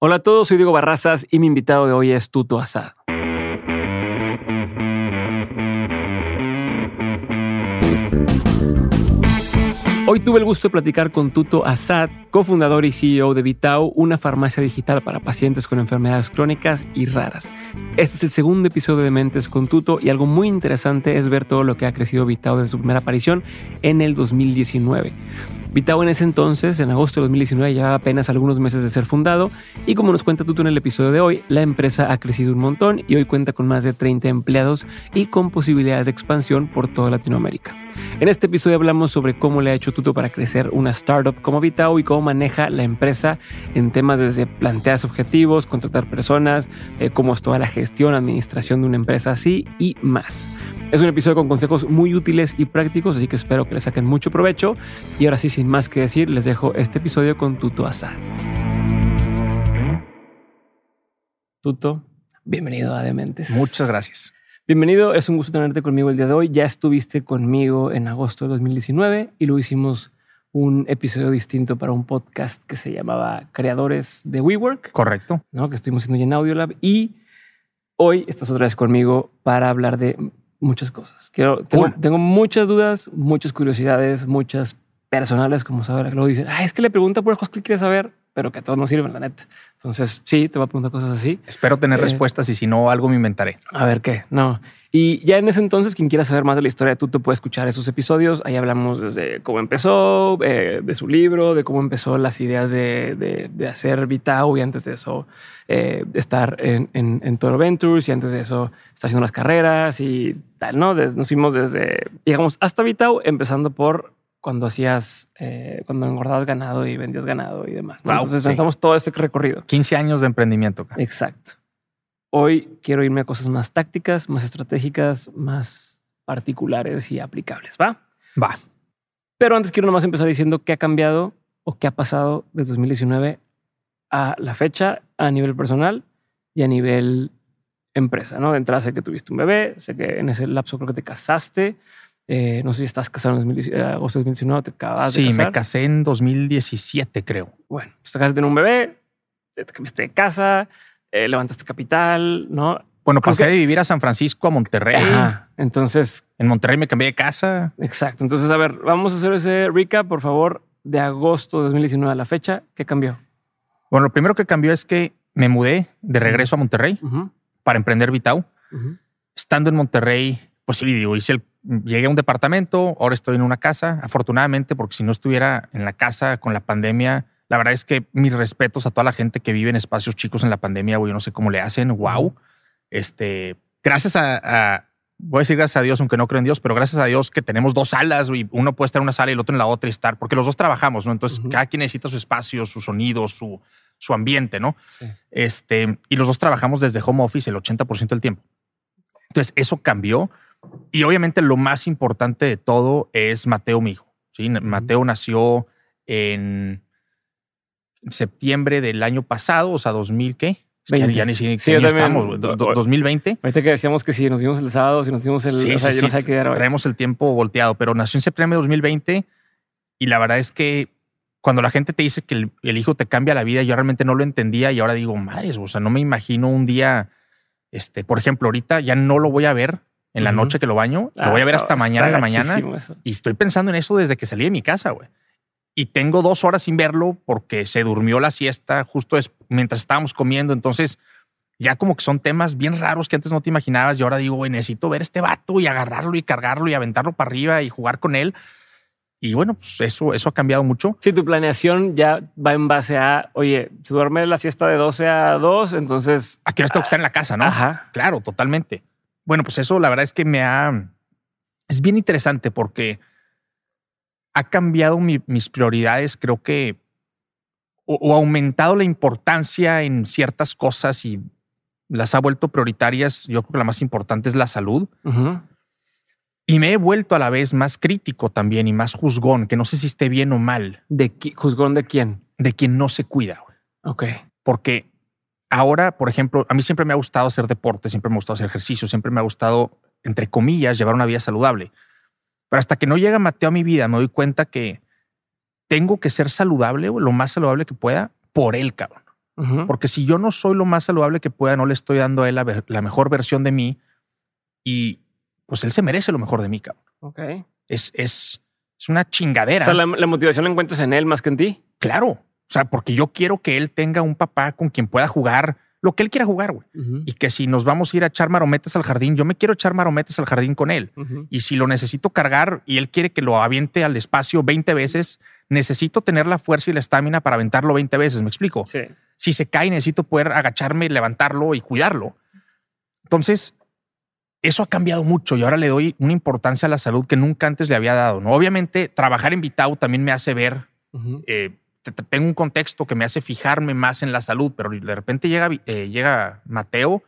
Hola a todos, soy Diego Barrazas y mi invitado de hoy es Tuto Asad. Hoy tuve el gusto de platicar con Tuto Asad, cofundador y CEO de Vitao, una farmacia digital para pacientes con enfermedades crónicas y raras. Este es el segundo episodio de Mentes con Tuto y algo muy interesante es ver todo lo que ha crecido Vitao desde su primera aparición en el 2019. Vitao en ese entonces, en agosto de 2019, llevaba apenas algunos meses de ser fundado y como nos cuenta Tuto en el episodio de hoy, la empresa ha crecido un montón y hoy cuenta con más de 30 empleados y con posibilidades de expansión por toda Latinoamérica. En este episodio hablamos sobre cómo le ha hecho Tuto para crecer una startup como Vitao y cómo maneja la empresa en temas desde plantear objetivos, contratar personas, eh, cómo es toda la gestión, administración de una empresa así y más. Es un episodio con consejos muy útiles y prácticos, así que espero que le saquen mucho provecho. Y ahora sí, sin más que decir, les dejo este episodio con Tuto Asad. Tuto, bienvenido a Dementes. Muchas gracias. Bienvenido, es un gusto tenerte conmigo el día de hoy. Ya estuviste conmigo en agosto de 2019 y lo hicimos un episodio distinto para un podcast que se llamaba Creadores de WeWork. Correcto. ¿no? Que estuvimos haciendo ya en Audiolab. Y hoy estás otra vez conmigo para hablar de muchas cosas. Quiero, tengo, tengo, muchas dudas, muchas curiosidades, muchas personales, como saber. Luego dicen, ah, es que le pregunta por cosas que quiere saber, pero que a todos nos sirven, la neta. Entonces, sí, te voy a preguntar cosas así. Espero tener eh, respuestas y si no, algo me inventaré. A ver qué. No. Y ya en ese entonces, quien quiera saber más de la historia de Tuto puede escuchar esos episodios. Ahí hablamos desde cómo empezó, eh, de su libro, de cómo empezó las ideas de, de, de hacer Vitao y antes de eso eh, estar en, en, en, Toro Ventures y antes de eso está haciendo las carreras y tal, ¿no? nos fuimos desde, digamos, hasta Vitao, empezando por cuando hacías, eh, cuando engordabas ganado y vendías ganado y demás. ¿no? Wow, Entonces, sí. estamos todo este recorrido. 15 años de emprendimiento. Exacto. Hoy quiero irme a cosas más tácticas, más estratégicas, más particulares y aplicables. ¿Va? Va. Pero antes quiero nomás empezar diciendo qué ha cambiado o qué ha pasado desde 2019 a la fecha a nivel personal y a nivel empresa. ¿no? De entrada sé que tuviste un bebé, sé que en ese lapso creo que te casaste. Eh, no sé si estás casado en eh, agosto de 2019, te acabas sí, de casar. me casé en 2017, creo. Bueno, pues te casaste en un bebé, te cambiaste de casa, eh, levantaste capital, ¿no? Bueno, pasé de vivir a San Francisco a Monterrey. Ajá. Entonces. En Monterrey me cambié de casa. Exacto. Entonces, a ver, vamos a hacer ese recap, por favor, de agosto de 2019 a la fecha. ¿Qué cambió? Bueno, lo primero que cambió es que me mudé de regreso a Monterrey uh -huh. para emprender Vitao. Uh -huh. Estando en Monterrey, pues sí, digo, hice el, llegué a un departamento, ahora estoy en una casa. Afortunadamente, porque si no estuviera en la casa con la pandemia, la verdad es que mis respetos a toda la gente que vive en espacios chicos en la pandemia, güey. Yo no sé cómo le hacen. Wow. Este, gracias a, a, voy a decir gracias a Dios, aunque no creo en Dios, pero gracias a Dios que tenemos dos salas y uno puede estar en una sala y el otro en la otra y estar, porque los dos trabajamos, ¿no? Entonces, uh -huh. cada quien necesita su espacio, su sonido, su, su ambiente, ¿no? Sí. Este, y los dos trabajamos desde home office el 80% del tiempo. Entonces, eso cambió. Y obviamente lo más importante de todo es Mateo, mi hijo. ¿sí? Uh -huh. Mateo nació en septiembre del año pasado, o sea, 2000, ¿qué? Es que ya ni siquiera sí, estamos, do, do, 2020. Ahorita que decíamos que si nos vimos el sábado, si nos vimos el. Sí, o sea, sí, yo no sé qué era Traemos el tiempo volteado, pero nació en septiembre de 2020 y la verdad es que cuando la gente te dice que el, el, hijo te cambia la vida, yo realmente no lo entendía y ahora digo, madres, o sea, no me imagino un día, este, por ejemplo, ahorita ya no lo voy a ver en la uh -huh. noche que lo baño, ah, lo voy a ver hasta mañana en la mañana eso. y estoy pensando en eso desde que salí de mi casa, güey y tengo dos horas sin verlo porque se durmió la siesta justo mientras estábamos comiendo. Entonces, ya como que son temas bien raros que antes no te imaginabas. Y ahora digo, güey, necesito ver a este vato y agarrarlo y cargarlo y aventarlo para arriba y jugar con él. Y bueno, pues eso, eso ha cambiado mucho. Sí, tu planeación ya va en base a, oye, se duerme la siesta de 12 a 2, entonces... Aquí no tengo que estar en la casa, ¿no? Ajá. Claro, totalmente. Bueno, pues eso la verdad es que me ha... Es bien interesante porque ha cambiado mi, mis prioridades, creo que, o, o, aumentado la importancia en ciertas cosas y las ha vuelto prioritarias. Yo creo que la más importante es la salud. Uh -huh. Y me he vuelto a la vez más crítico también y más juzgón, que no sé si esté bien o mal. ¿De juzgón de quién? De quien no se cuida. Ok. Porque ahora, por ejemplo, a mí siempre me ha gustado hacer deporte, siempre me ha gustado hacer ejercicio, siempre me ha gustado, entre comillas, llevar una vida saludable. Pero hasta que no llega Mateo a mi vida, me doy cuenta que tengo que ser saludable, lo más saludable que pueda, por él, cabrón. Porque si yo no soy lo más saludable que pueda, no le estoy dando a él la, mejor versión de mí y pues él se merece lo mejor de mí, cabrón. Ok. Es, es, es una chingadera. O sea, la, motivación la encuentras en él más que en ti. Claro. O sea, porque yo quiero que él tenga un papá con quien pueda jugar lo que él quiera jugar, güey. Y que si nos vamos a ir a echar marometes al jardín, yo me quiero echar marometes al jardín con él. Y si lo necesito cargar y él quiere que lo aviente al espacio 20 veces, necesito tener la fuerza y la estamina para aventarlo 20 veces. ¿Me explico? Sí. Si se cae, necesito poder agacharme, levantarlo y cuidarlo. Entonces, eso ha cambiado mucho y ahora le doy una importancia a la salud que nunca antes le había dado. ¿no? Obviamente, trabajar en Vitao también me hace ver tengo un contexto que me hace fijarme más en la salud, pero de repente llega, eh, llega Mateo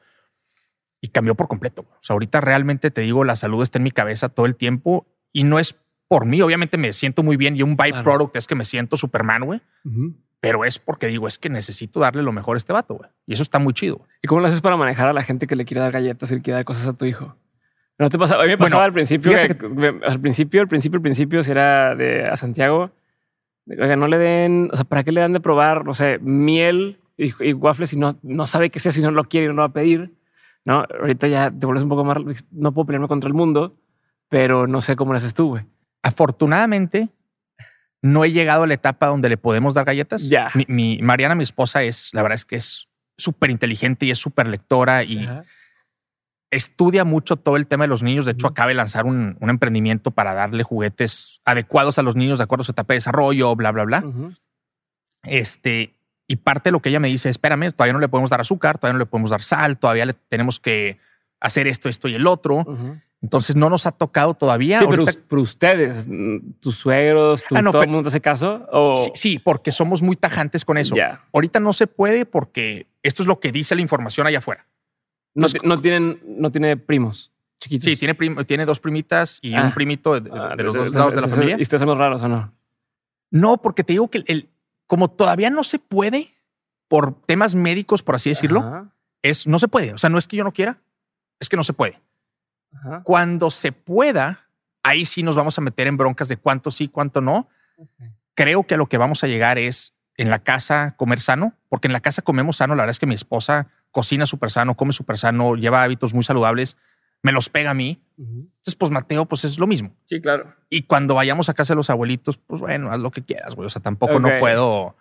y cambió por completo. O sea, ahorita realmente te digo, la salud está en mi cabeza todo el tiempo y no es por mí. Obviamente me siento muy bien y un byproduct es que me siento Superman, güey. Pero es porque digo, es que necesito darle lo mejor a este vato, güey. Y eso está muy chido. ¿Y cómo lo haces para manejar a la gente que le quiere dar galletas y le quiere dar cosas a tu hijo? ¿No te pasaba? A mí me pasaba al principio, al principio, al principio, al principio, si era de a Santiago, Oiga, no le den, o sea, ¿para qué le dan de probar, no sé, miel y, waffles si no, no sabe qué es si no lo quiere y no lo va a pedir? ¿No? Ahorita ya te vuelves un poco más, no puedo pelearme contra el mundo, pero no sé cómo tú, güey. Afortunadamente, no he llegado a la etapa donde le podemos dar galletas. Ya. Mi, Mariana, mi esposa, es, la verdad es que es súper inteligente y es súper lectora y estudia mucho todo el tema de los niños. De hecho, acaba de lanzar un, emprendimiento para darle juguetes adecuados a los niños de acuerdo a su etapa de desarrollo, bla, bla, bla. Este, y parte de lo que ella me dice, espérame, todavía no le podemos dar azúcar, todavía no le podemos dar sal, todavía le tenemos que hacer esto, esto y el otro. Entonces no nos ha tocado todavía. Sí, pero, ustedes, tus suegros, ah, todo el mundo hace caso. ¿O? Sí, porque somos muy tajantes con eso. Ahorita no se puede porque esto es lo que dice la información allá afuera. No, no, tienen, no tiene primos chiquitos. Sí, tiene, tiene dos primitas y un ah. primito de, ah, los dos lados de la familia. ¿Y ustedes son los raros o no? No, porque te digo que el, como todavía no se puede por temas médicos, por así decirlo, es no se puede. O sea, no es que yo no quiera, es que no se puede. Cuando se pueda, ahí sí nos vamos a meter en broncas de cuánto sí, cuánto no. Creo que a lo que vamos a llegar es en la casa comer sano, porque en la casa comemos sano. La verdad es que mi esposa cocina súper sano, come súper sano, lleva hábitos muy saludables, me los pega a mí. Entonces, pues Mateo, pues es lo mismo. Sí, claro. Y cuando vayamos a casa de los abuelitos, pues bueno, haz lo que quieras, güey. O sea, tampoco no puedo.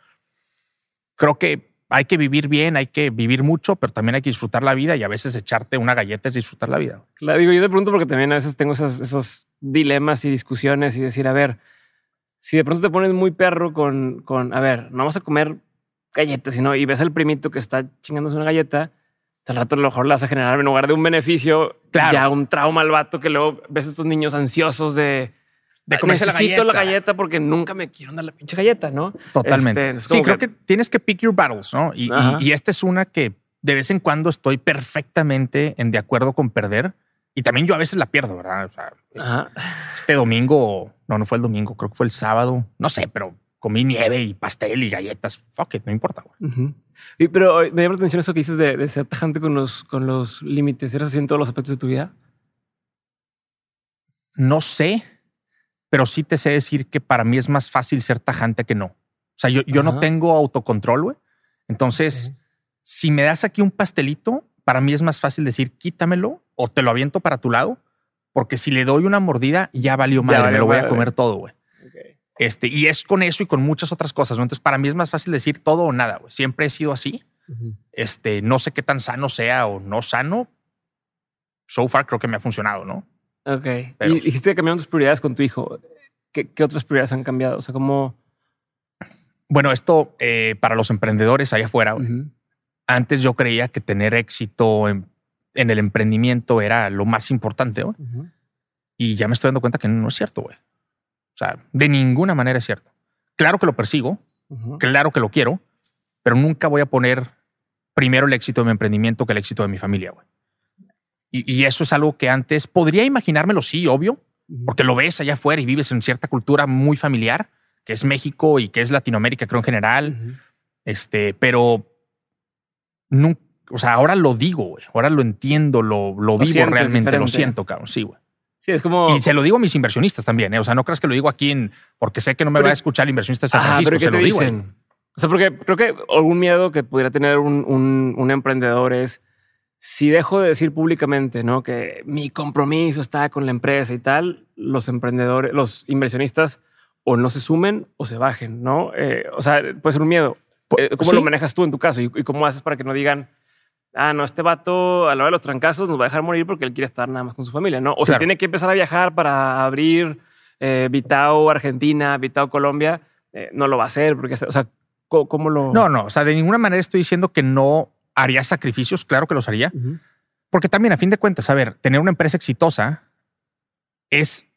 Creo que hay que vivir bien, hay que vivir mucho, pero también hay que disfrutar la vida y a veces echarte una galleta es disfrutar la vida. Claro, digo, yo te pregunto porque también a veces tengo esos, esos dilemas y discusiones y decir, a ver, si de pronto te pones muy perro con, con a ver, no vamos a comer galletas, sino y ves al primito que está chingándose una galleta, al rato a lo mejor la vas a generar en lugar de un beneficio, ya un trauma al vato que luego ves a estos niños ansiosos de de comerse Necesito la galleta. porque nunca me quiero dar la pinche galleta, ¿no? Totalmente. Este, sí, creo que... tienes que pick your battles, ¿no? Y, y, esta es una que de vez en cuando estoy perfectamente en de acuerdo con perder. Y también yo a veces la pierdo, ¿verdad? O sea, este, este domingo, no, no fue el domingo, creo que fue el sábado, no sé, pero comí nieve y pastel y galletas. Fuck it, no importa. y, pero me llama la atención eso que dices de, ser tajante con los, con los límites. ¿Eres así en todos los aspectos de tu vida? No sé, pero sí te sé decir que para mí es más fácil ser tajante que no. O sea, yo, yo no tengo autocontrol, güey. Entonces, si me das aquí un pastelito, para mí es más fácil decir quítamelo o te lo aviento para tu lado, porque si le doy una mordida, ya valió madre, me lo voy a comer todo, güey. Este, y es con eso y con muchas otras cosas. Entonces, para mí es más fácil decir todo o nada. Siempre he sido así. Este, no sé qué tan sano sea o no sano. So far creo que me ha funcionado, ¿no? Ok. y dijiste que cambiaron tus prioridades con tu hijo. ¿Qué, otras prioridades han cambiado? O sea, ¿cómo...? Bueno, esto eh, para los emprendedores allá afuera. Antes yo creía que tener éxito en, el emprendimiento era lo más importante. Y ya me estoy dando cuenta que no es cierto, güey. O sea, de ninguna manera es cierto. Claro que lo persigo, claro que lo quiero, pero nunca voy a poner primero el éxito de mi emprendimiento que el éxito de mi familia. Güey. Y, eso es algo que antes podría imaginármelo, sí, obvio, porque lo ves allá afuera y vives en cierta cultura muy familiar, que es México y que es Latinoamérica, creo en general. Este, pero nunca, o sea, ahora lo digo, güey. Ahora lo entiendo, lo, lo, vivo realmente, lo siento, cabrón. Sí, güey. Sí, es como. Y se lo digo a mis inversionistas también, ¿eh? O sea, no creas que lo digo aquí en, porque sé que no me va a escuchar el inversionista de San Francisco, se lo digo. O sea, porque creo que algún miedo que pudiera tener un, un, emprendedor es si dejo de decir públicamente, ¿no? Que mi compromiso está con la empresa y tal, los emprendedores, los inversionistas o no se sumen o se bajen, ¿no? Eh, o sea, puede ser un miedo. Eh, ¿Cómo lo manejas tú en tu caso? ¿Y, cómo haces para que no digan, ah, no, este vato a la hora de los trancazos nos va a dejar morir porque él quiere estar nada más con su familia, ¿no? O sea, tiene que empezar a viajar para abrir eh, Vitao Argentina, Vitao Colombia, eh, no lo va a hacer porque, o sea, ¿cómo, lo...? No, no, o sea, de ninguna manera estoy diciendo que no haría sacrificios, claro que los haría, porque también a fin de cuentas, a ver, tener una empresa exitosa es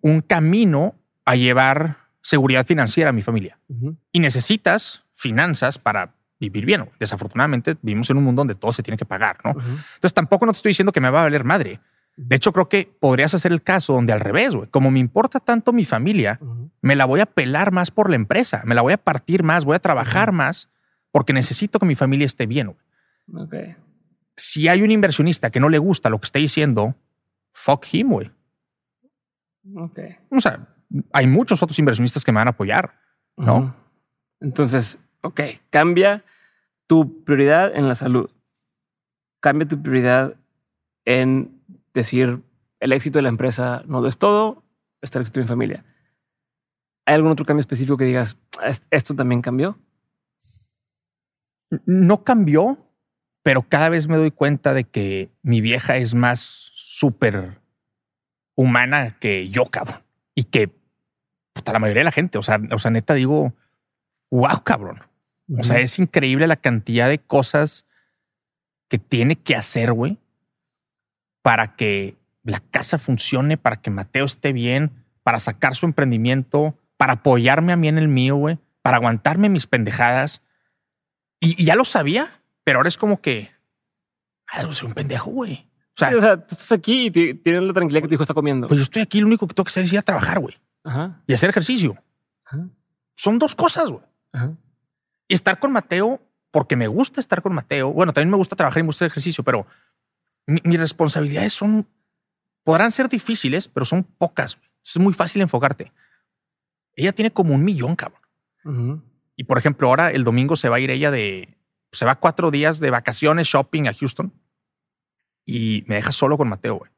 un camino a llevar seguridad financiera a mi familia. Y necesitas finanzas para vivir bien. Desafortunadamente vivimos en un mundo donde todo se tiene que pagar, ¿no? Entonces tampoco no te estoy diciendo que me va a valer madre. De hecho, creo que podrías hacer el caso donde al revés, güey. Como me importa tanto mi familia, me la voy a pelar más por la empresa, me la voy a partir más, voy a trabajar más porque necesito que mi familia esté bien. Güey. Si hay un inversionista que no le gusta lo que está diciendo, fuck him, güey. O sea, hay muchos otros inversionistas que me van a apoyar, ¿no? Entonces, ok, cambia tu prioridad en la salud. Cambia tu prioridad en decir el éxito de la empresa no lo es todo, está el éxito de mi familia. ¿Hay algún otro cambio específico que digas, esto también cambió? No cambió, pero cada vez me doy cuenta de que mi vieja es más súper humana que yo, cabrón. Y que la mayoría de la gente, o sea, o sea, neta digo, wow, cabrón. O sea, es increíble la cantidad de cosas que tiene que hacer, güey, para que la casa funcione, para que Mateo esté bien, para sacar su emprendimiento, para apoyarme a mí en el mío, güey, para aguantarme mis pendejadas. Y, ya lo sabía, pero ahora es como que, ah, soy un pendejo, güey. O sea, o sea, tú estás aquí y tienes la tranquilidad que tu hijo está comiendo. Pues yo estoy aquí, lo único que tengo que hacer es ir a trabajar, güey. Y hacer ejercicio. Son dos cosas, güey. Y estar con Mateo, porque me gusta estar con Mateo. Bueno, también me gusta trabajar y me gusta el ejercicio, pero mis responsabilidades son, podrán ser difíciles, pero son pocas. Es muy fácil enfocarte. Ella tiene como un millón, cabrón. Y por ejemplo, ahora el domingo se va a ir ella de, se va cuatro días de vacaciones, shopping a Houston y me deja solo con Mateo, güey.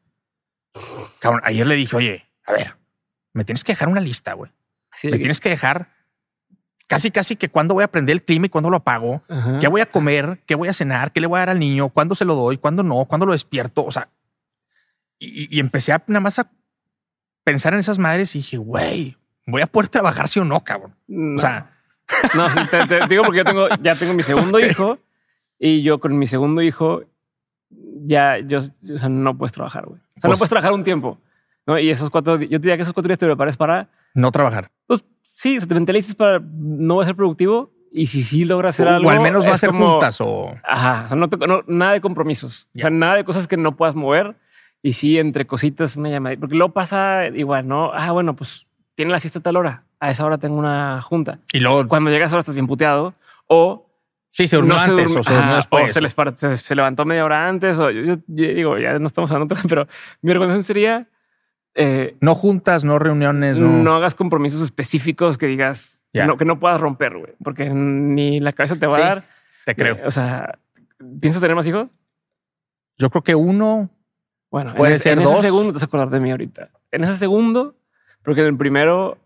Cabrón, ayer le dije, oye, a ver, me tienes que dejar una lista, güey. me tienes que dejar casi, casi que cuándo voy a prender el clima y cuándo lo apago, qué voy a comer, qué voy a cenar, qué le voy a dar al niño, cuándo se lo doy, cuándo no, cuándo lo despierto. O sea, y, empecé a nada más a pensar en esas madres y dije, güey, voy a poder trabajar sí o no, cabrón. O sea, no, te, digo porque yo tengo, ya tengo mi segundo hijo y yo con mi segundo hijo ya, yo, o sea, no puedes trabajar, güey. O sea, no pues puedes trabajar un tiempo. ¿no? Y esos cuatro, yo te diría que esos cuatro días te prepares para no trabajar. Pues sí, o te mentalizas para no ser productivo y si sí logras hacer algo. O al menos va a ser juntas o. Ajá. O sea, no, nada de compromisos. O sea, nada de cosas que no puedas mover. Y sí, entre cositas, una llamada. Porque luego pasa igual, ¿no? Ah, bueno, pues tiene la siesta a tal hora. A esa hora tengo una junta. Y luego. Cuando llegas ahora estás bien puteado. O. Sí, se durmió antes o se durmió después. O se, levantó media hora antes. O yo, digo, ya no estamos hablando, pero mi recomendación sería eh, no juntas, no reuniones. No... hagas compromisos específicos que digas que no puedas romper, güey, porque ni la cabeza te va a dar. Te creo. o sea, ¿piensas tener más hijos? Yo creo que uno. Bueno, puede en, ser en ese segundo te vas a acordar de mí ahorita. En ese segundo, porque en el primero,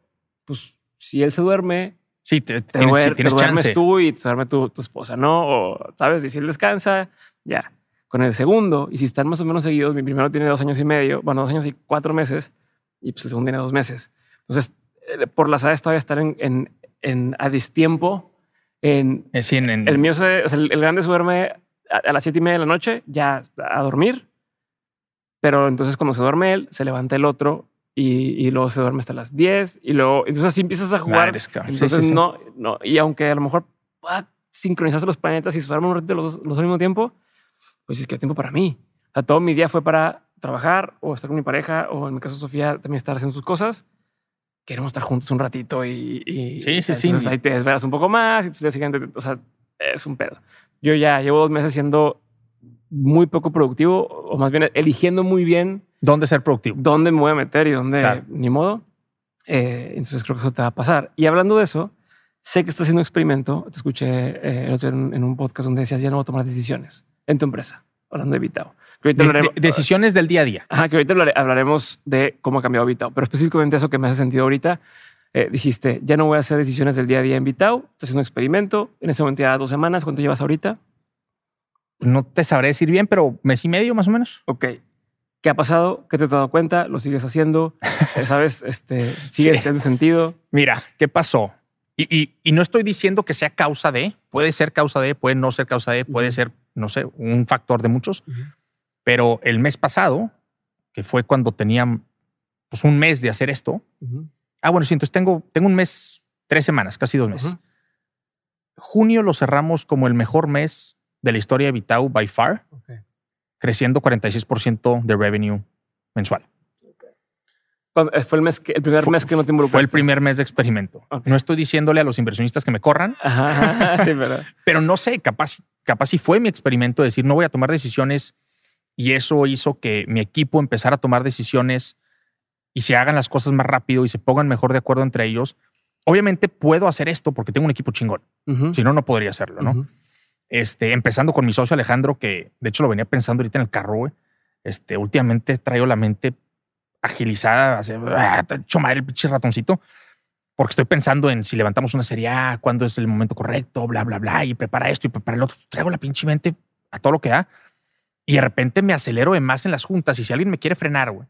pues si él se duerme, sí, te, te, tienes, te duermes tú y te duerme tu, tu esposa, ¿no? O sabes, y si él descansa, ya con el segundo, y si están más o menos seguidos, mi primero tiene dos años y medio, bueno, dos años y cuatro meses, y pues el segundo tiene dos meses. Entonces, eh, por las edades todavía estar en, en, en a distiempo. En, en, el mío, se, o sea, el, grande duerme a, las siete y media de la noche, ya a dormir. Pero entonces cuando se duerme él, se levanta el otro y, y, luego se duerme hasta las diez y luego, entonces así empiezas a jugar. entonces no, no, y aunque a lo mejor pueda sincronizarse los planetas y se duermen un ratito los, los al mismo tiempo, pues es que tiempo para mí. O sea, todo mi día fue para trabajar o estar con mi pareja o en mi caso Sofía también estar haciendo sus cosas. Queremos estar juntos un ratito y, y sí, sí, sí. ahí te desvelas un poco más y tu día siguiente, o sea, es un pedo. Yo ya llevo dos meses siendo muy poco productivo o más bien eligiendo muy bien dónde ser productivo, dónde me voy a meter y dónde ni modo. Eh, entonces creo que eso te va a pasar. Y hablando de eso, sé que estás haciendo un experimento. Te escuché eh, el otro en, en, un podcast donde decías ya no voy a tomar decisiones en tu empresa, hablando de Vitao. decisiones del día a día. Ajá, que ahorita hablaremos de cómo ha cambiado Vitao, pero específicamente eso que me hace sentido ahorita. Eh, dijiste, ya no voy a hacer decisiones del día a día en Vitao, estás haciendo un experimento, en ese momento ya dos semanas, ¿cuánto llevas ahorita? No te sabré decir bien, pero mes y medio más o menos. Ok. ¿Qué ha pasado? ¿Qué te has dado cuenta? ¿Lo sigues haciendo? Eh, ¿Sabes? Este, ¿Sigue sí. sentido? Mira, ¿qué pasó? Y, no estoy diciendo que sea causa de, puede ser causa de, puede no ser causa de, puede ser, no sé, un factor de muchos. Pero el mes pasado, que fue cuando tenía pues, un mes de hacer esto, ah, bueno, sí, entonces tengo, tengo un mes, tres semanas, casi dos meses. Junio lo cerramos como el mejor mes de la historia de Vitao by far, creciendo 46% de revenue mensual. Eh, fue el, mes el primer mes que no te Fue el primer mes de experimento. No estoy diciéndole a los inversionistas que me corran, pero no sé, capaz, capaz si fue mi experimento decir no voy a tomar decisiones y eso hizo que mi equipo empezara a tomar decisiones y se hagan las cosas más rápido y se pongan mejor de acuerdo entre ellos. Obviamente puedo hacer esto porque tengo un equipo chingón. Si no, no podría hacerlo, ¿no? Este, empezando con mi socio Alejandro, que de hecho lo venía pensando ahorita en el carro, güey. Este, últimamente traigo la mente agilizada, hace, ah, hecho madre el pinche ratoncito, porque estoy pensando en si levantamos una serie A, cuándo es el momento correcto, bla, bla, bla, y prepara esto y prepara el otro. Traigo la pinche mente a todo lo que da. Y de repente me acelero de más en las juntas. Y si alguien me quiere frenar, güey,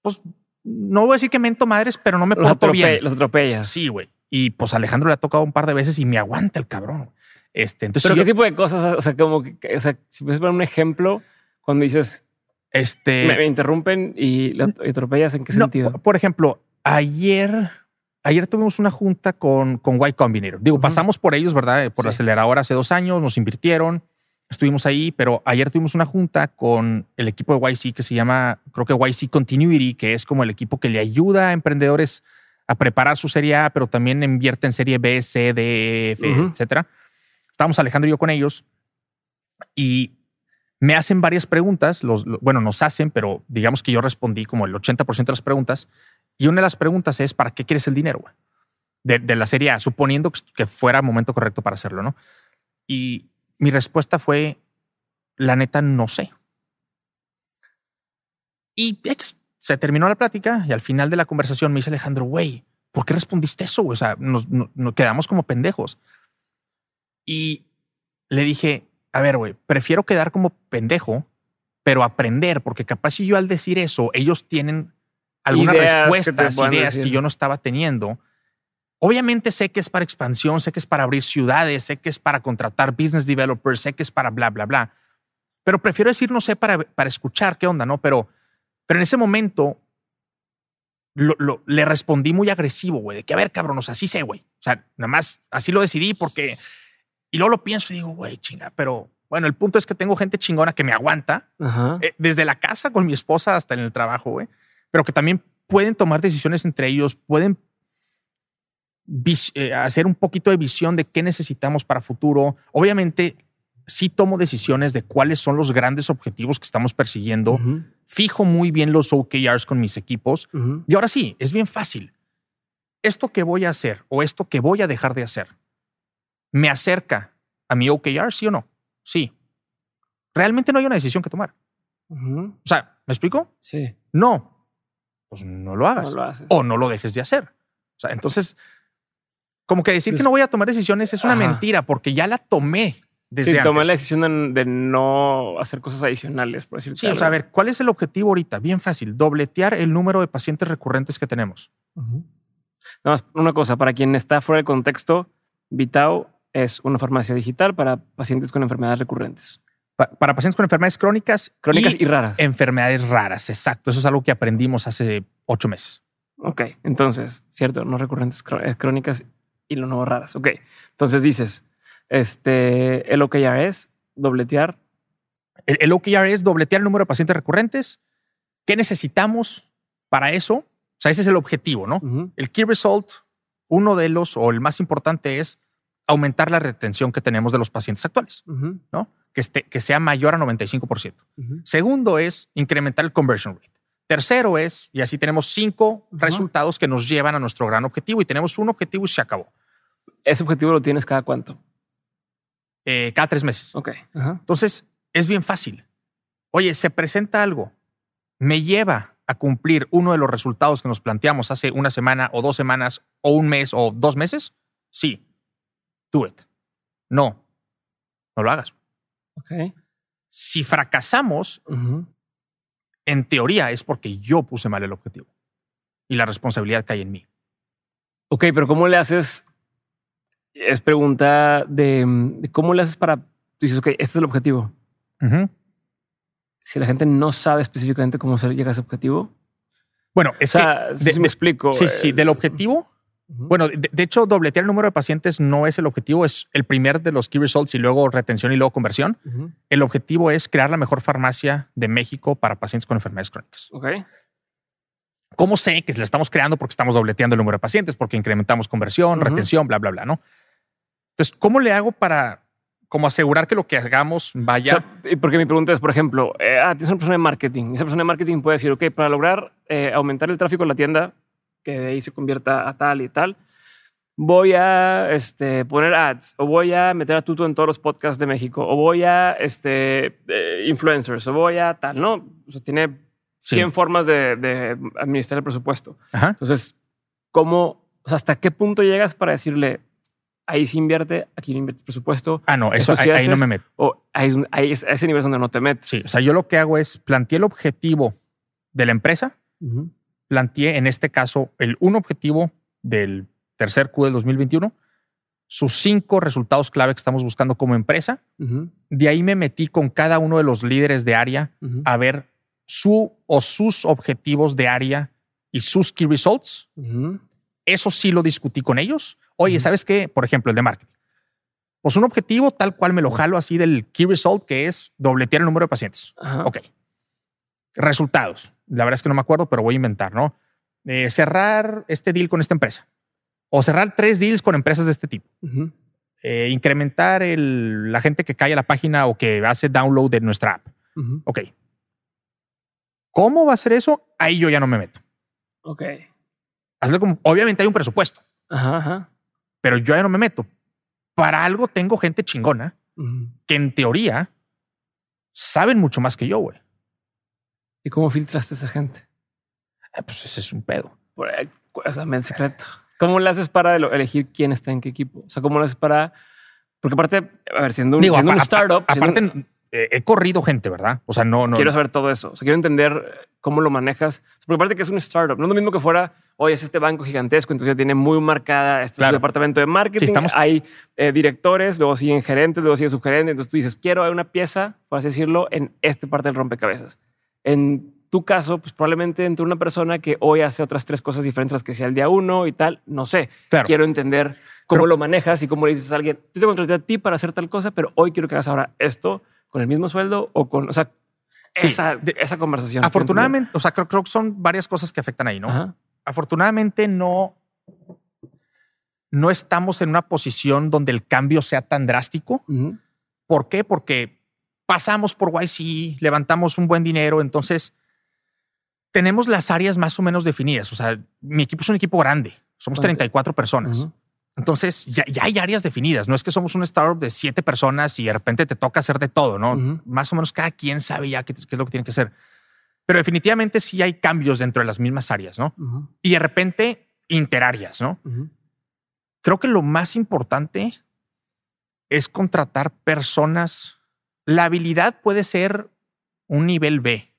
pues no voy a decir que mento madres, pero no me porto bien. Los atropella. Sí, güey. Y pues Alejandro le ha tocado un par de veces y me aguanta el cabrón. Este, entonces, ¿Pero qué tipo de cosas? O sea, como que, o sea, si puedes poner un ejemplo, cuando dices, este, me, interrumpen y, la, atropellas, ¿en qué sentido? Por ejemplo, ayer, ayer tuvimos una junta con, con Y Combinator. Digo, pasamos por ellos, ¿verdad? Por la aceleradora hace dos años, nos invirtieron, estuvimos ahí, pero ayer tuvimos una junta con el equipo de YC que se llama, creo que YC Continuity, que es como el equipo que le ayuda a emprendedores a preparar su serie A, pero también invierte en serie B, C, D, e, F, etcétera estábamos Alejandro y yo con ellos y me hacen varias preguntas, los, bueno, nos hacen, pero digamos que yo respondí como el 80% de las preguntas. Y una de las preguntas es, ¿para qué quieres el dinero? De, de, la serie A, suponiendo que fuera momento correcto para hacerlo, ¿no? Y mi respuesta fue, la neta, no sé. Y se terminó la plática y al final de la conversación me dice Alejandro, güey, ¿por qué respondiste eso? O sea, nos quedamos como pendejos. Y le dije, a ver, güey, prefiero quedar como pendejo, pero aprender, porque capaz si yo al decir eso, ellos tienen algunas respuestas, ideas que yo no estaba teniendo. Obviamente sé que es para expansión, sé que es para abrir ciudades, sé que es para contratar business developers, sé que es para bla, bla, bla. Pero prefiero decir, no sé, para, para escuchar qué onda, ¿no? Pero, pero en ese momento le respondí muy agresivo, güey, de que, a ver, cabrón, o sea, así sé, güey. O sea, nada más así lo decidí porque y luego lo pienso y digo, güey, chinga, pero bueno, el punto es que tengo gente chingona que me aguanta eh, desde la casa con mi esposa hasta en el trabajo, güey, pero que también pueden tomar decisiones entre ellos, pueden eh, hacer un poquito de visión de qué necesitamos para futuro. Obviamente, sí tomo decisiones de cuáles son los grandes objetivos que estamos persiguiendo. Fijo muy bien los OKRs con mis equipos. Y ahora sí, es bien fácil. Esto que voy a hacer o esto que voy a dejar de hacer me acerca a mi OKR, sí o no? Sí. Realmente no hay una decisión que tomar. O sea, ¿me explico? Sí. No. Pues no lo hagas. O no lo dejes de hacer. O sea, entonces, como que decir que no voy a tomar decisiones es una mentira porque ya la tomé desde sí, tomé la decisión de, no hacer cosas adicionales, por decirlo Sí, o sea, a ver, ¿cuál es el objetivo ahorita? Bien fácil, dobletear el número de pacientes recurrentes que tenemos. Nada más, una cosa, para quien está fuera del contexto, Vitao es una farmacia digital para pacientes con enfermedades recurrentes. Para pacientes con enfermedades crónicas. Crónicas y, raras. Enfermedades raras, exacto. Eso es algo que aprendimos hace ocho meses. Ok, entonces, cierto, no recurrentes, eh, crónicas y lo nuevo raras. Ok, entonces dices, este, el OKR es dobletear. El, OKR es dobletear el número de pacientes recurrentes. ¿Qué necesitamos para eso? O sea, ese es el objetivo, ¿no? El key result, uno de los, o el más importante es aumentar la retención que tenemos de los pacientes actuales, ¿no? Que, esté, que sea mayor a 95%. Segundo es incrementar el conversion rate. Tercero es, y así tenemos cinco resultados que nos llevan a nuestro gran objetivo y tenemos un objetivo y se acabó. ¿Ese objetivo lo tienes cada cuánto? Eh, cada tres meses. Ok. Entonces, es bien fácil. Oye, se presenta algo, me lleva a cumplir uno de los resultados que nos planteamos hace una semana o dos semanas o un mes o dos meses. Sí, do it. No, no lo hagas. Ok. Si fracasamos, en teoría es porque yo puse mal el objetivo y la responsabilidad cae en mí. Ok, pero ¿cómo le haces? Es pregunta de, cómo le haces para. Tú dices, ok, este es el objetivo. Si la gente no sabe específicamente cómo se llega a ese objetivo. Bueno, es que. me explico. Sí, sí, del objetivo bueno, de, hecho, dobletear el número de pacientes no es el objetivo, es el primer de los key results y luego retención y luego conversión. El objetivo es crear la mejor farmacia de México para pacientes con enfermedades crónicas. ¿Cómo sé que la estamos creando? Porque estamos dobleteando el número de pacientes, porque incrementamos conversión, retención, bla, bla, bla, ¿no? Entonces, ¿cómo le hago para como asegurar que lo que hagamos vaya? porque mi pregunta es, por ejemplo, eh, ah, tienes una persona de marketing. Esa persona de marketing puede decir, ok, para lograr eh, aumentar el tráfico en la tienda, que de ahí se convierta a tal y tal. Voy a este, poner ads, o voy a meter a Tuto en todos los podcasts de México, o voy a este, eh, influencers, o voy a tal, ¿no? O sea, tiene 100 formas de, administrar el presupuesto. Entonces, ¿cómo, o sea, hasta qué punto llegas para decirle, ahí se invierte, aquí no invierte presupuesto? Ah, no, eso, ahí, no me meto. O ahí, ahí es, a ese nivel donde no te metes. Sí, o sea, yo lo que hago es plantear el objetivo de la empresa, planteé en este caso el un objetivo del tercer Q del 2021, sus cinco resultados clave que estamos buscando como empresa. De ahí me metí con cada uno de los líderes de área a ver su o sus objetivos de área y sus key results. Eso sí lo discutí con ellos. Oye, ¿sabes qué? Por ejemplo, el de marketing. Pues un objetivo tal cual me lo jalo así del key result que es dobletear el número de pacientes. Ok. Resultados la verdad es que no me acuerdo, pero voy a inventar, ¿no? Eh, cerrar este deal con esta empresa o cerrar tres deals con empresas de este tipo. Eh, incrementar el, la gente que cae a la página o que hace download de nuestra app. Ok. ¿Cómo va a ser eso? Ahí yo ya no me meto. Ok. como, obviamente hay un presupuesto. Ajá, Pero yo ya no me meto. Para algo tengo gente chingona que en teoría saben mucho más que yo, güey. ¿Y cómo filtraste a esa gente? Ah, pues ese es un pedo. Por ahí, sea, en secreto. ¿Cómo le haces para elegir quién está en qué equipo? O sea, ¿cómo le haces para...? Porque aparte, a ver, siendo un, startup... aparte, eh, he corrido gente, ¿verdad? O sea, no, no... Quiero saber todo eso. O sea, quiero entender cómo lo manejas. Porque aparte que es un startup. No es lo mismo que fuera, oye, es este banco gigantesco, entonces ya tiene muy marcada este departamento de marketing. estamos... Hay eh, directores, luego siguen gerentes, luego siguen subgerentes. Entonces tú dices, quiero una pieza, por así decirlo, en esta parte del rompecabezas. En tu caso, pues probablemente entre una persona que hoy hace otras tres cosas diferentes a las que sea el día uno y tal, no sé. Quiero entender cómo lo manejas y cómo le dices a alguien, te contraté a ti para hacer tal cosa, pero hoy quiero que hagas ahora esto con el mismo sueldo o con, o sea, esa, esa, conversación. Afortunadamente, o sea, creo, que son varias cosas que afectan ahí, ¿no? Afortunadamente no, no estamos en una posición donde el cambio sea tan drástico. ¿Por qué? Porque pasamos por YC, levantamos un buen dinero, entonces tenemos las áreas más o menos definidas. O sea, mi equipo es un equipo grande, somos 34 personas. Entonces ya, hay áreas definidas. No es que somos un startup de siete personas y de repente te toca hacer de todo, ¿no? Más o menos cada quien sabe ya qué, es lo que tiene que hacer. Pero definitivamente sí hay cambios dentro de las mismas áreas, ¿no? Y de repente interáreas, ¿no? Creo que lo más importante es contratar personas la habilidad puede ser un nivel B,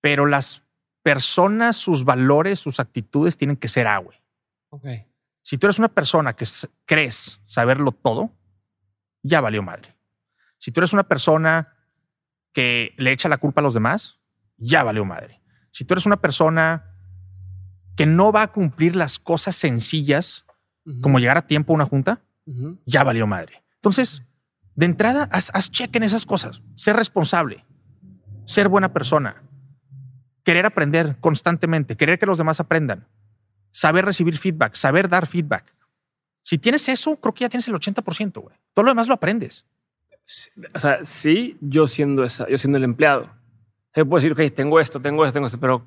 pero las personas, sus valores, sus actitudes tienen que ser A, güey. Si tú eres una persona que crees saberlo todo, ya valió madre. Si tú eres una persona que le echa la culpa a los demás, ya valió madre. Si tú eres una persona que no va a cumplir las cosas sencillas, como llegar a tiempo a una junta, ya valió madre. Entonces, de entrada, haz, check en esas cosas. Ser responsable, ser buena persona, querer aprender constantemente, querer que los demás aprendan, saber recibir feedback, saber dar feedback. Si tienes eso, creo que ya tienes el 80%, güey. Todo lo demás lo aprendes. O sea, sí, yo siendo esa, yo siendo el empleado. Yo puedo decir, ok, tengo esto, tengo esto, tengo esto, pero,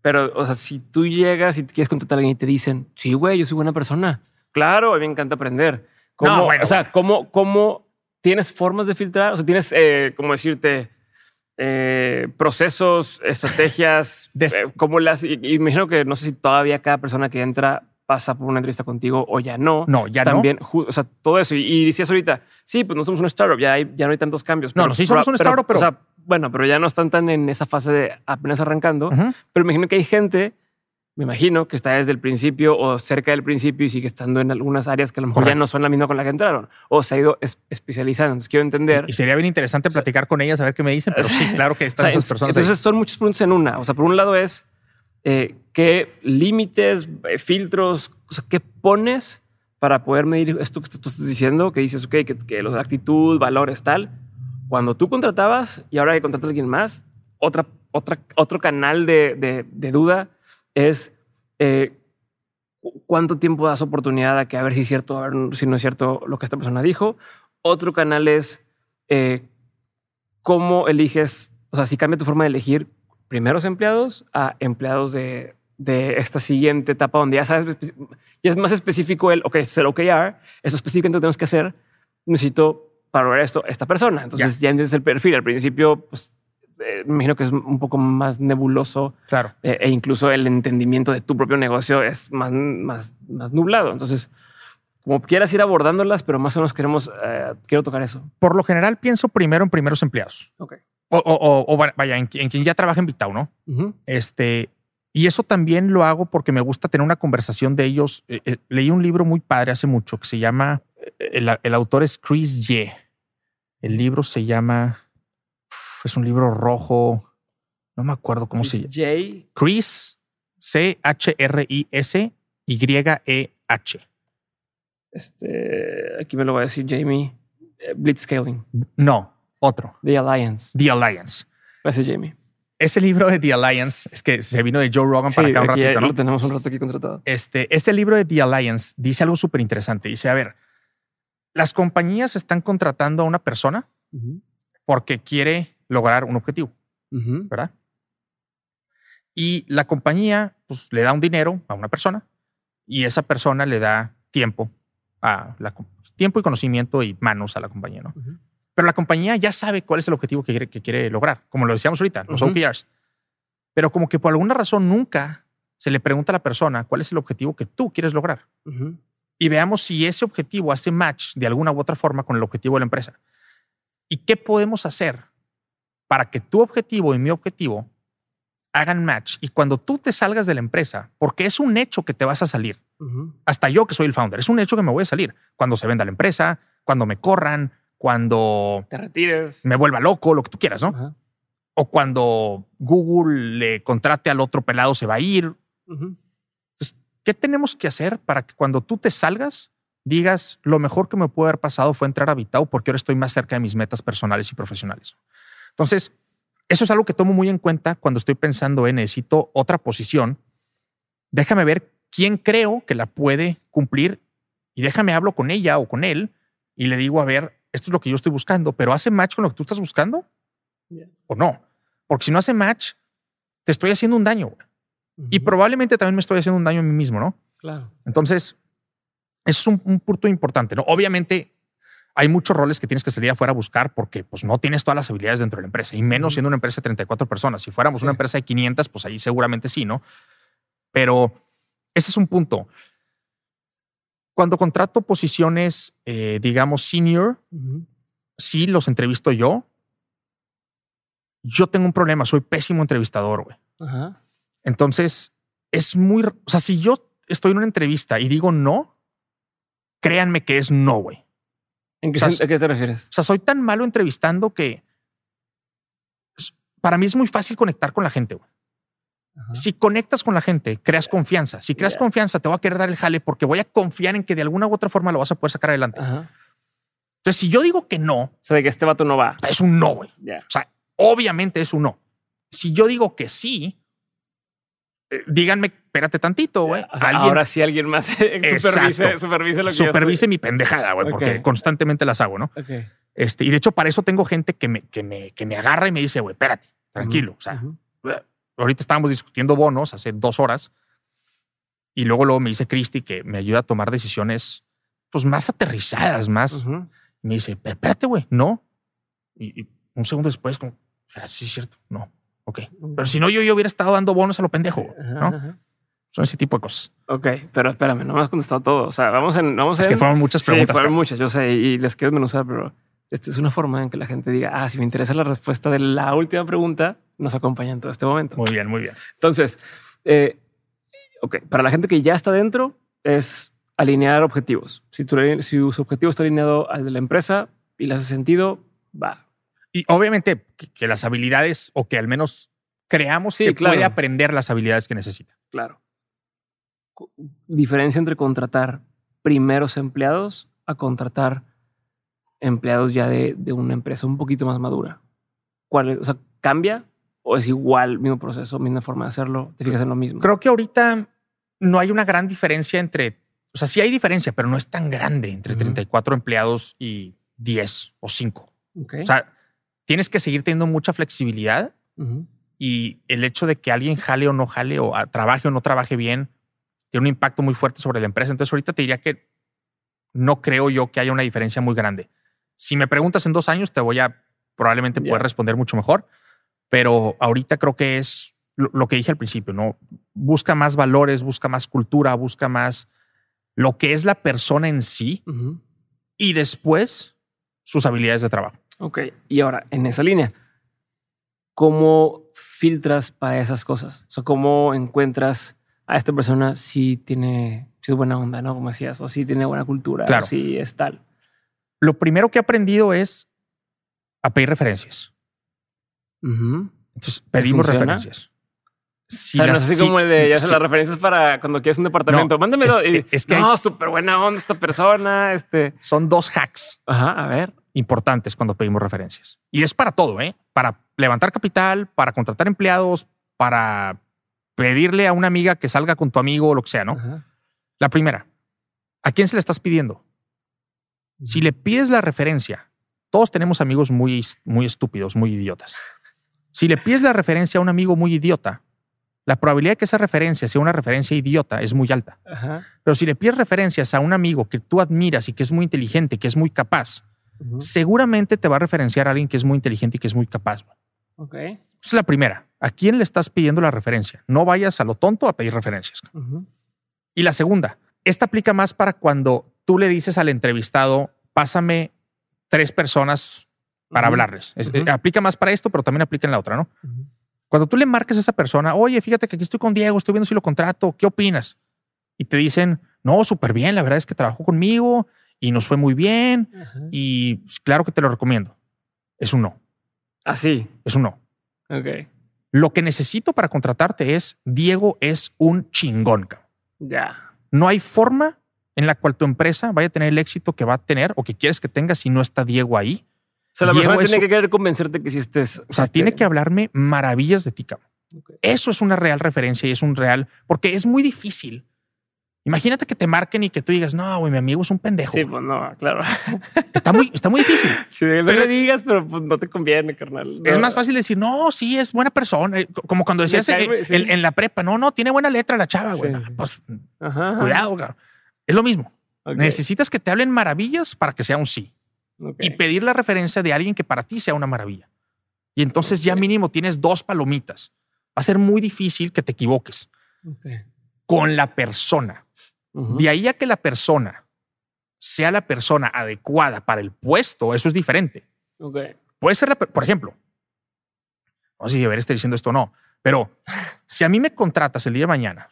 pero, o sea, si tú llegas y quieres contratar a alguien y te dicen, sí, güey, yo soy buena persona, Claro, a mí me encanta aprender. ¿Cómo, o sea, ¿cómo, ¿cómo tienes formas de filtrar? O sea, tienes, eh, ¿cómo decirte? Eh, procesos, estrategias, eh, ¿cómo las... Y, imagino que no sé si todavía cada persona que entra pasa por una entrevista contigo o ya no. No, ya También, o sea, todo eso. Y, decías ahorita, sí, pues no somos un startup, ya, ya no hay tantos cambios. No, no, sí somos un startup, pero... O sea, bueno, pero ya no están tan en esa fase de apenas arrancando. Pero imagino que hay gente me imagino que está desde el principio o cerca del principio y sigue estando en algunas áreas que a lo mejor ya no son la misma con la que entraron o se ha ido especializando. Entonces quiero entender. Y sería bien interesante platicar con ellas, a ver qué me dicen, pero sí, claro que están esas personas. Entonces son muchos puntos en una. O sea, por un lado es eh, qué límites, eh, filtros, o sea, qué pones para poder medir esto que tú estás diciendo, que dices, ok, que, que la actitud, valores, tal. Cuando tú contratabas y ahora que contratas a alguien más, otra, otra, otro canal de, de, de duda es eh, cuánto tiempo das oportunidad a que a ver si es cierto, a ver si no es cierto lo que esta persona dijo. Otro canal es eh, cómo eliges, o sea, si cambia tu forma de elegir primeros empleados a empleados de, de esta siguiente etapa donde ya sabes, ya es más específico el, ok, es el OKR, eso específicamente tenemos que hacer, necesito para lograr esto esta persona. Entonces ya entiendes el perfil. Al principio, pues eh, me imagino que es un poco más nebuloso. Claro. Eh, e incluso el entendimiento de tu propio negocio es más, más, más nublado. Entonces, como quieras ir abordándolas, pero más o menos queremos, eh, quiero tocar eso. Por lo general pienso primero en primeros empleados. Ok. O, vaya, en, quien ya trabaja en Vitao, ¿no? Este, y eso también lo hago porque me gusta tener una conversación de ellos. leí un libro muy padre hace mucho que se llama, el, el autor es Chris Ye. El libro se llama es un libro rojo. No me acuerdo cómo se llama. J. Chris, C-H-R-I-S, Y-E-H. Este, aquí me lo va a decir Jamie. Eh, Blitzscaling. No, otro. The Alliance. The Alliance. Gracias, Jamie. Ese libro de The Alliance es que se vino de Joe Rogan para acá un ratito, ¿no? Lo tenemos un rato aquí contratado. Este, este libro de The Alliance dice algo súper interesante. Dice, a ver, las compañías están contratando a una persona porque quiere lograr un objetivo, ¿verdad? Y la compañía pues, le da un dinero a una persona y esa persona le da tiempo, a la, tiempo y conocimiento y manos a la compañía, ¿no? Pero la compañía ya sabe cuál es el objetivo que quiere, que quiere lograr, como lo decíamos ahorita, los OKRs. Pero como que por alguna razón nunca se le pregunta a la persona cuál es el objetivo que tú quieres lograr. Y veamos si ese objetivo hace match de alguna u otra forma con el objetivo de la empresa. ¿Y qué podemos hacer para que tu objetivo y mi objetivo hagan match. Y cuando tú te salgas de la empresa, porque es un hecho que te vas a salir, hasta yo que soy el founder, es un hecho que me voy a salir. Cuando se venda la empresa, cuando me corran, cuando te retires, me vuelva loco, lo que tú quieras, ¿no? O cuando Google le contrate al otro pelado, se va a ir. Entonces, ¿qué tenemos que hacer para que cuando tú te salgas, digas lo mejor que me puede haber pasado fue entrar a Vitao porque ahora estoy más cerca de mis metas personales y profesionales? Entonces, eso es algo que tomo muy en cuenta cuando estoy pensando en necesito otra posición. Déjame ver quién creo que la puede cumplir y déjame hablo con ella o con él y le digo, a ver, esto es lo que yo estoy buscando, pero ¿hace match con lo que tú estás buscando? ¿O no? Porque si no hace match, te estoy haciendo un daño. Y probablemente también me estoy haciendo un daño a mí mismo, ¿no? Claro. Entonces, eso es un, un punto importante, ¿no? Obviamente, hay muchos roles que tienes que salir afuera a buscar porque pues, no tienes todas las habilidades dentro de la empresa y menos siendo una empresa de 34 personas. Si fuéramos una empresa de 500, pues ahí seguramente sí, ¿no? Pero ese es un punto. Cuando contrato posiciones, eh, digamos, senior, sí los entrevisto yo. Yo tengo un problema, soy pésimo entrevistador, güey. Entonces, es muy... O sea, si yo estoy en una entrevista y digo no, créanme que es no, güey. ¿En qué, ¿A qué te refieres? O sea, soy tan malo entrevistando que para mí es muy fácil conectar con la gente. Si conectas con la gente, creas confianza. Si creas confianza, te voy a querer dar el jale porque voy a confiar en que de alguna u otra forma lo vas a poder sacar adelante. Entonces, si yo digo que no, o sea, de que este vato no va, es un no, güey. O sea, obviamente es un no. Si yo digo que sí, díganme, espérate tantito, güey. Ahora sí alguien más supervise, supervise lo que Supervise mi pendejada, güey, porque constantemente las hago, ¿no? Este, y de hecho, para eso tengo gente que me, que me, que me agarra y me dice, güey, espérate, tranquilo. O sea, ahorita estábamos discutiendo bonos hace dos horas Y luego, luego me dice Cristi que me ayuda a tomar decisiones pues más aterrizadas, más. Me dice, espérate, güey, no. Y, un segundo después, como, ah, sí, es cierto, no. Ok. Pero si no, yo, yo hubiera estado dando bonos a lo pendejo, ¿no? Son ese tipo de cosas. Ok, pero espérame, no me has contestado todo. O sea, vamos en. Vamos es que fueron muchas preguntas. Sí, fueron muchas, yo sé, y les quiero desmenuzar, pero esta es una forma en que la gente diga, ah, si me interesa la respuesta de la última pregunta, nos acompaña en todo este momento. Muy bien, muy bien. Entonces, eh, ok, para la gente que ya está dentro, es alinear objetivos. Si, tu, si su objetivo está alineado al de la empresa y le hace sentido, va. Y obviamente que, las habilidades o que al menos creamos que puede aprender las habilidades que necesita. Claro. Diferencia entre contratar primeros empleados a contratar empleados ya de, una empresa un poquito más madura. ¿Cuál O sea, ¿cambia o es igual, mismo proceso, misma forma de hacerlo? ¿Te fijas en lo mismo? Creo que ahorita no hay una gran diferencia entre o sea, sí hay diferencia, pero no es tan grande entre 34 empleados y 10 o 5. O sea, tienes que seguir teniendo mucha flexibilidad y el hecho de que alguien jale o no jale o trabaje o no trabaje bien tiene un impacto muy fuerte sobre la empresa. Entonces ahorita te diría que no creo yo que haya una diferencia muy grande. Si me preguntas en dos años, te voy a probablemente poder responder mucho mejor, pero ahorita creo que es lo, que dije al principio, ¿no? Busca más valores, busca más cultura, busca más lo que es la persona en sí y después sus habilidades de trabajo. Ok, y ahora en esa línea, ¿cómo filtras para esas cosas? O sea, ¿cómo encuentras a esta persona si tiene, si es buena onda, ¿no? Como decías, o si tiene buena cultura, claro. o si es tal. Lo primero que he aprendido es a pedir referencias. Entonces pedimos referencias. Si o sea, no así como el de ya se las referencias para cuando quieres un departamento. Mándemelo. Es, que no, súper buena onda esta persona. Este son dos hacks. Ajá, a ver. Importantes cuando pedimos referencias. Y es para todo, ¿eh? Para levantar capital, para contratar empleados, para pedirle a una amiga que salga con tu amigo o lo que sea, ¿no? La primera, ¿a quién se le estás pidiendo? Si le pides la referencia, todos tenemos amigos muy, muy estúpidos, muy idiotas. Si le pides la referencia a un amigo muy idiota, la probabilidad de que esa referencia sea una referencia idiota es muy alta. Pero si le pides referencias a un amigo que tú admiras y que es muy inteligente, que es muy capaz, seguramente te va a referenciar a alguien que es muy inteligente y que es muy capaz. Ok. Esa es la primera. ¿A quién le estás pidiendo la referencia? No vayas a lo tonto a pedir referencias. Y la segunda, esta aplica más para cuando tú le dices al entrevistado, pásame tres personas para hablarles. aplica más para esto, pero también aplica en la otra, ¿no? Cuando tú le marques a esa persona, oye, fíjate que aquí estoy con Diego, estoy viendo si lo contrato, ¿qué opinas? Y te dicen, no, súper bien, la verdad es que trabajó conmigo y nos fue muy bien y pues, claro que te lo recomiendo. Es un no. Así. ¿Ah, es un no. Ok. Lo que necesito para contratarte es, Diego es un chingón. Ya. No hay forma en la cual tu empresa vaya a tener el éxito que va a tener o que quieres que tenga si no está Diego ahí o sea, la persona tiene que querer convencerte que si estés. O sea, tiene que hablarme maravillas de ti, cabrón. Eso es una real referencia y es un real, porque es muy difícil. Imagínate que te marquen y que tú digas, no, güey, mi amigo es un pendejo. Sí, pues no, claro. Está muy, está muy difícil. Sí, no le digas, pero pues no te conviene, carnal. Es más fácil decir, no, sí, es buena persona. Eh, como cuando decías en, la prepa, no, no, tiene buena letra la chava, güey. Pues cuidado, cabrón. Es lo mismo. Necesitas que te hablen maravillas para que sea un sí y pedir la referencia de alguien que para ti sea una maravilla. Y entonces ya mínimo tienes dos palomitas. Va a ser muy difícil que te equivoques con la persona. De ahí a que la persona sea la persona adecuada para el puesto, eso es diferente. Puede ser, la, por ejemplo, no sé si debería estar diciendo esto o no, pero si a mí me contratas el día de mañana,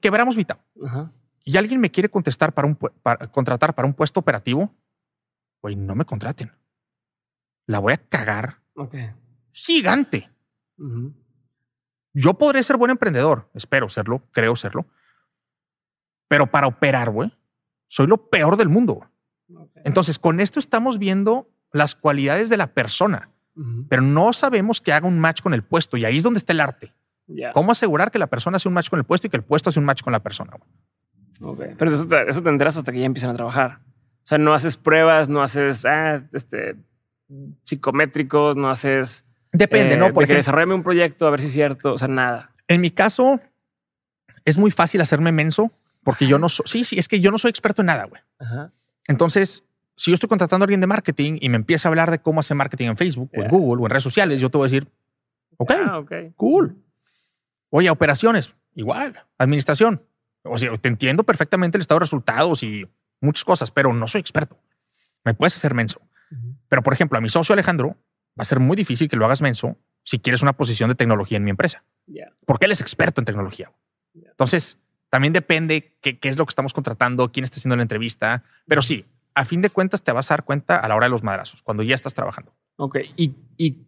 quebramos mitad, y alguien me quiere contestar para un, contratar para un puesto operativo, güey, no me contraten. La voy a cagar. Gigante. Yo podré ser buen emprendedor, espero serlo, creo serlo. Pero para operar, güey, soy lo peor del mundo. Entonces, con esto estamos viendo las cualidades de la persona, pero no sabemos que haga un match con el puesto y ahí es donde está el arte. ¿Cómo asegurar que la persona hace un match con el puesto y que el puesto hace un match con la persona? Pero eso, eso tendrás hasta que ya empiecen a trabajar. O sea, no haces pruebas, no haces ah, este, psicométricos, no haces. Depende, ¿no? Eh, Porque desarrollame un proyecto a ver si es cierto. O sea, nada. En mi caso, es muy fácil hacerme menso Porque yo no soy, sí, sí, es que yo no soy experto en nada, güey. Entonces, si yo estoy contratando a alguien de marketing y me empieza a hablar de cómo hacer marketing en Facebook o en Google o en redes sociales, yo te voy a decir, ok, ah, cool. Oye, operaciones, igual. Administración. O sea, te entiendo perfectamente el estado de resultados y muchas cosas, pero no soy experto. Me puedes hacer menso. Pero, por ejemplo, a mi socio Alejandro va a ser muy difícil que lo hagas menso si quieres una posición de tecnología en mi empresa. Porque él es experto en tecnología. Entonces, también depende qué, qué, es lo que estamos contratando, quién está haciendo la entrevista. Pero sí, a fin de cuentas te vas a dar cuenta a la hora de los madrazos, cuando ya estás trabajando. Ok. ¿Y, y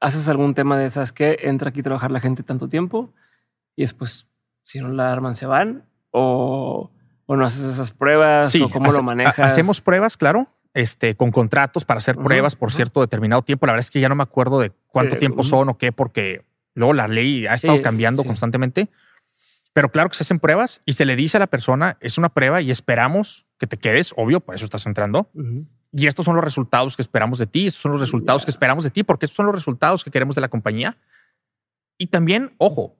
haces algún tema de esas que entra aquí a trabajar la gente tanto tiempo y después, si no la arman, se van? ¿O, o no haces esas pruebas? ¿O cómo lo manejas? Hacemos pruebas, claro. Este, con contratos para hacer pruebas por cierto determinado tiempo. La verdad es que ya no me acuerdo de cuánto tiempo son o qué, porque luego la ley ha estado cambiando constantemente. Pero claro que se hacen pruebas y se le dice a la persona, es una prueba y esperamos que te quedes, obvio, por eso estás entrando. Y estos son los resultados que esperamos de ti, estos son los resultados que esperamos de ti, porque estos son los resultados que queremos de la compañía. Y también, ojo,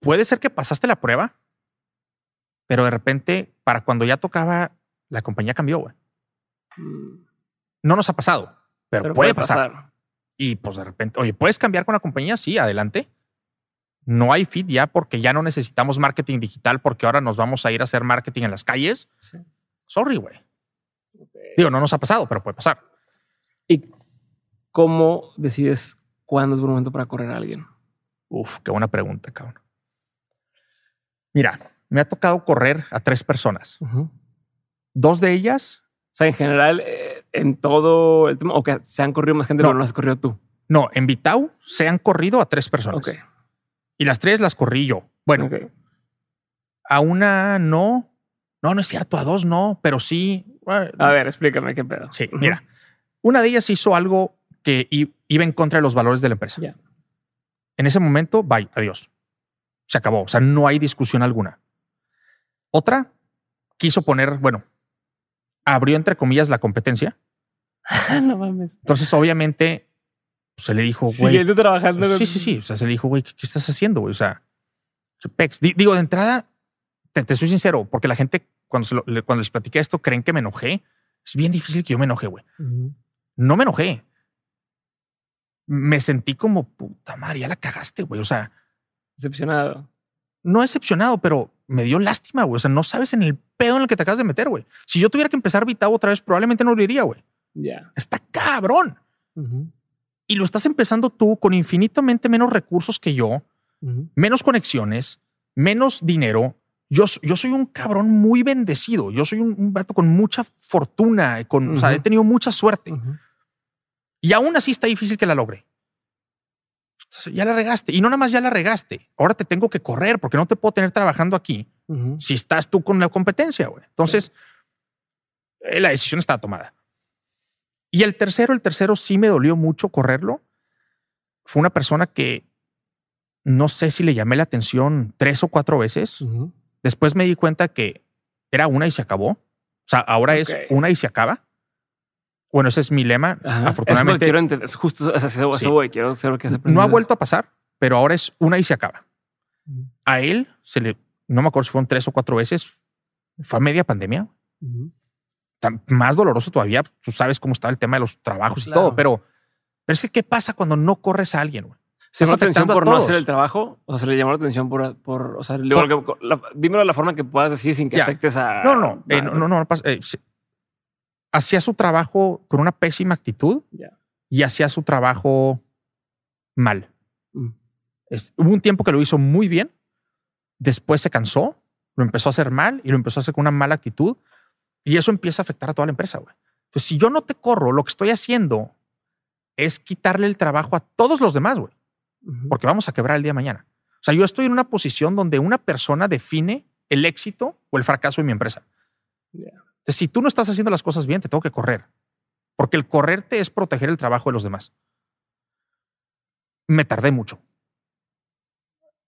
puede ser que pasaste la prueba, pero de repente, para cuando ya tocaba, la compañía cambió, güey. Mm. No nos ha pasado, pero, puede, pasar. Y pues de repente, oye, ¿puedes cambiar con la compañía? Sí, adelante. No hay fit ya porque ya no necesitamos marketing digital porque ahora nos vamos a ir a hacer marketing en las calles. Sorry, güey. Digo, no nos ha pasado, pero puede pasar. ¿Y cómo decides cuándo es buen momento para correr a alguien? Uf, qué buena pregunta, cabrón. Mira, me ha tocado correr a tres personas. Dos de ellas. O sea, en general, eh, en todo el tema, o que se han corrido más gente, no, no lo has corrido tú. No, en Vitau se han corrido a tres personas. Ok. Y las tres las corrí yo. Bueno, a una no. No, no es cierto, a dos no, pero sí. A ver, explícame qué pedo. Sí, mira, una de ellas hizo algo que iba en contra de los valores de la empresa. En ese momento, bye, adiós. Se acabó. O sea, no hay discusión alguna. Otra quiso poner, bueno, abrió entre comillas la competencia. no mames. Entonces, obviamente, se le dijo, güey. Siguiendo trabajando. Sí, sí, sí. O sea, se le dijo, güey, ¿qué, estás haciendo, güey? O sea, pex. Digo, de entrada, te, soy sincero, porque la gente, cuando, cuando les platiqué esto, creen que me enojé. Es bien difícil que yo me enoje, güey. No me enojé. Me sentí como, puta madre, ya la cagaste, güey. O sea. Decepcionado. No decepcionado, pero me dio lástima, güey. O sea, no sabes en el pedo en el que te acabas de meter, güey. Si yo tuviera que empezar Vitao otra vez, probablemente no lo iría, güey. Ya. Está cabrón. Y lo estás empezando tú con infinitamente menos recursos que yo, menos conexiones, menos dinero. Yo, yo soy un cabrón muy bendecido. Yo soy un, un vato con mucha fortuna, con, o sea, he tenido mucha suerte. Y aún así está difícil que la logre. ya la regaste. Y no nada más ya la regaste. Ahora te tengo que correr porque no te puedo tener trabajando aquí si estás tú con la competencia. güey. Entonces, eh, la decisión está tomada. Y el tercero, el tercero sí me dolió mucho correrlo. Fue una persona que no sé si le llamé la atención tres o cuatro veces. Después me di cuenta que era una y se acabó. O sea, ahora es una y se acaba. Bueno, ese es mi lema. Afortunadamente. quiero entender. Justo eso, voy. Quiero saber qué hace. No ha vuelto a pasar, pero ahora es una y se acaba. A él se le, no me acuerdo si fueron tres o cuatro veces. Fue a media pandemia más doloroso todavía. Tú sabes cómo está el tema de los trabajos y todo, pero, pero es que ¿qué pasa cuando no corres a alguien? ¿Se llamó atención por no hacer el trabajo? O sea, se le llamó la atención por, por o sea, dímelo de la forma que puedas decir sin que afectes a. No, no, eh, no, no, no, eh, hacía su trabajo con una pésima actitud y hacía su trabajo mal. Mm. hubo un tiempo que lo hizo muy bien, después se cansó, lo empezó a hacer mal y lo empezó a hacer con una mala actitud y eso empieza a afectar a toda la empresa, güey. Entonces, si yo no te corro, lo que estoy haciendo es quitarle el trabajo a todos los demás, güey. Porque vamos a quebrar el día de mañana. O sea, yo estoy en una posición donde una persona define el éxito o el fracaso de mi empresa. Entonces, si tú no estás haciendo las cosas bien, te tengo que correr. Porque el correrte es proteger el trabajo de los demás. Me tardé mucho.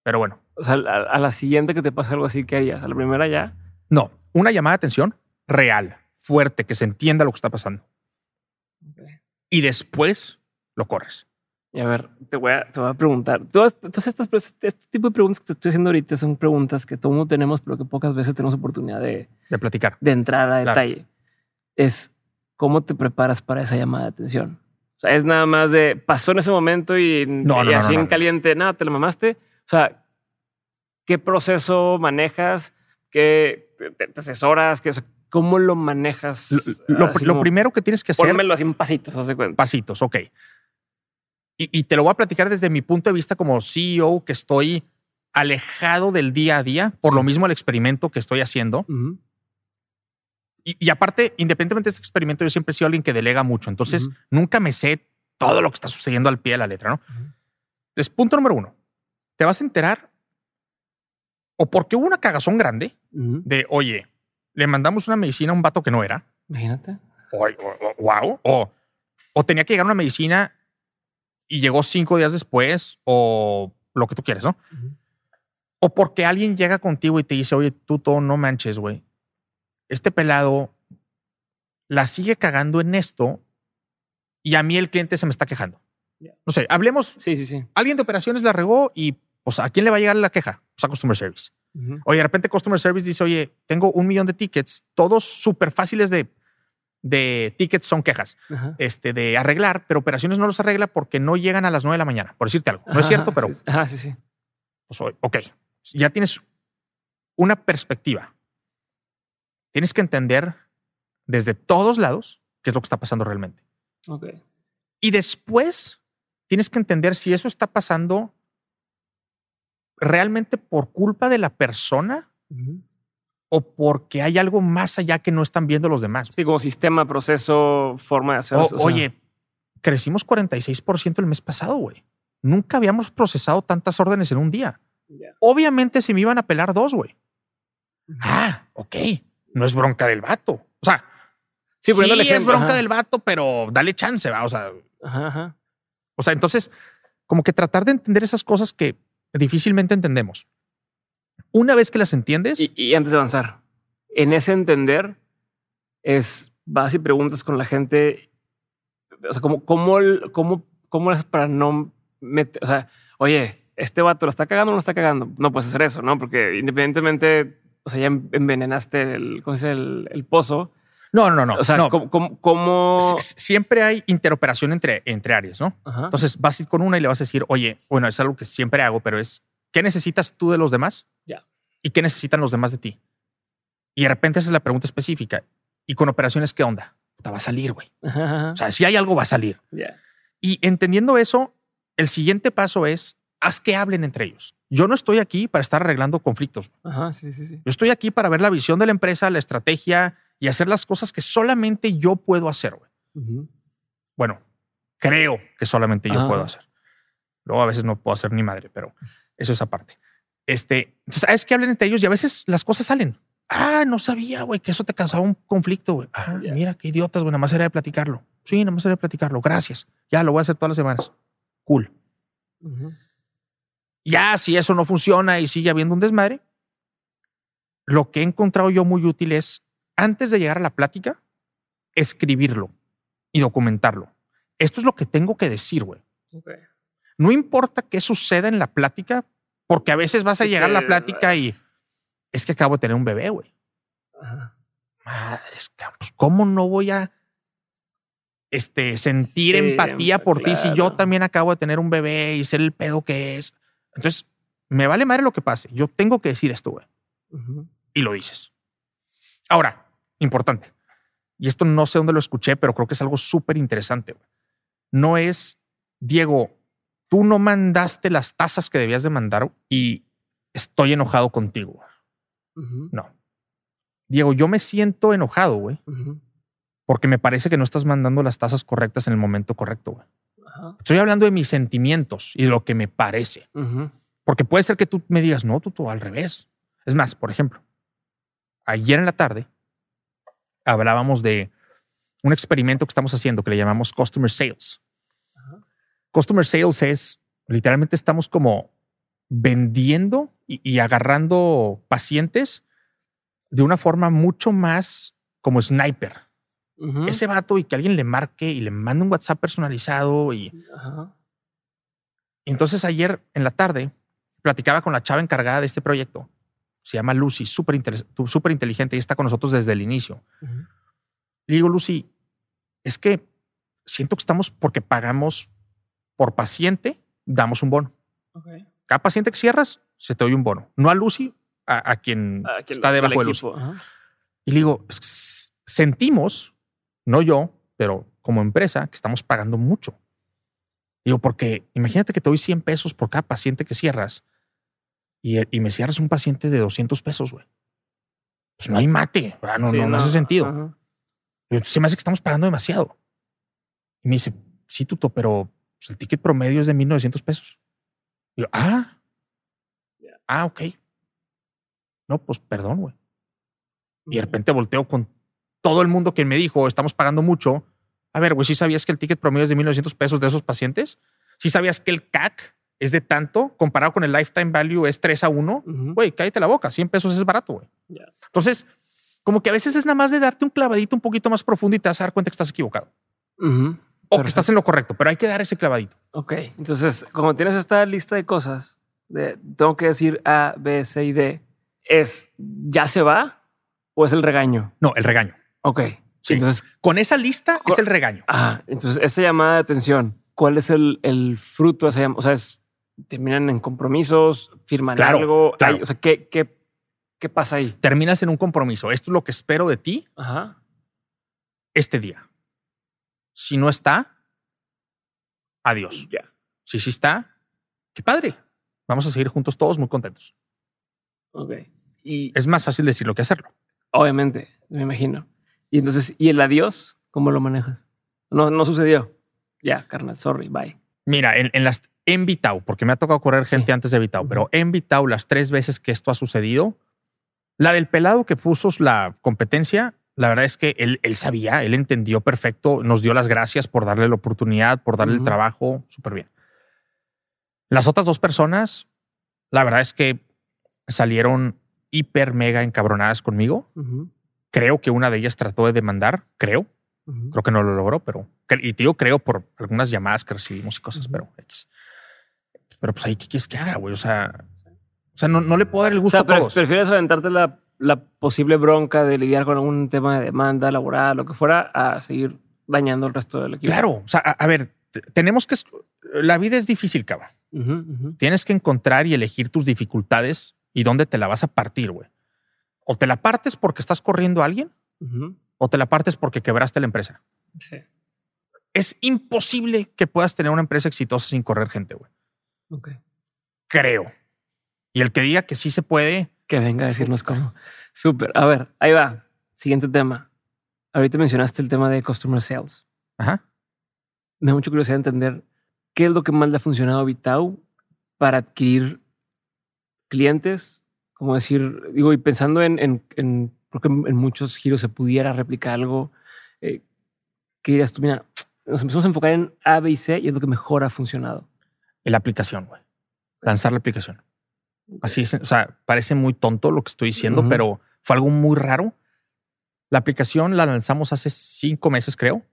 Pero bueno. O sea, a, la siguiente que te pase algo así, ¿qué harías? ¿A la primera ya? No, una llamada de atención real, fuerte, que se entienda lo que está pasando. Y después lo corres. Y a ver, te voy a, te voy a preguntar. Todas, estas, este tipo de preguntas que te estoy haciendo ahorita son preguntas que todo mundo tenemos, pero que pocas veces tenemos oportunidad de, de platicar, de entrar a detalle. Es cómo te preparas para esa llamada de atención. O sea, es nada más de pasó en ese momento y, así en caliente, nada, te lo mamaste. O sea, ¿qué proceso manejas? ¿Qué te, asesoras? ¿Qué, ¿Cómo lo manejas? Lo, primero que tienes que hacer. Pónmelo así en pasitos, haz cuenta. Pasitos, ok. Y, te lo voy a platicar desde mi punto de vista como CEO, que estoy alejado del día a día, por lo mismo el experimento que estoy haciendo. y, aparte, independientemente de ese experimento, yo siempre he sido alguien que delega mucho. Entonces, nunca me sé todo lo que está sucediendo al pie de la letra, ¿no? Entonces, punto número uno. Te vas a enterar o porque hubo una cagazón grande de, oye, le mandamos una medicina a un vato que no era. Imagínate. O, wow. O, o tenía que llegar una medicina y llegó cinco días después o lo que tú quieres, ¿no? O porque alguien llega contigo y te dice, oye, tú todo no manches, güey. Este pelado la sigue cagando en esto y a mí el cliente se me está quejando. No sé, hablemos. Sí, sí, sí. Alguien de operaciones la regó y, pues, ¿a quién le va a llegar la queja? Pues a Customer Service. Oye, de repente Customer Service dice, oye, tengo un millón de tickets, todos súper fáciles de de tickets son quejas este, de arreglar, pero operaciones no los arregla porque no llegan a las 9 de la mañana, por decirte algo. No es cierto, pero. Sí, sí, sí. Pues, ok, ya tienes una perspectiva. Tienes que entender desde todos lados qué es lo que está pasando realmente. Ok. Y después tienes que entender si eso está pasando realmente por culpa de la persona o porque hay algo más allá que no están viendo los demás. Sí, como sistema, proceso, forma de hacerlo. Oye, crecimos 46% el mes pasado, güey. Nunca habíamos procesado tantas órdenes en un día. Obviamente se me iban a pelar dos, güey. Ah, ok. No es bronca del vato. O sea, sí, es bronca del vato, pero dale chance, va. O sea, o sea, entonces, como que tratar de entender esas cosas que difícilmente entendemos. Una vez que las entiendes. Y, antes de avanzar, en ese entender es vas y preguntas con la gente. O sea, ¿cómo, cómo, cómo, cómo es para no meter? O sea, oye, este vato lo está cagando o no está cagando. No puedes hacer eso, ¿no? Porque independientemente, o sea, ya envenenaste el, el, pozo. No, no, no. O sea, ¿cómo, Siempre hay interoperación entre, entre áreas, ¿no? Entonces vas a ir con una y le vas a decir, oye, bueno, es algo que siempre hago, pero es, ¿qué necesitas tú de los demás? Ya. ¿Y qué necesitan los demás de ti? Y de repente esa es la pregunta específica. ¿Y con operaciones qué onda? Te va a salir, güey. O sea, si hay algo, va a salir. Y entendiendo eso, el siguiente paso es haz que hablen entre ellos. Yo no estoy aquí para estar arreglando conflictos. sí, sí, sí. Yo estoy aquí para ver la visión de la empresa, la estrategia y hacer las cosas que solamente yo puedo hacer. Güey. Bueno, creo que solamente yo puedo hacer. Luego a veces no puedo hacer ni madre, pero eso es aparte. Este, sabes que hablen entre ellos y a veces las cosas salen. Ah, no sabía, güey, que eso te causaba un conflicto, güey. Ah, mira qué idiotas, güey, nada más era de platicarlo. Sí, nada más era de platicarlo. Gracias. Ya lo voy a hacer todas las semanas. Cool. Ya, si eso no funciona y sigue habiendo un desmadre, lo que he encontrado yo muy útil es, antes de llegar a la plática, escribirlo y documentarlo. Esto es lo que tengo que decir, güey. No importa qué suceda en la plática, porque a veces vas a llegar a la plática y es que acabo de tener un bebé, güey. Madres, pues, ¿cómo no voy a este, sentir empatía por ti si yo también acabo de tener un bebé y ser el pedo que es? Entonces, me vale madre lo que pase. Yo tengo que decir esto, güey. Y lo dices. Ahora, importante. Y esto no sé dónde lo escuché, pero creo que es algo súper interesante. No es, Diego, tú no mandaste las tasas que debías de mandar y estoy enojado contigo. No. Diego, yo me siento enojado, güey, porque me parece que no estás mandando las tasas correctas en el momento correcto, güey. Estoy hablando de mis sentimientos y de lo que me parece. Porque puede ser que tú me digas, no, tú, tú al revés. Es más, por ejemplo, ayer en la tarde hablábamos de un experimento que estamos haciendo que le llamamos Customer Sales. Customer sales es literalmente estamos como vendiendo y, agarrando pacientes de una forma mucho más como sniper. Ese vato y que alguien le marque y le mande un WhatsApp personalizado y Entonces ayer en la tarde platicaba con la chava encargada de este proyecto. Se llama Lucy, súper inteligente y está con nosotros desde el inicio. Le digo, Lucy, es que siento que estamos porque pagamos por paciente, damos un bono. Cada paciente que cierras, se te doy un bono. No a Lucy, a, quien, está debajo de Lucy. Y le digo, sentimos, no yo, pero como empresa, que estamos pagando mucho. Digo, porque imagínate que te doy 100 pesos por cada paciente que cierras y, me cierras un paciente de 200 pesos, güey. Pues no hay mate, no, no, no, hace sentido. se me hace que estamos pagando demasiado. Y me dice, sí, Tuto, pero pues, el ticket promedio es de 1900 pesos. Y yo, ah, ah, ok. No, pues perdón, güey. Y de repente volteo con todo el mundo que me dijo, estamos pagando mucho. A ver, güey, ¿sí sabías que el ticket promedio es de 1900 pesos de esos pacientes? ¿Sí sabías que el CAC es de tanto comparado con el lifetime value es 3 a 1? Güey, cállate la boca, 100 pesos es barato, güey. Entonces, como que a veces es nada más de darte un clavadito un poquito más profundo y te vas a dar cuenta que estás equivocado. O que estás en lo correcto, pero hay que dar ese clavadito. Ok, entonces, como tienes esta lista de cosas, de, tengo que decir A, B, C y D, ¿es ya se va o es el regaño? No, el regaño. Ok. Sí. Entonces, con esa lista es el regaño. Ah, entonces esa llamada de atención, ¿cuál es el, el fruto de esa llamada? O sea, es, terminan en compromisos, firman algo. o sea, ¿qué, qué, ¿qué pasa ahí? Terminas en un compromiso. Esto es lo que espero de ti Ajá. este día. Si no está, adiós. Ya. Si sí está, qué padre. Vamos a seguir juntos todos muy contentos. Ok. Y es más fácil decirlo que hacerlo. Obviamente, me imagino. Y entonces, ¿y el adiós? ¿Cómo lo manejas? No, no sucedió. Ya, carnal, sorry, bye. Mira, en, las en Vitao, porque me ha tocado correr gente antes de Vitao, pero en Vitao, las tres veces que esto ha sucedido, la del pelado que puso la competencia, la verdad es que él, él sabía, él entendió perfecto, nos dio las gracias por darle la oportunidad, por darle el trabajo, súper bien. Las otras dos personas, la verdad es que salieron hiper mega encabronadas conmigo. Creo que una de ellas trató de demandar, creo. Creo que no lo logró, pero y te digo creo por algunas llamadas que recibimos y cosas, pero X. Pero pues ahí, ¿qué quieres que haga, güey? O sea, o sea no, no le puedo dar el gusto a todos. ¿Prefieres aventarte la, la, posible bronca de lidiar con algún tema de demanda laboral, lo que fuera, a seguir dañando el resto del equipo? Claro. O sea, a, ver, tenemos que. La vida es difícil, cabrón. Tienes que encontrar y elegir tus dificultades y dónde te la vas a partir, güey. O te la partes porque estás corriendo a alguien o te la partes porque quebraste la empresa. Sí. Es imposible que puedas tener una empresa exitosa sin correr gente, güey. Ok. Creo. Y el que diga que sí se puede. Que venga a decirnos cómo. Súper. A ver, ahí va. Siguiente tema. Ahorita mencionaste el tema de customer sales. Ajá. Me da mucha curiosidad entender qué es lo que más le ha funcionado a Vitao para adquirir clientes. Como decir, digo, y pensando en, en, en porque en muchos giros se pudiera replicar algo. Eh, ¿Qué dirías tú? Mira, nos empezamos a enfocar en A, B y C y es lo que mejor ha funcionado. La aplicación, güey. Lanzar la aplicación. Así es. O sea, parece muy tonto lo que estoy diciendo, pero fue algo muy raro. La aplicación la lanzamos hace cinco meses, creo.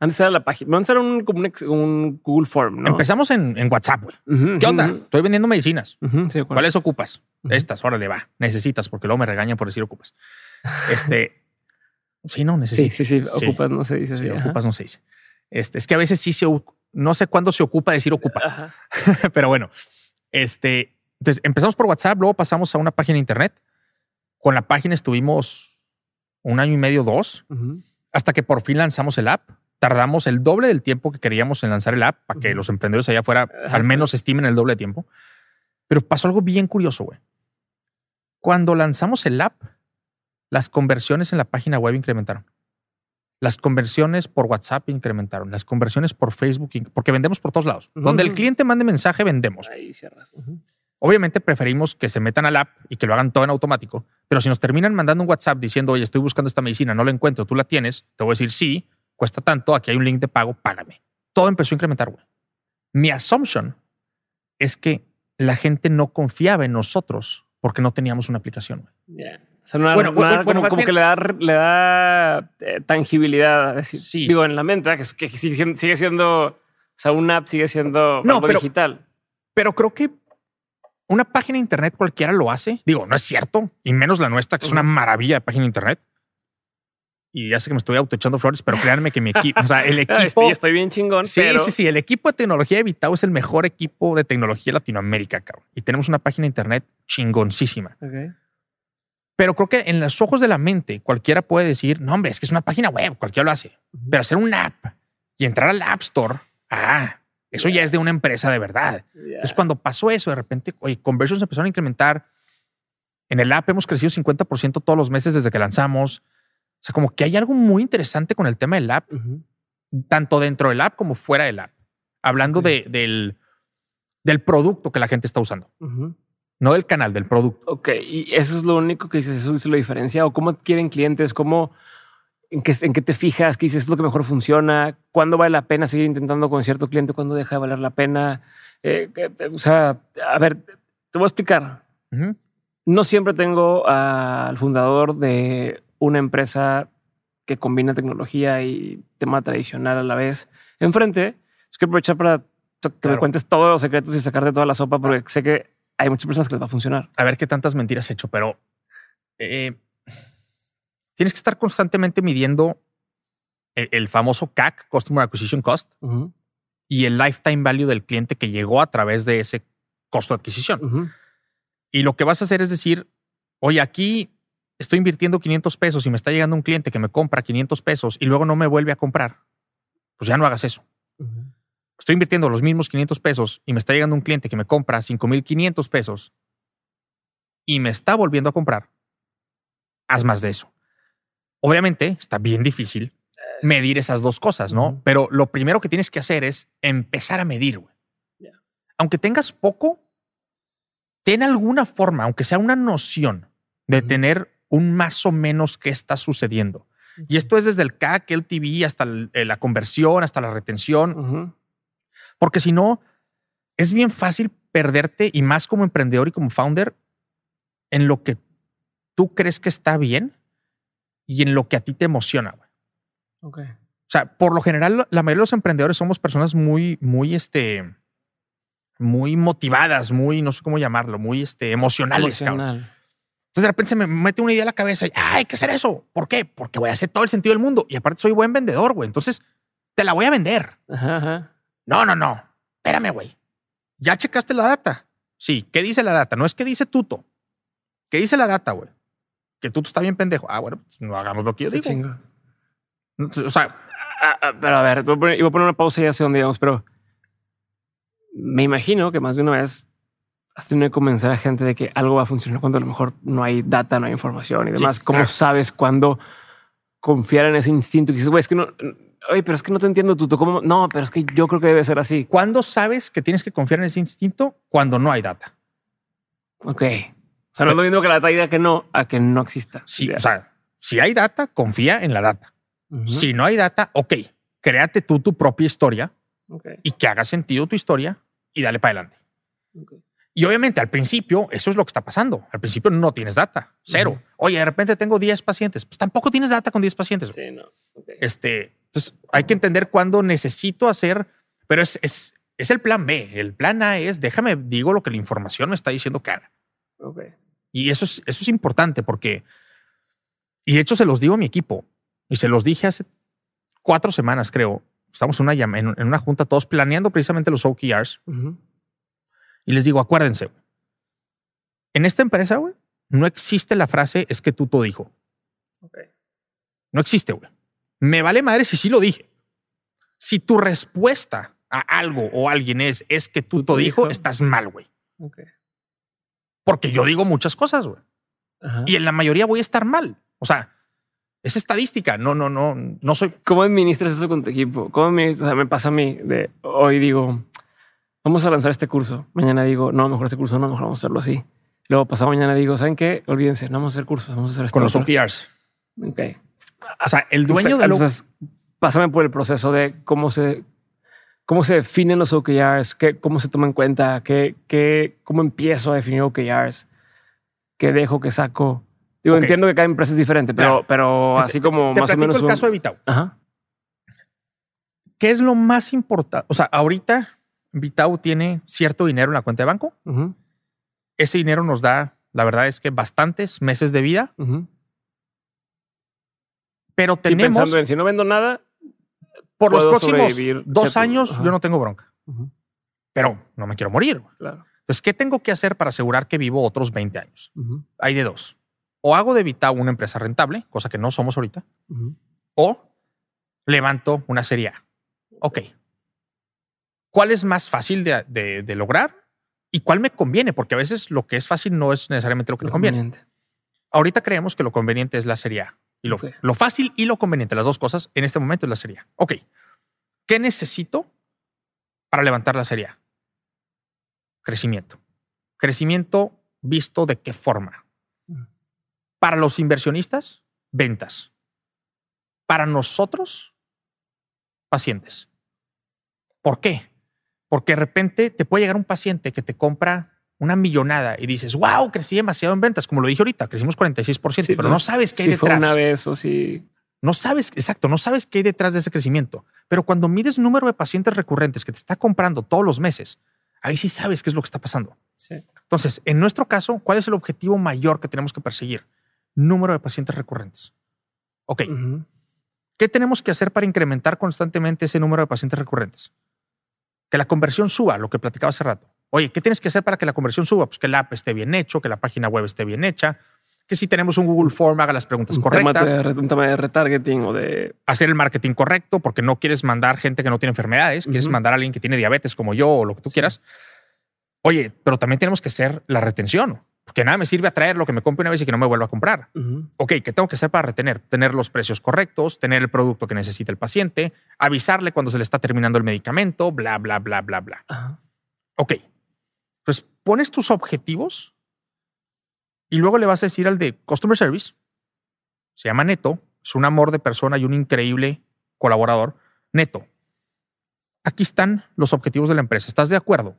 Antes era la página. Antes era un, como un, Google Form, ¿no? Empezamos en, en WhatsApp, güey. ¿Qué onda? Estoy vendiendo medicinas. ¿Cuáles ocupas? Estas, órale, va. Necesitas, porque luego me regañan por decir ocupas. Este. sí, no, necesitas. Sí, sí, sí. Ocupas no se dice. Sí, ocupas no se dice. Este, es que a veces sí se. No sé cuándo se ocupa decir ocupa. Pero bueno, este. Entonces empezamos por WhatsApp, luego pasamos a una página de internet. Con la página estuvimos un año y medio, dos hasta que por fin lanzamos el app. Tardamos el doble del tiempo que queríamos en lanzar el app para que los emprendedores allá afuera al menos estimen el doble de tiempo. Pero pasó algo bien curioso, güey. Cuando lanzamos el app, las conversiones en la página web incrementaron. Las conversiones por WhatsApp incrementaron. Las conversiones por Facebook, porque vendemos por todos lados. Donde el cliente mande mensaje, vendemos. Ahí cierras. Obviamente preferimos que se metan al app y que lo hagan todo en automático, pero si nos terminan mandando un WhatsApp diciendo, oye, estoy buscando esta medicina, no la encuentro, tú la tienes, te voy a decir, sí, cuesta tanto, aquí hay un link de pago, págame. Todo empezó a incrementar, güey. Mi assumption es que la gente no confiaba en nosotros porque no teníamos una aplicación. güey. O sea, no bueno, como, que le da, le da eh, tangibilidad, decir, digo, en la mente, que, que sigue, siendo, o sea, una app sigue siendo no, digital Pero creo que una página de internet cualquiera lo hace. Digo, no es cierto, y menos la nuestra, que es una maravilla de página de internet. Y ya sé que me estoy autoechando flores, pero créanme que mi equipo, o sea, el equipo. estoy bien chingón. Sí, sí, sí. El equipo de tecnología de Vitao es el mejor equipo de tecnología de Latinoamérica, cabrón. Y tenemos una página de internet chingoncísima. Pero creo que en los ojos de la mente, cualquiera puede decir, no, hombre, es que es una página web, cualquiera lo hace. Pero hacer una app y entrar al App Store, ah, eso ya es de una empresa de verdad. Entonces, cuando pasó eso, de repente, oye, conversions empezaron a incrementar. En el app hemos crecido 50% todos los meses desde que lanzamos. O sea, como que hay algo muy interesante con el tema del app, tanto dentro del app como fuera del app. Hablando de, del, del producto que la gente está usando. No del canal, del producto. Ok, y eso es lo único que dices, eso es la diferencia. ¿O cómo adquieren clientes? ¿Cómo, en, qué, en qué te fijas? ¿Qué dices es lo que mejor funciona? ¿Cuándo vale la pena seguir intentando con cierto cliente? ¿Cuándo deja de valer la pena? Eh, o sea, a ver, te voy a explicar. No siempre tengo al fundador de una empresa que combina tecnología y tema tradicional a la vez enfrente, es que aprovechar para que me cuentes todos los secretos y sacarte toda la sopa, porque sé que hay muchas personas que les va a funcionar. A ver qué tantas mentiras he hecho, pero eh, tienes que estar constantemente midiendo el, famoso CAC, Customer Acquisition Cost, y el lifetime value del cliente que llegó a través de ese costo de adquisición. Y lo que vas a hacer es decir, oye, aquí estoy invirtiendo 500 pesos y me está llegando un cliente que me compra 500 pesos y luego no me vuelve a comprar, pues ya no hagas eso. Estoy invirtiendo los mismos 500 pesos y me está llegando un cliente que me compra 5,500 pesos y me está volviendo a comprar. Haz más de eso. Obviamente está bien difícil medir esas dos cosas, ¿no? Pero lo primero que tienes que hacer es empezar a medir, güey. Aunque tengas poco, ten alguna forma, aunque sea una noción de tener un más o menos qué está sucediendo. Y esto es desde el CAC, el TV, hasta eh, la conversión, hasta la retención. Porque si no, es bien fácil perderte y más como emprendedor y como founder en lo que tú crees que está bien y en lo que a ti te emociona. Ok. O sea, por lo general, la mayoría de los emprendedores somos personas muy, muy, este, muy motivadas, muy, no sé cómo llamarlo, muy, este, emocionales. Emocional. Entonces de repente se me mete una idea a la cabeza y hay que hacer eso. ¿Por qué? Porque voy a hacer todo el sentido del mundo. Y aparte soy buen vendedor, güey. Entonces te la voy a vender. No, no, no. Espérame, güey. ¿Ya checaste la data? Sí. ¿Qué dice la data? No es que dice Tuto. ¿Qué dice la data, güey? Que Tuto está bien pendejo. Ah, bueno, pues no hagamos lo que yo digo. O sea. Ah, ah, pero a ver, voy a, poner, a poner una pausa y hacia donde digamos, pero me imagino que más de una vez has tenido que convencer a gente de que algo va a funcionar cuando a lo mejor no hay data, no hay información y demás. ¿Cómo sabes cuándo confiar en ese instinto? Y dices, güey, es que no, oye, pero es que no te entiendo tú. ¿Cómo? No, pero es que yo creo que debe ser así. ¿Cuándo sabes que tienes que confiar en ese instinto? Cuando no hay data. Ok. O sea, no es lo mismo que la data idea que no, a que no exista. Sí, o sea, si hay data, confía en la data. Si no hay data, ok, créate tú tu propia historia y que haga sentido tu historia y dale para adelante. Okay. Y obviamente al principio eso es lo que está pasando. Al principio no tienes data, cero. Oye, de repente tengo 10 pacientes. Pues tampoco tienes data con 10 pacientes. Sí, no. Este, entonces hay que entender cuándo necesito hacer, pero es, es, es, el plan B. El plan A es déjame, digo lo que la información me está diciendo que haga. Y eso es, eso es importante porque, y de hecho se los digo a mi equipo y se los dije hace cuatro semanas, creo. Estamos en una, en, en una junta todos planeando precisamente los OKRs. Y les digo, acuérdense, en esta empresa, güey, no existe la frase es que tú todo dijo. No existe, güey. Me vale madre si sí lo dije. Si tu respuesta a algo o alguien es es que tú, todo dijo, estás mal, güey. Porque yo digo muchas cosas, güey. Y en la mayoría voy a estar mal. O sea, es estadística. No, no, no, no soy. ¿Cómo administras eso con tu equipo? ¿Cómo administras? O sea, me pasa a mí de hoy digo, vamos a lanzar este curso. Mañana digo, no, mejor este curso no, mejor vamos a hacerlo así. Luego pasado mañana digo, ¿saben qué? Olvídense, no vamos a hacer cursos, vamos a hacer esto. Con los OKRs. Ok. O sea, el dueño de los... pásame por el proceso de cómo se, cómo se definen los OKRs, qué, cómo se toma en cuenta, qué, qué, cómo empiezo a definir OKRs, qué dejo, qué saco. Digo, entiendo que cada empresa es diferente, pero, pero así como te más o menos. el caso de Vitao. Ajá. ¿Qué es lo más importante? O sea, ahorita Vitao tiene cierto dinero en la cuenta de banco. Ese dinero nos da, la verdad es que bastantes meses de vida. Pero tenemos. pensando en si no vendo nada. Por los próximos dos años, yo no tengo bronca. Pero no me quiero morir. Claro. Entonces, ¿qué tengo que hacer para asegurar que vivo otros 20 años? Hay de dos. O hago de Vitao una empresa rentable, cosa que no somos ahorita, o levanto una serie A. Ok. ¿Cuál es más fácil de, lograr? ¿Y cuál me conviene? Porque a veces lo que es fácil no es necesariamente lo que te conviene. Ahorita creemos que lo conveniente es la serie A. Y lo, lo, fácil y lo conveniente, las dos cosas, en este momento es la serie A. Ok. ¿Qué necesito para levantar la serie A? Crecimiento. Crecimiento visto de qué forma. Para los inversionistas, ventas. Para nosotros, pacientes. ¿Por qué? Porque de repente te puede llegar un paciente que te compra una millonada y dices, wow, crecí demasiado en ventas. Como lo dije ahorita, crecimos 46%, pero no sabes qué hay detrás. una vez o sí. No sabes, exacto, no sabes qué hay detrás de ese crecimiento. Pero cuando mides número de pacientes recurrentes que te está comprando todos los meses, ahí sí sabes qué es lo que está pasando. Entonces, en nuestro caso, ¿cuál es el objetivo mayor que tenemos que perseguir? Número de pacientes recurrentes. Ok. ¿Qué tenemos que hacer para incrementar constantemente ese número de pacientes recurrentes? Que la conversión suba, lo que platicaba hace rato. Oye, ¿qué tienes que hacer para que la conversión suba? Pues que el app esté bien hecho, que la página web esté bien hecha, que si tenemos un Google Form haga las preguntas correctas. un tema de retargeting o de... Hacer el marketing correcto porque no quieres mandar gente que no tiene enfermedades, quieres mandar a alguien que tiene diabetes como yo o lo que tú quieras. Oye, pero también tenemos que hacer la retención. Porque nada me sirve atraer lo que me compre una vez y que no me vuelva a comprar. Ok, ¿qué tengo que hacer para retener? Tener los precios correctos, tener el producto que necesita el paciente, avisarle cuando se le está terminando el medicamento, bla, bla, bla, bla, bla. Ok, pones tus objetivos y luego le vas a decir al de Customer Service, se llama Neto, es un amor de persona y un increíble colaborador. Neto, aquí están los objetivos de la empresa. ¿Estás de acuerdo?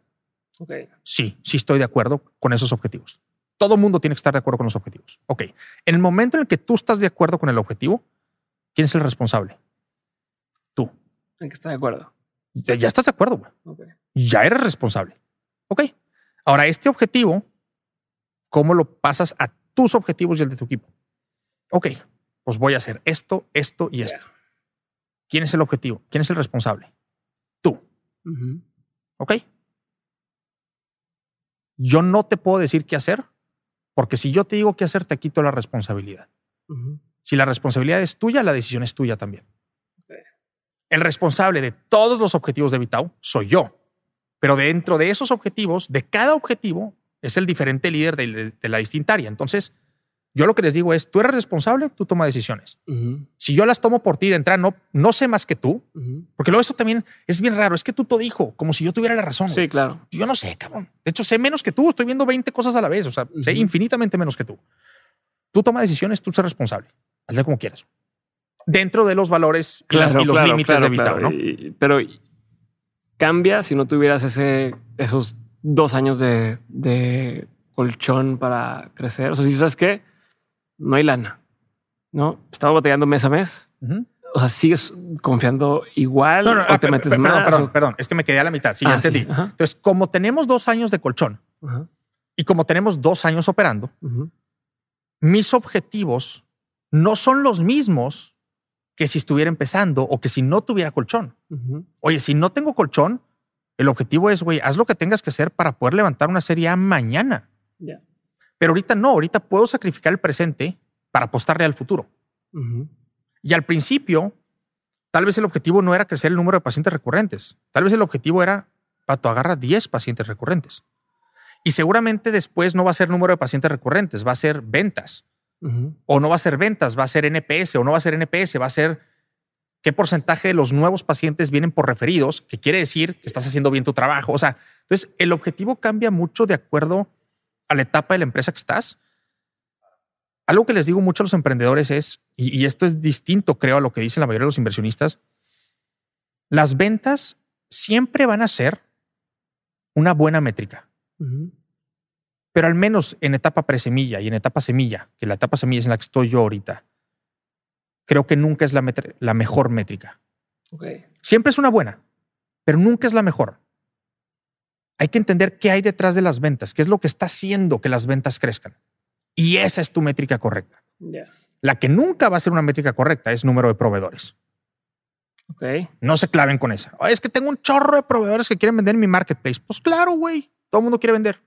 Okay. Sí, sí estoy de acuerdo con esos objetivos. Todo mundo tiene que estar de acuerdo con los objetivos. Ok. En el momento en el que tú estás de acuerdo con el objetivo, ¿quién es el responsable? Tú. ¿En qué está de acuerdo? Ya, estás de acuerdo. Güey. Ya eres responsable. Ok. Ahora, este objetivo, ¿cómo lo pasas a tus objetivos y el de tu equipo? Ok, pues voy a hacer esto, esto y esto. ¿Quién es el objetivo? ¿Quién es el responsable? Tú. Ok. Yo no te puedo decir qué hacer porque si yo te digo qué hacer, te quito la responsabilidad. Si la responsabilidad es tuya, la decisión es tuya también. El responsable de todos los objetivos de Vitao soy yo. Pero dentro de esos objetivos, de cada objetivo, es el diferente líder de, la distinta área. Entonces, yo lo que les digo es, tú eres responsable, tú tomas decisiones. Si yo las tomo por ti de entrada, no, no sé más que tú, porque luego eso también es bien raro. Es que tú todo dijo, como si yo tuviera la razón. Sí, claro. Yo no sé, cabrón. De hecho, sé menos que tú. Estoy viendo 20 cosas a la vez. O sea, sé infinitamente menos que tú. Tú tomas decisiones, tú eres responsable. Hazle como quieras. Dentro de los valores y, los límites de Vitao, ¿no? pero cambia si no tuvieras ese, esos dos años de, de colchón para crecer. O sea, si sabes que no hay lana, ¿no? Estaba batallando mes a mes. O sea, sigues confiando igual o te metes perdón, más. Perdón, perdón, es que me quedé a la mitad. Sí, ya ah, entendí. Entonces, como tenemos dos años de colchón y como tenemos dos años operando, mis objetivos no son los mismos que si estuviera empezando o que si no tuviera colchón. Oye, si no tengo colchón, el objetivo es, güey, haz lo que tengas que hacer para poder levantar una serie A mañana. Pero ahorita no, ahorita puedo sacrificar el presente para apostarle al futuro. Y al principio, tal vez el objetivo no era crecer el número de pacientes recurrentes. Tal vez el objetivo era, pato, agarra 10 pacientes recurrentes. Y seguramente después no va a ser número de pacientes recurrentes, va a ser ventas. O no va a ser ventas, va a ser NPS, o no va a ser NPS, va a ser qué porcentaje de los nuevos pacientes vienen por referidos, que quiere decir que estás haciendo bien tu trabajo. O sea, entonces el objetivo cambia mucho de acuerdo a la etapa de la empresa que estás. Algo que les digo mucho a los emprendedores es, y, esto es distinto, creo, a lo que dicen la mayoría de los inversionistas, las ventas siempre van a ser una buena métrica. Pero al menos en etapa presemilla y en etapa semilla, que la etapa semilla es en la que estoy yo ahorita, creo que nunca es la, la mejor métrica. Siempre es una buena, pero nunca es la mejor. hay que entender qué hay detrás de las ventas, qué es lo que está haciendo que las ventas crezcan. Y esa es tu métrica correcta. La que nunca va a ser una métrica correcta es número de proveedores. Okay. No se claven con esa. es que tengo un chorro de proveedores que quieren vender en mi marketplace. Pues claro, güey. Todo el mundo quiere vender.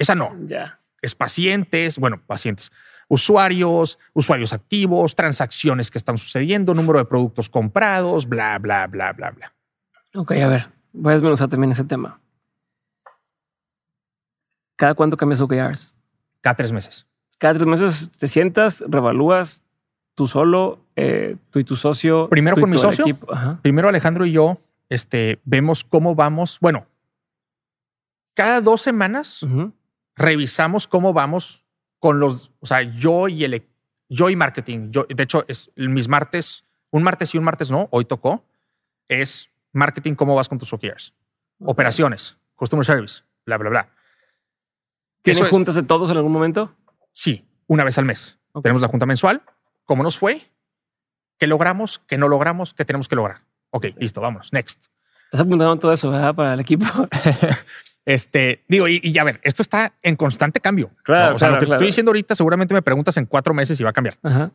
Esa no. Ya. Es pacientes, bueno, pacientes, usuarios, usuarios activos, transacciones que están sucediendo, número de productos comprados, bla, bla, bla, bla, bla. Ok, a ver, voy a desmenuzar también ese tema. ¿Cada cuánto cambias OKRs? Cada tres meses. Cada tres meses te sientas, revalúas tú solo, eh, tú y tu socio. Primero con mi socio. Primero Alejandro y yo este, vemos cómo vamos. Bueno, cada dos semanas revisamos cómo vamos con los, o sea, yo y el, yo y marketing. Yo, de hecho, es mis martes, un martes y un martes no, hoy tocó, es marketing, cómo vas con tus OKRs. Operaciones, customer service, bla, bla, bla. ¿Tienen juntas de todos en algún momento? Sí, una vez al mes. Tenemos la junta mensual cómo nos fue, qué logramos, qué no logramos, qué tenemos que lograr. Ok, listo, vamos, next. Estás apuntando todo eso, ¿verdad? Para el equipo. este, digo, y, y, a ver, esto está en constante cambio. Claro. O sea, lo que estoy diciendo ahorita, seguramente me preguntas en cuatro meses y va a cambiar.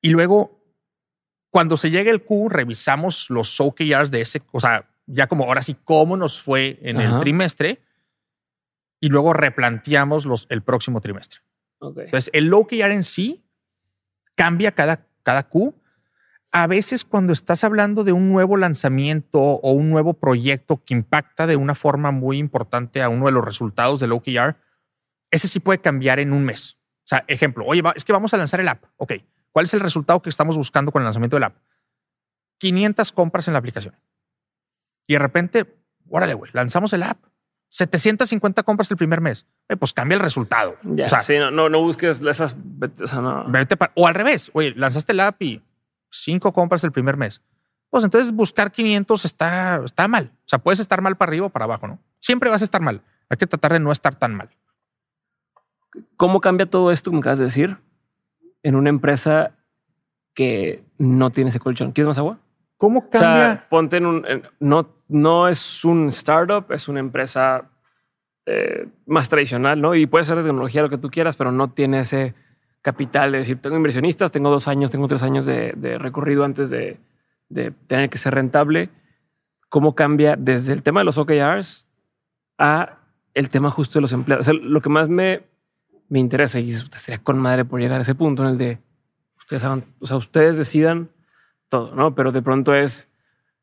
Y luego, cuando se llegue el Q, revisamos los OKRs de ese, o sea, ya como ahora sí, cómo nos fue en el trimestre y luego replanteamos los, el próximo trimestre. Entonces, el OKR en sí cambia cada, cada Q. A veces cuando estás hablando de un nuevo lanzamiento o un nuevo proyecto que impacta de una forma muy importante a uno de los resultados del OKR, ese sí puede cambiar en un mes. O sea, ejemplo, oye, es que vamos a lanzar el app. Ok, ¿cuál es el resultado que estamos buscando con el lanzamiento del app? 500 compras en la aplicación. Y de repente, órale, güey, lanzamos el app. 750 compras el primer mes. pues cambia el resultado. Ya, o sea, sí, no, no, busques esas. O, al revés. Oye, lanzaste el app y cinco compras el primer mes. Pues entonces buscar 500 está, está mal. O sea, puedes estar mal para arriba o para abajo, ¿no? Siempre vas a estar mal. Hay que tratar de no estar tan mal. ¿Cómo cambia todo esto, como acabas de decir, en una empresa que no tiene ese colchón? ¿Quieres más agua? ¿Cómo cambia? ponte en un. no, no es un startup, es una empresa eh, más tradicional, ¿no? Y puede ser de tecnología lo que tú quieras, pero no tiene ese capital de decir, tengo inversionistas, tengo dos años, tengo tres años de, recorrido antes de, tener que ser rentable. ¿Cómo cambia desde el tema de los OKRs a el tema justo de los empleados? lo que más me, me interesa y estaría con madre por llegar a ese punto en el de ustedes o sea, ustedes decidan todo, ¿no? Pero de pronto es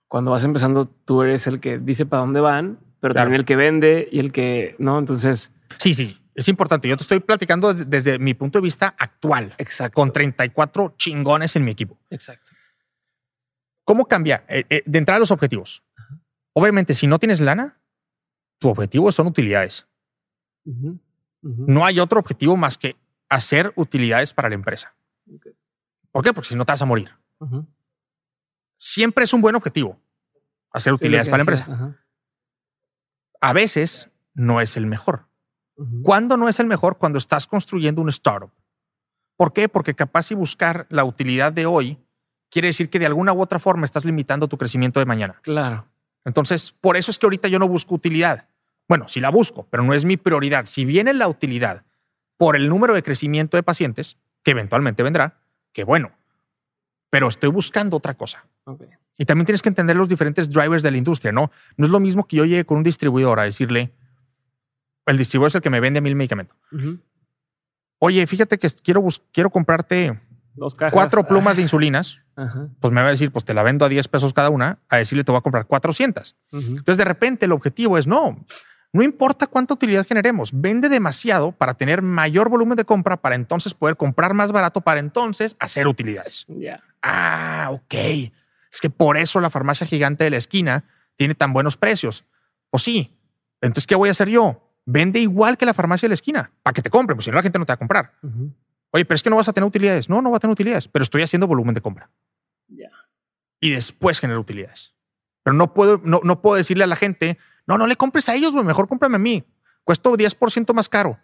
cuando vas empezando, tú eres el que dice para dónde van, pero también el que vende y el que, ¿no? Entonces... Sí, sí, es importante. Yo te estoy platicando desde mi punto de vista actual. Exacto. Con 34 chingones en mi equipo. Exacto. ¿Cómo cambia? Eh, eh, de entrada los objetivos. Obviamente, si no tienes lana, tu objetivo son utilidades. No hay otro objetivo más que hacer utilidades para la empresa. ¿Por qué? Porque si no te vas a morir siempre es un buen objetivo hacer utilidades para la empresa. A veces no es el mejor. ¿Cuándo no es el mejor? Cuando estás construyendo un startup. ¿Por qué? Porque capaz si buscar la utilidad de hoy quiere decir que de alguna u otra forma estás limitando tu crecimiento de mañana. Claro. Entonces, por eso es que ahorita yo no busco utilidad. Bueno, sí la busco, pero no es mi prioridad. Si viene la utilidad por el número de crecimiento de pacientes, que eventualmente vendrá, que bueno, pero estoy buscando otra cosa. Y también tienes que entender los diferentes drivers de la industria, ¿no? No es lo mismo que yo llegue con un distribuidor a decirle, el distribuidor es el que me vende mil medicamentos. Oye, fíjate que quiero, quiero comprarte cuatro plumas de insulinas. Pues me va a decir, pues te la vendo a 10 pesos cada una, a decirle te voy a comprar 400. Entonces de repente el objetivo es, no, no importa cuánta utilidad generemos, vende demasiado para tener mayor volumen de compra, para entonces poder comprar más barato, para entonces hacer utilidades. Ah, ok. Es que por eso la farmacia gigante de la esquina tiene tan buenos precios. O sí. Entonces, ¿qué voy a hacer yo? Vende igual que la farmacia de la esquina para que te compre, pues si no la gente no te va a comprar. Oye, pero es que no vas a tener utilidades. No, no va a tener utilidades, pero estoy haciendo volumen de compra. Y después genera utilidades. Pero no puedo, no, no puedo decirle a la gente, no, no le compres a ellos, güey. Mejor cómprame a mí. Cuesto 10% más caro.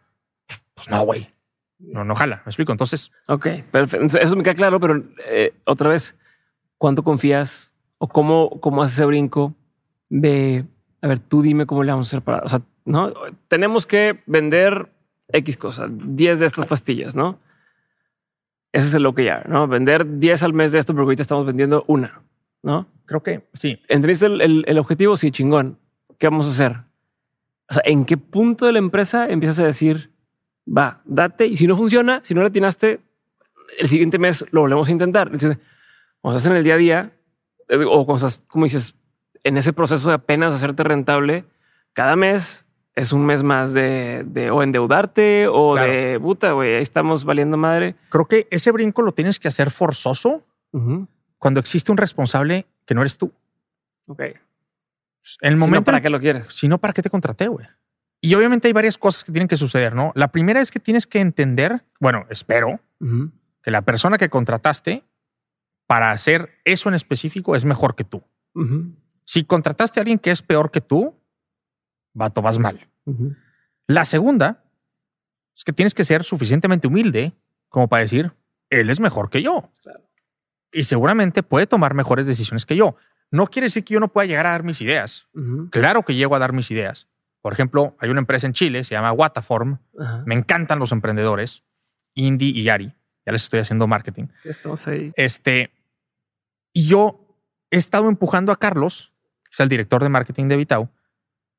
Pues no, güey. No, no jala. Me explico. Entonces. Ok, perfecto. Eso me queda claro, pero eh, otra vez, ¿cuánto confías o cómo, cómo haces ese brinco de A ver, tú dime cómo le vamos a hacer para, o sea, no tenemos que vender X cosas, 10 de estas pastillas, no? Ese es el lo que ya, no vender 10 al mes de esto, porque ahorita estamos vendiendo una, no? Creo que sí. ¿Entendiste el, el objetivo? Sí, chingón. ¿Qué vamos a hacer? O sea, ¿en qué punto de la empresa empiezas a decir, va, date, y si no funciona, si no le atinaste, el siguiente mes lo volvemos a intentar. Entonces, cuando estás en el día a día, eh, o cuando estás, como dices, en ese proceso de apenas hacerte rentable, cada mes es un mes más de, de o endeudarte o de puta, güey, ahí estamos valiendo madre. Creo que ese brinco lo tienes que hacer forzoso cuando existe un responsable que no eres tú. Ok. En el momento. ¿Para qué lo quieres? Si no, ¿para qué te contraté, güey? Y obviamente hay varias cosas que tienen que suceder, ¿no? La primera es que tienes que entender, bueno, espero que la persona que contrataste para hacer eso en específico es mejor que tú. Si contrataste a alguien que es peor que tú, vato, vas mal. La segunda es que tienes que ser suficientemente humilde como para decir, él es mejor que yo. Y seguramente puede tomar mejores decisiones que yo. No quiere decir que yo no pueda llegar a dar mis ideas. Claro que llego a dar mis ideas. Por ejemplo, hay una empresa en Chile, se llama Wataform. Me encantan los emprendedores, Indy y Yari. Ya les estoy haciendo marketing. Estamos ahí. Este, y yo he estado empujando a Carlos, que es el director de marketing de Vitao,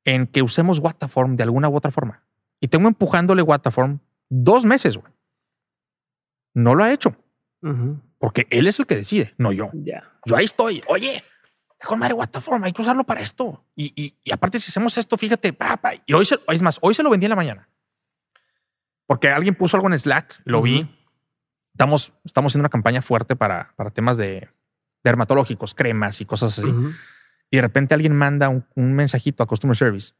en que usemos Wataform de alguna u otra forma. Y tengo empujándole Wataform dos meses, güey. No lo ha hecho. Porque él es el que decide, no yo. Yo ahí estoy. Oye, con madre Wataform, hay que usarlo para esto. Y, y, aparte, si hacemos esto, fíjate, papá. Y hoy, es más, hoy se lo vendí en la mañana. Porque alguien puso algo en Slack, lo vi. Estamos, estamos haciendo una campaña fuerte para, para temas de dermatológicos, cremas y cosas así. Y de repente alguien manda un, mensajito a Customer Service.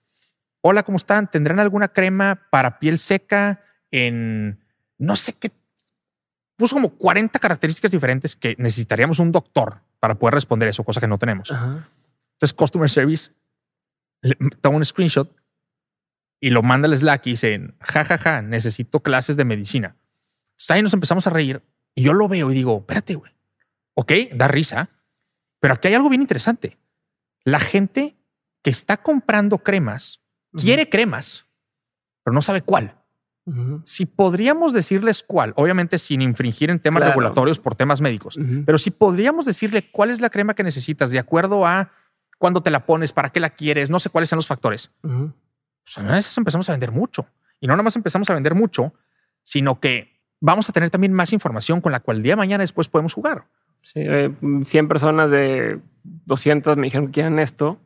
Hola, ¿cómo están? ¿Tendrán alguna crema para piel seca en no sé qué? Puso como 40 características diferentes que necesitaríamos un doctor para poder responder eso, cosa que no tenemos. Entonces, Customer Service toma un screenshot y lo manda al Slack y dice, jajaja, ja, ja, necesito clases de medicina. Entonces ahí nos empezamos a reír y yo lo veo y digo, espérate, güey. Ok, da risa, pero aquí hay algo bien interesante. La gente que está comprando cremas quiere cremas, pero no sabe cuál. Si podríamos decirles cuál, obviamente sin infringir en temas regulatorios por temas médicos, pero si podríamos decirle cuál es la crema que necesitas de acuerdo a cuándo te la pones, para qué la quieres, no sé cuáles son los factores. Pues a veces empezamos a vender mucho. Y no nada más empezamos a vender mucho, sino que vamos a tener también más información con la cual el día de mañana después podemos jugar. Sí, 100 eh, personas de 200 me dijeron que quieren esto.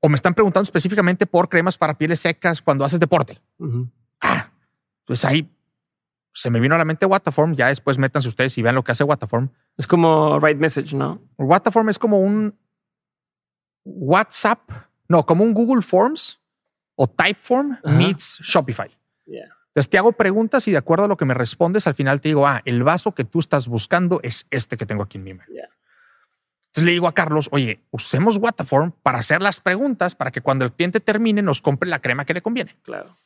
O me están preguntando específicamente por cremas para pieles secas cuando haces deporte. Ah, pues ahí se me vino a la mente Wataform. Ya después métanse ustedes y vean lo que hace Wataform. Es como Write Message, ¿no? Wataform es como un WhatsApp, no, como un Google Forms o Typeform meets Shopify. Entonces te hago preguntas y de acuerdo a lo que me respondes, al final te digo, ah, el vaso que tú estás buscando es este que tengo aquí en mi email. Entonces le digo a Carlos, oye, usemos Wataform para hacer las preguntas para que cuando el cliente termine nos compre la crema que le conviene. Claro.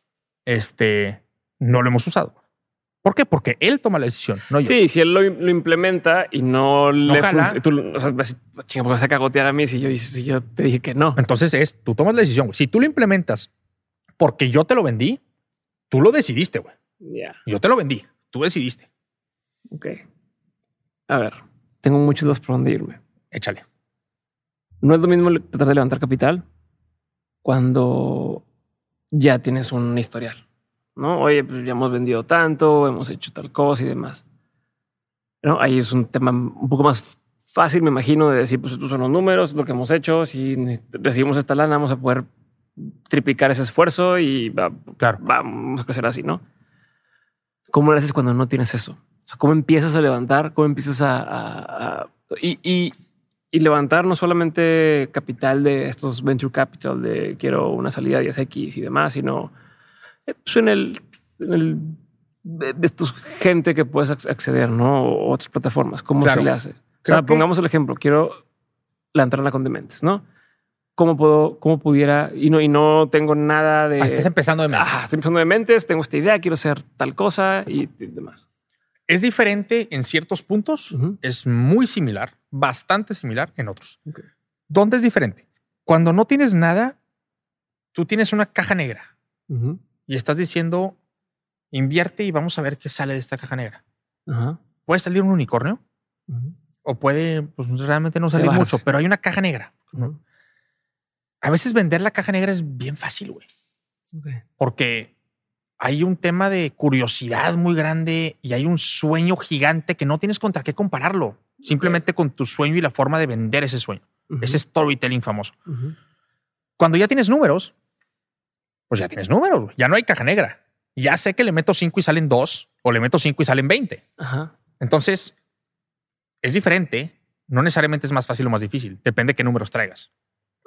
Este, no lo hemos usado. ¿Por qué? Porque él toma la decisión, no yo. Sí, si él lo, implementa y no, le funciona, o sea, chinga, vas a cagotear a mí si yo, si yo te dije que no. Entonces es, tú tomas la decisión. Si tú lo implementas porque yo te lo vendí, Tú lo decidiste, güey. Ya. Yo te lo vendí. Tú decidiste. Ok. A ver, tengo muchos dos por dónde irme. Échale. No es lo mismo tratar de levantar capital cuando ya tienes un historial. ¿no? Oye, pues ya hemos vendido tanto, hemos hecho tal cosa y demás. ¿No? Ahí es un tema un poco más fácil, me imagino, de decir, pues estos son los números, lo que hemos hecho. Si recibimos esta lana, vamos a poder triplicar ese esfuerzo y claro. vamos a crecer así, ¿no? ¿Cómo lo haces cuando no tienes eso? O sea, ¿cómo empiezas a levantar? ¿Cómo empiezas a... y, y, levantar no solamente capital de estos venture capital de quiero una salida de 10X y demás, sino eh, pues en el, en el de, estos gente que puedes acceder, ¿no? O otras plataformas. ¿Cómo se le hace? o sea, pongamos el ejemplo. Quiero levantar una con dementes, ¿no? Cómo puedo, cómo pudiera, y no, y no tengo nada de. Ah, estás empezando de mentes. Ah, estoy empezando de mentes, tengo esta idea, quiero hacer tal cosa y demás. Es diferente en ciertos puntos, es muy similar, bastante similar en otros. ¿Dónde es diferente? Cuando no tienes nada, tú tienes una caja negra y estás diciendo, invierte y vamos a ver qué sale de esta caja negra. Puede salir un unicornio o puede, pues realmente no salir mucho, pero hay una caja negra. A veces vender la caja negra es bien fácil, güey. Porque hay un tema de curiosidad muy grande y hay un sueño gigante que no tienes contra qué compararlo. Simplemente con tu sueño y la forma de vender ese sueño. Ese storytelling famoso. Cuando ya tienes números, pues ya tienes números. Ya no hay caja negra. Ya sé que le meto cinco y salen dos o le meto cinco y salen 20. Entonces, es diferente. No necesariamente es más fácil o más difícil. Depende de qué números traigas.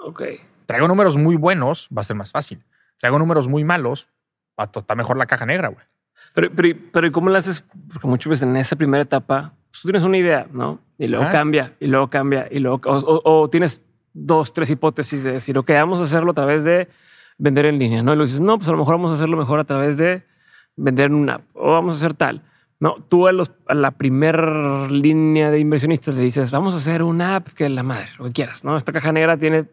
Ok. Traigo números muy buenos, va a ser más fácil. Traigo números muy malos, está mejor la caja negra, güey. Pero, pero, pero ¿cómo lo haces? Porque muchas veces en esa primera etapa, pues, tú tienes una idea, ¿no? Y luego cambia, y luego cambia, y luego, o, tienes dos, tres hipótesis de decir, ok, vamos a hacerlo a través de vender en línea, ¿no? Y luego dices, no, pues a lo mejor vamos a hacerlo mejor a través de vender en una app, o vamos a hacer tal. No, tú a, los, a la primera línea de inversionistas le dices, vamos a hacer una app que la madre, lo que quieras, ¿no? Esta caja negra tiene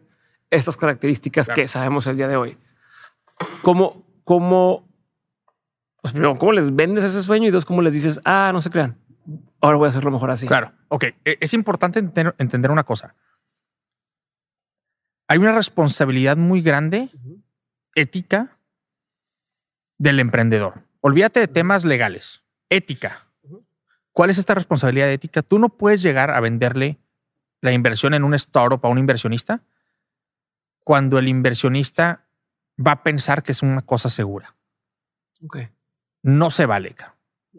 estas características que sabemos el día de hoy. ¿Cómo, cómo pues primero, ¿cómo les vendes ese sueño? Y dos, ¿cómo les dices, ah, no se crean? Ahora voy a hacerlo mejor así. Claro. Ok. E, es importante entender una cosa. Hay una responsabilidad muy grande, ética, del emprendedor. Olvídate de temas legales. Ética. ¿Cuál es esta responsabilidad ética? Tú no puedes llegar a venderle la inversión en un startup a un inversionista cuando el inversionista va a pensar que es una cosa segura. Okay no se vale.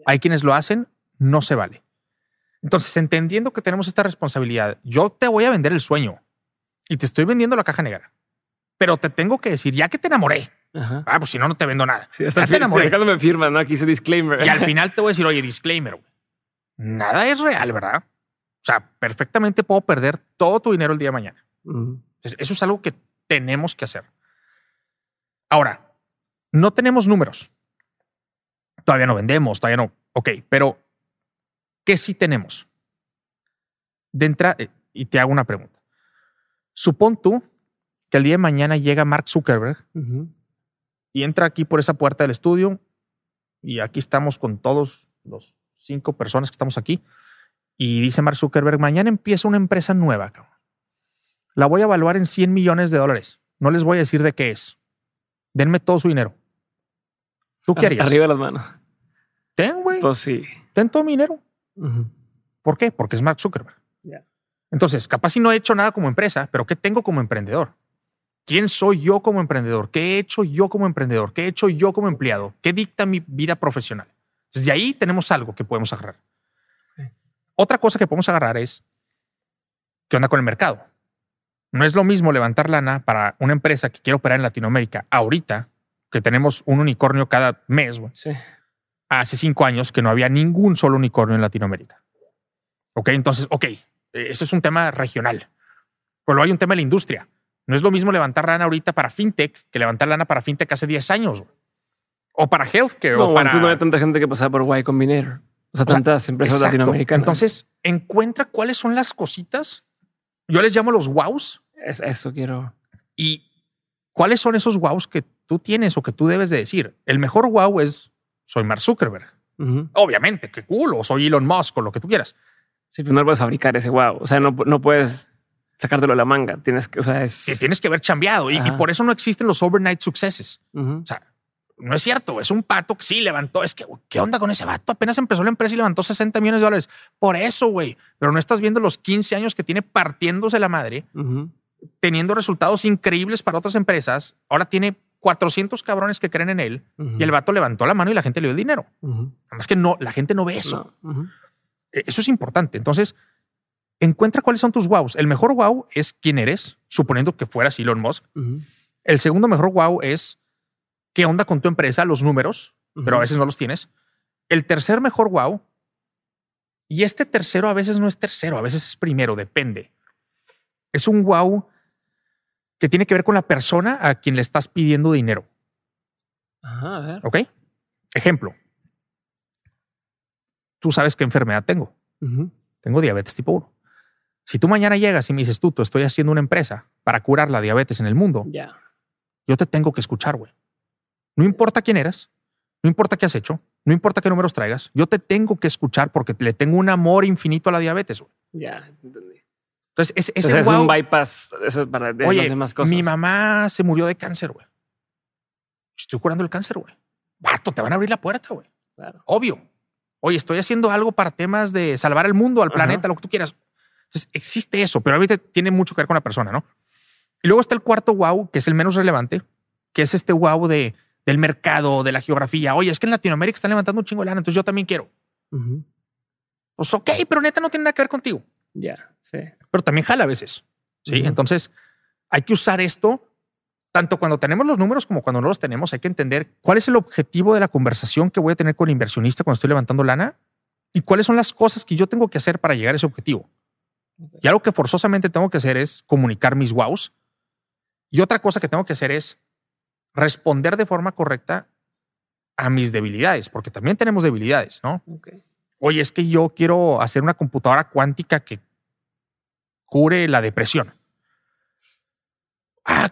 Hay quienes lo hacen, no se vale. Entonces, entendiendo que tenemos esta responsabilidad, yo te voy a vender el sueño y te estoy vendiendo la caja negra, pero te tengo que decir, ya que te enamoré, ah, pues si no, no te vendo nada. ya te enamoré. me firma, ¿no? Aquí dice disclaimer. Y al final te voy a decir, oye, disclaimer, Nada es real, ¿verdad? O sea, perfectamente puedo perder todo tu dinero el día de mañana. Entonces, eso es algo que tenemos que hacer. Ahora, no tenemos números todavía no vendemos, todavía no. Ok, pero ¿qué sí tenemos? De entrada, eh, y te hago una pregunta. Supón tú que el día de mañana llega Mark Zuckerberg y entra aquí por esa puerta del estudio y aquí estamos con todos los cinco personas que estamos aquí y dice Mark Zuckerberg, mañana empieza una empresa nueva. La voy a evaluar en 100 millones de dólares. No les voy a decir de qué es. Denme todo su dinero. ¿Tú qué harías? Arriba de las manos. Ten, güey. Pues sí. Ten todo mi dinero. ¿Por qué? Porque es Mark Zuckerberg. Entonces, capaz si no he hecho nada como empresa, pero ¿qué tengo como emprendedor? ¿Quién soy yo como emprendedor? ¿Qué he hecho yo como emprendedor? ¿Qué he hecho yo como empleado? ¿Qué dicta mi vida profesional? Desde ahí tenemos algo que podemos agarrar. Otra cosa que podemos agarrar es qué onda con el mercado. No es lo mismo levantar lana para una empresa que quiere operar en Latinoamérica ahorita, que tenemos un unicornio cada mes, güey. Sí hace cinco años que no había ningún solo unicornio en Latinoamérica. Ok, entonces, ok, eso es un tema regional. Pero hay un tema de la industria. No es lo mismo levantar lana ahorita para fintech que levantar lana para fintech hace 10 años. O para healthcare. No, o para... antes no había tanta gente que pasaba por Y Combinator. O sea, tantas empresas latinoamericanas. Entonces, encuentra cuáles son las cositas. Yo les llamo los wows. Es, eso quiero. Y cuáles son esos wows que tú tienes o que tú debes de decir. El mejor wow es soy Mark Zuckerberg. Obviamente, qué cool, o soy Elon Musk o lo que tú quieras. Sí, pero no puedes fabricar ese wow. O sea, no, no puedes sacártelo de la manga. Tienes que, o sea, es. Que tienes que haber chambeado y, por eso no existen los overnight successes. O sea, no es cierto. Es un pato que sí levantó. Es que, ¿qué onda con ese vato? Apenas empezó la empresa y levantó 60 millones de dólares. Por eso, güey. Pero no estás viendo los 15 años que tiene partiéndose la madre, teniendo resultados increíbles para otras empresas. Ahora tiene 400 cabrones que creen en él y el vato levantó la mano y la gente le dio el dinero. Además que no, la gente no ve eso. E, eso es importante. Entonces, encuentra cuáles son tus wows. El mejor wow es quién eres, suponiendo que fueras Elon Musk. El segundo mejor wow es qué onda con tu empresa, los números, pero a veces no los tienes. El tercer mejor wow, y este tercero a veces no es tercero, a veces es primero, depende. Es un wow que tiene que ver con la persona a quien le estás pidiendo dinero. Ajá, a ver. Ok. Ejemplo. Tú sabes qué enfermedad tengo. Tengo diabetes tipo 1. Si tú mañana llegas y me dices, tú, tú estoy haciendo una empresa para curar la diabetes en el mundo, Ya. yo te tengo que escuchar, güey. No importa quién eres, no importa qué has hecho, no importa qué números traigas, yo te tengo que escuchar porque le tengo un amor infinito a la diabetes. Ya, entendí. Entonces, ese, O ese sea, es wow, un bypass eso es para de las Oye, demás cosas. mi mamá se murió de cáncer, güey. Estoy curando el cáncer, güey. Vato, te van a abrir la puerta, güey. Claro. Obvio. Oye, estoy haciendo algo para temas de salvar el mundo, al Ajá. planeta, lo que tú quieras. Entonces, existe eso, pero ahorita tiene mucho que ver con la persona, ¿no? Y luego está el cuarto wow, que es el menos relevante, que es este wow de, del mercado, de la geografía. Oye, es que en Latinoamérica están levantando un chingo de lana, entonces yo también quiero. Ujú. Pues ok, pero neta no tiene nada que ver contigo. Ya, sí. Pero también jala a veces. Sí, entonces hay que usar esto tanto cuando tenemos los números como cuando no los tenemos. Hay que entender cuál es el objetivo de la conversación que voy a tener con el inversionista cuando estoy levantando lana y cuáles son las cosas que yo tengo que hacer para llegar a ese objetivo. Y algo que forzosamente tengo que hacer es comunicar mis wows. Y otra cosa que tengo que hacer es responder de forma correcta a mis debilidades, porque también tenemos debilidades, ¿no? Ok. Oye, es que yo quiero hacer una computadora cuántica que cure la depresión. Ah,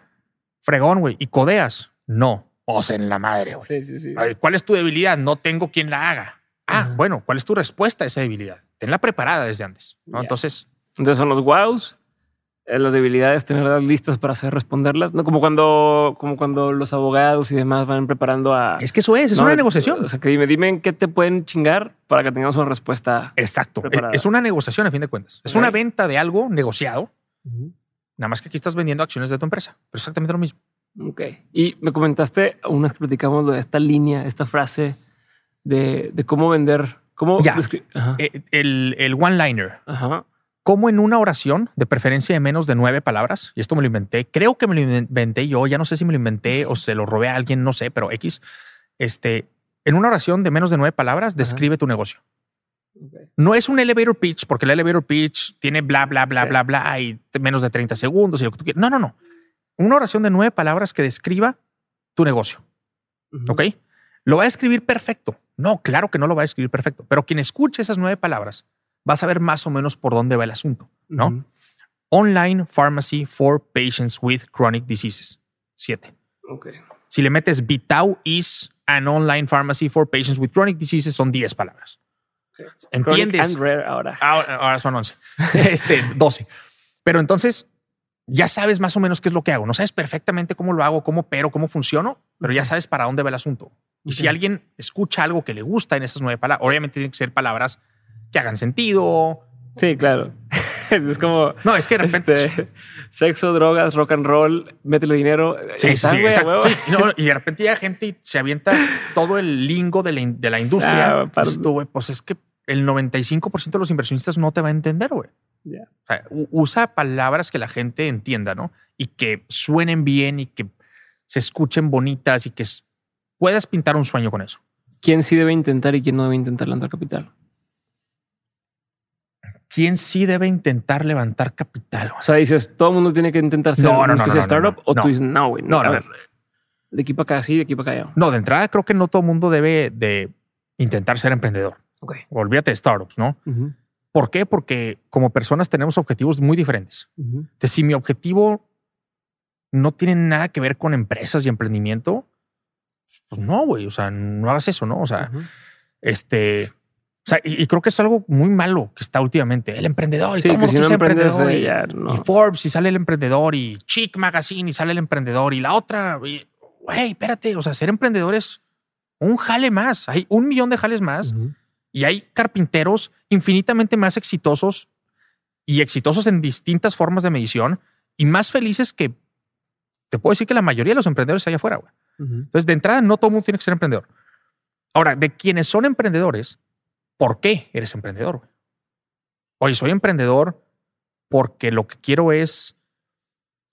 fregón, güey. ¿Y codeas? No. O sea, en la madre, güey. Sí, sí, sí. ¿Cuál es tu debilidad? No tengo quien la haga. Ah, bueno, ¿cuál es tu respuesta a esa debilidad? Tenla preparada desde antes. ¿no? Entonces, Entonces son los wows, las debilidades, tenerlas listas para hacer responderlas. No como cuando, como cuando los abogados y demás van preparando a. es que eso es, es No, una negociación. O sea, que dime, dime en qué te pueden chingar para que tengamos una respuesta. Exacto. preparada. Es una negociación a fin de cuentas. Es Ok. una venta de algo negociado. Ujú. Nada más que aquí estás vendiendo acciones de tu empresa. Pero exactamente lo mismo. Ok. Y me comentaste unas que platicamos lo de esta línea, esta frase de, de cómo vender, cómo Ya. Ajá. Eh, El, el one-liner. Ajá. Como en una oración, de preferencia de menos de nueve palabras, y esto me lo inventé, creo que me lo inventé yo, ya no sé si me lo inventé o se lo robé a alguien, no sé, pero X, este, en una oración de menos de nueve palabras, describe tu negocio. No es un elevator pitch, porque el elevator pitch tiene bla, bla, bla, Sí. bla, bla, y menos de 30 segundos y lo que tú quieras. No, no, no. Una oración de nueve palabras que describa tu negocio. ¿Ok? ¿Lo va a escribir perfecto? No, claro que no lo va a escribir perfecto, pero quien escuche esas nueve palabras va a saber más o menos por dónde va el asunto, ¿no? Online Pharmacy for Patients with Chronic Diseases. Siete. Si le metes Vitau is an online pharmacy for patients with chronic diseases, son 10 palabras. ¿Entiendes? Chronic and rare ahora. Ahora, ahora son 11. este, 12. Pero entonces ya sabes más o menos qué es lo que hago. No sabes perfectamente cómo lo hago, cómo pero, cómo funciono, pero ya sabes para dónde va el asunto. Y si alguien escucha algo que le gusta en esas nueve palabras, obviamente tienen que ser palabras que hagan sentido. Sí, claro. es como No, es que de repente. este, sexo, drogas, rock and roll, métele dinero. Sí, sí, sí, exacto. y, no, y de repente llega gente y se avienta todo el lingo de la, de la industria. Ah, Dices tú, güey, pues es que el 95% de los inversionistas no te va a entender, güey. Ya. O sea, u- usa palabras que la gente entienda, ¿no? Y que suenen bien y que se escuchen bonitas y que puedas pintar un sueño con eso. ¿Quién sí debe intentar y quién no debe intentar levantar capital? ¿Quién sí debe intentar levantar capital? O sea, dices, todo el mundo tiene que intentar ser No, no, no, no, de startup no, o no. tú dices, no, güey. No, a ver, de aquí para acá sí, de aquí para acá ya. No, de entrada creo que no todo el mundo debe de intentar ser emprendedor. Ok. Olvídate de startups, ¿no? Ujú, ¿Por qué? Porque como personas tenemos objetivos muy diferentes. ujú. Entonces, si mi objetivo no tiene nada que ver con empresas y emprendimiento, pues no, güey. O sea, no hagas eso, ¿no? O sea, Ujú. este. O sea, y, y creo que es algo muy malo que está últimamente. El emprendedor y Sí, el que si no emprendedor. eh, y, ya no. y Forbes y sale el emprendedor y Chic Magazine y sale el emprendedor y la otra. Güey, espérate. O sea, ser emprendedor es un jale más. Hay un millón de jales más Ujú. y hay carpinteros infinitamente más exitosos y exitosos en distintas formas de medición y más felices que te puedo decir que la mayoría de los emprendedores allá afuera. güey. Entonces, de entrada, no todo el mundo tiene que ser emprendedor. Ahora, de quienes son emprendedores, ¿por qué eres emprendedor? Oye, soy emprendedor porque lo que quiero es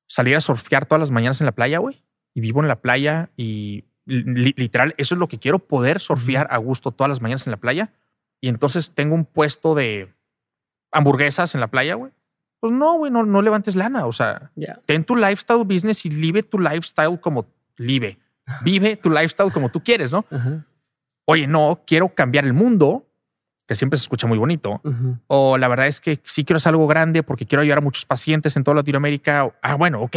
salir a surfear todas las mañanas en la playa, güey. Y vivo en la playa y li- literal, eso es lo que quiero, poder surfear a gusto todas las mañanas en la playa. Y entonces tengo un puesto de hamburguesas en la playa, güey. Pues no, güey, no, no levantes lana. O sea, ten tu lifestyle business y vive tu lifestyle como vive. Vive tu lifestyle como tú quieres, ¿no? Oye, no, quiero cambiar el mundo que siempre se escucha muy bonito, o la verdad es que sí quiero hacer algo grande porque quiero ayudar a muchos pacientes en toda Latinoamérica. Ah, bueno, ok.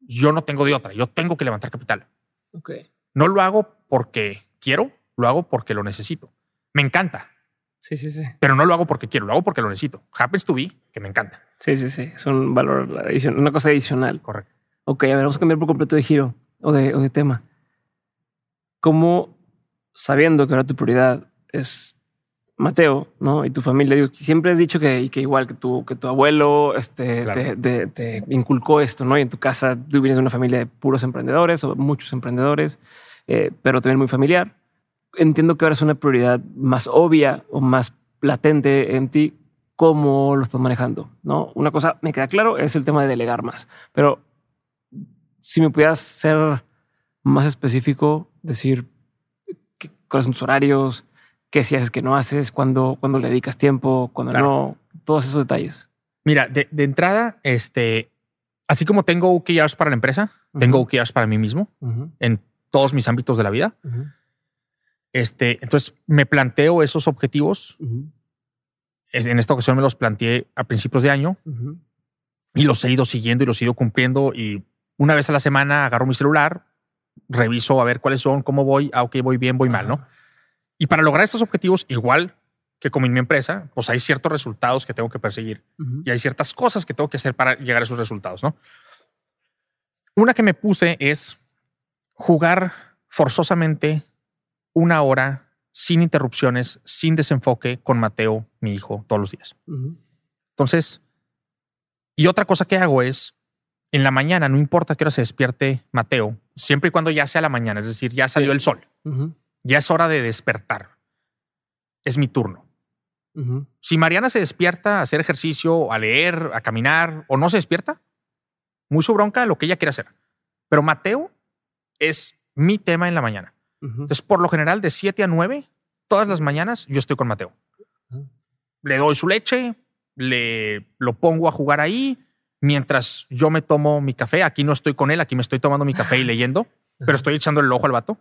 Yo no tengo de otra. Yo tengo que levantar capital. Okay. No lo hago porque quiero, lo hago porque lo necesito. Me encanta. Sí, sí, sí. Pero no lo hago porque quiero, lo hago porque lo necesito. Happens to be, que me encanta. Sí, sí, sí. Es un valor adicional, una cosa adicional. Correcto. Ok, a ver, vamos a cambiar por completo de giro o de, o de tema. ¿Cómo, sabiendo que ahora tu prioridad es Mateo, ¿no? Y tu familia, siempre has dicho que, que igual que tu, que tu abuelo este, te, inculcó esto, ¿no? Y en tu casa tú vienes de una familia de puros emprendedores o muchos emprendedores, eh, pero también muy familiar. Entiendo que ahora es una prioridad más obvia o más latente en ti. ¿Cómo lo estás manejando? ¿No? Una cosa me queda claro es el tema de delegar más, pero si me pudieras ser más específico, decir cuáles son tus horarios, qué si haces, qué no haces, cuándo, cuando le dedicas tiempo, cuando no, todos esos detalles. Mira, de, entrada, este, así como tengo OKRs para la empresa, tengo OKRs para mí mismo en todos mis ámbitos de la vida. Este, entonces me planteo esos objetivos. En esta ocasión me los planteé a principios de año y los he ido siguiendo y los he ido cumpliendo. Y una vez a la semana agarro mi celular, reviso a ver cuáles son, cómo voy, ah, ok, voy bien, voy mal, ¿no? Y para lograr estos objetivos, igual que como en mi empresa, pues hay ciertos resultados que tengo que perseguir y hay ciertas cosas que tengo que hacer para llegar a esos resultados, ¿no? Una que me puse es jugar forzosamente una hora sin interrupciones, sin desenfoque con Mateo, mi hijo, todos los días. Entonces, y otra cosa que hago es en la mañana, no importa qué hora se despierte Mateo, siempre y cuando ya sea la mañana, es decir, ya salió el sol. Ya es hora de despertar. Es mi turno. Si Mariana se despierta a hacer ejercicio, a leer, a caminar, o no se despierta, muy su bronca lo que ella quiere hacer. Pero Mateo es mi tema en la mañana. Entonces, por lo general, de 7 a 9, todas las mañanas, yo estoy con Mateo. Le doy su leche, le lo pongo a jugar ahí, mientras yo me tomo mi café. Aquí no estoy con él, aquí me estoy tomando mi café y leyendo, pero estoy echando el ojo al vato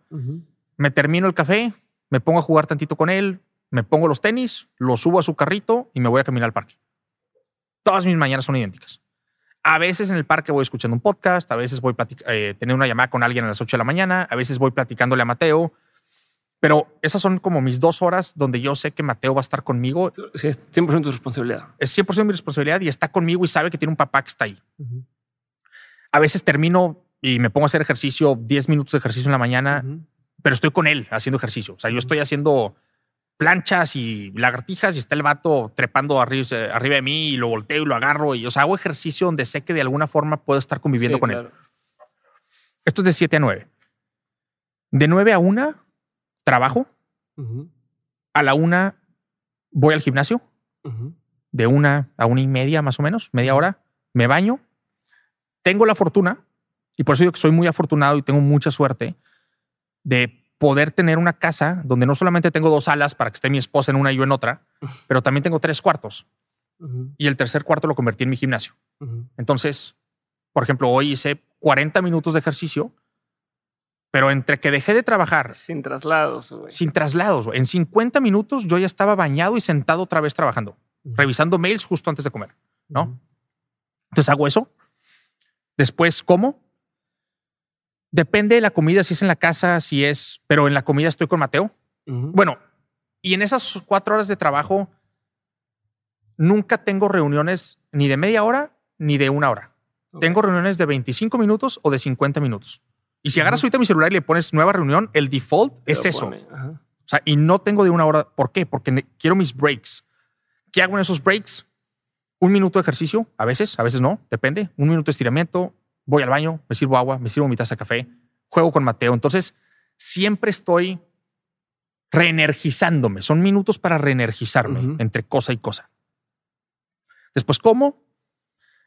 me termino el café, me pongo a jugar tantito con él, me pongo los tenis, lo subo a su carrito y me voy a caminar al parque. Todas mis mañanas son idénticas. A veces en el parque voy escuchando un podcast, a veces voy a eh, tener una llamada con alguien a las 8 de la mañana, a veces voy platicándole a Mateo, pero esas son como mis dos horas donde yo sé que Mateo va a estar conmigo. Sí, es 100% tu responsabilidad. Es 100% mi responsabilidad y está conmigo y sabe que tiene un papá que está ahí. A veces termino y me pongo a hacer ejercicio, 10 minutos de ejercicio en la mañana pero estoy con él haciendo ejercicio. O sea, yo estoy haciendo planchas y lagartijas y está el vato trepando arriba, arriba de mí y lo volteo y lo agarro. Y, o sea, hago ejercicio donde sé que de alguna forma puedo estar conviviendo con él. Esto es de 7 a 9. De 9 a 1, trabajo. A la 1 voy al gimnasio. De una a una y media, más o menos, media hora. Me baño. Tengo la fortuna, y por eso digo que soy muy afortunado y tengo mucha suerte, de poder tener una casa donde no solamente tengo dos salas para que esté mi esposa en una y yo en otra, pero también tengo tres cuartos. Y el tercer cuarto lo convertí en mi gimnasio. Entonces, por ejemplo, hoy hice 40 minutos de ejercicio, pero entre que dejé de trabajar. Sin traslados, Sin traslados, En 50 minutos yo ya estaba bañado y sentado otra vez trabajando, revisando mails justo antes de comer, ¿no? Entonces hago eso. Después como, Depende de la comida, si es en la casa, si es, pero en la comida estoy con Mateo. Bueno, y en esas cuatro horas de trabajo nunca tengo reuniones ni de media hora ni de una hora. Tengo reuniones de 25 minutos o de 50 minutos. Y si agarras ahorita mi celular y le pones nueva reunión, el default es eso. O sea, y no tengo de una hora. ¿Por qué? Porque quiero mis breaks. ¿Qué hago en esos breaks? Un minuto de ejercicio, a veces, a veces no, depende. Un minuto de estiramiento, voy al baño, me sirvo agua, me sirvo mi taza de café, juego con Mateo. Entonces, siempre estoy reenergizándome. Son minutos para reenergizarme entre cosa y cosa. Después como.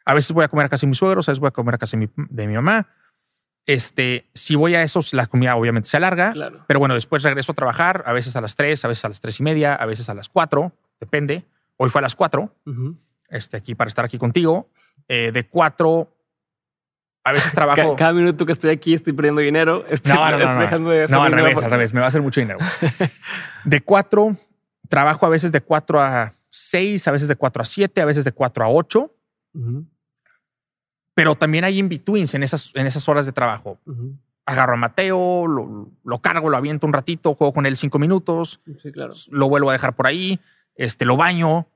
A veces voy a comer a casa de mis suegros, a veces voy a comer a casa de mi, mamá. Este, si voy a esos, la comida obviamente se alarga. Pero bueno, después regreso a trabajar, a veces a las tres, a veces a las tres y media, a veces a las cuatro, depende. Hoy fue a las cuatro. este, aquí para estar aquí contigo. Eh, de cuatro a veces trabajo. Cada, minuto que estoy aquí estoy perdiendo dinero. Estoy, no, no, no, no. no al revés, al revés. Me va a hacer mucho dinero. De cuatro trabajo a veces de 4 a 6, a veces de 4 a 7, a veces de 4 a 8. Pero también hay in-betweens en esas, en esas horas de trabajo. Agarro a Mateo, lo, cargo, lo aviento un ratito, juego con él cinco minutos. Sí, claro. Lo vuelvo a dejar por ahí, este, lo baño.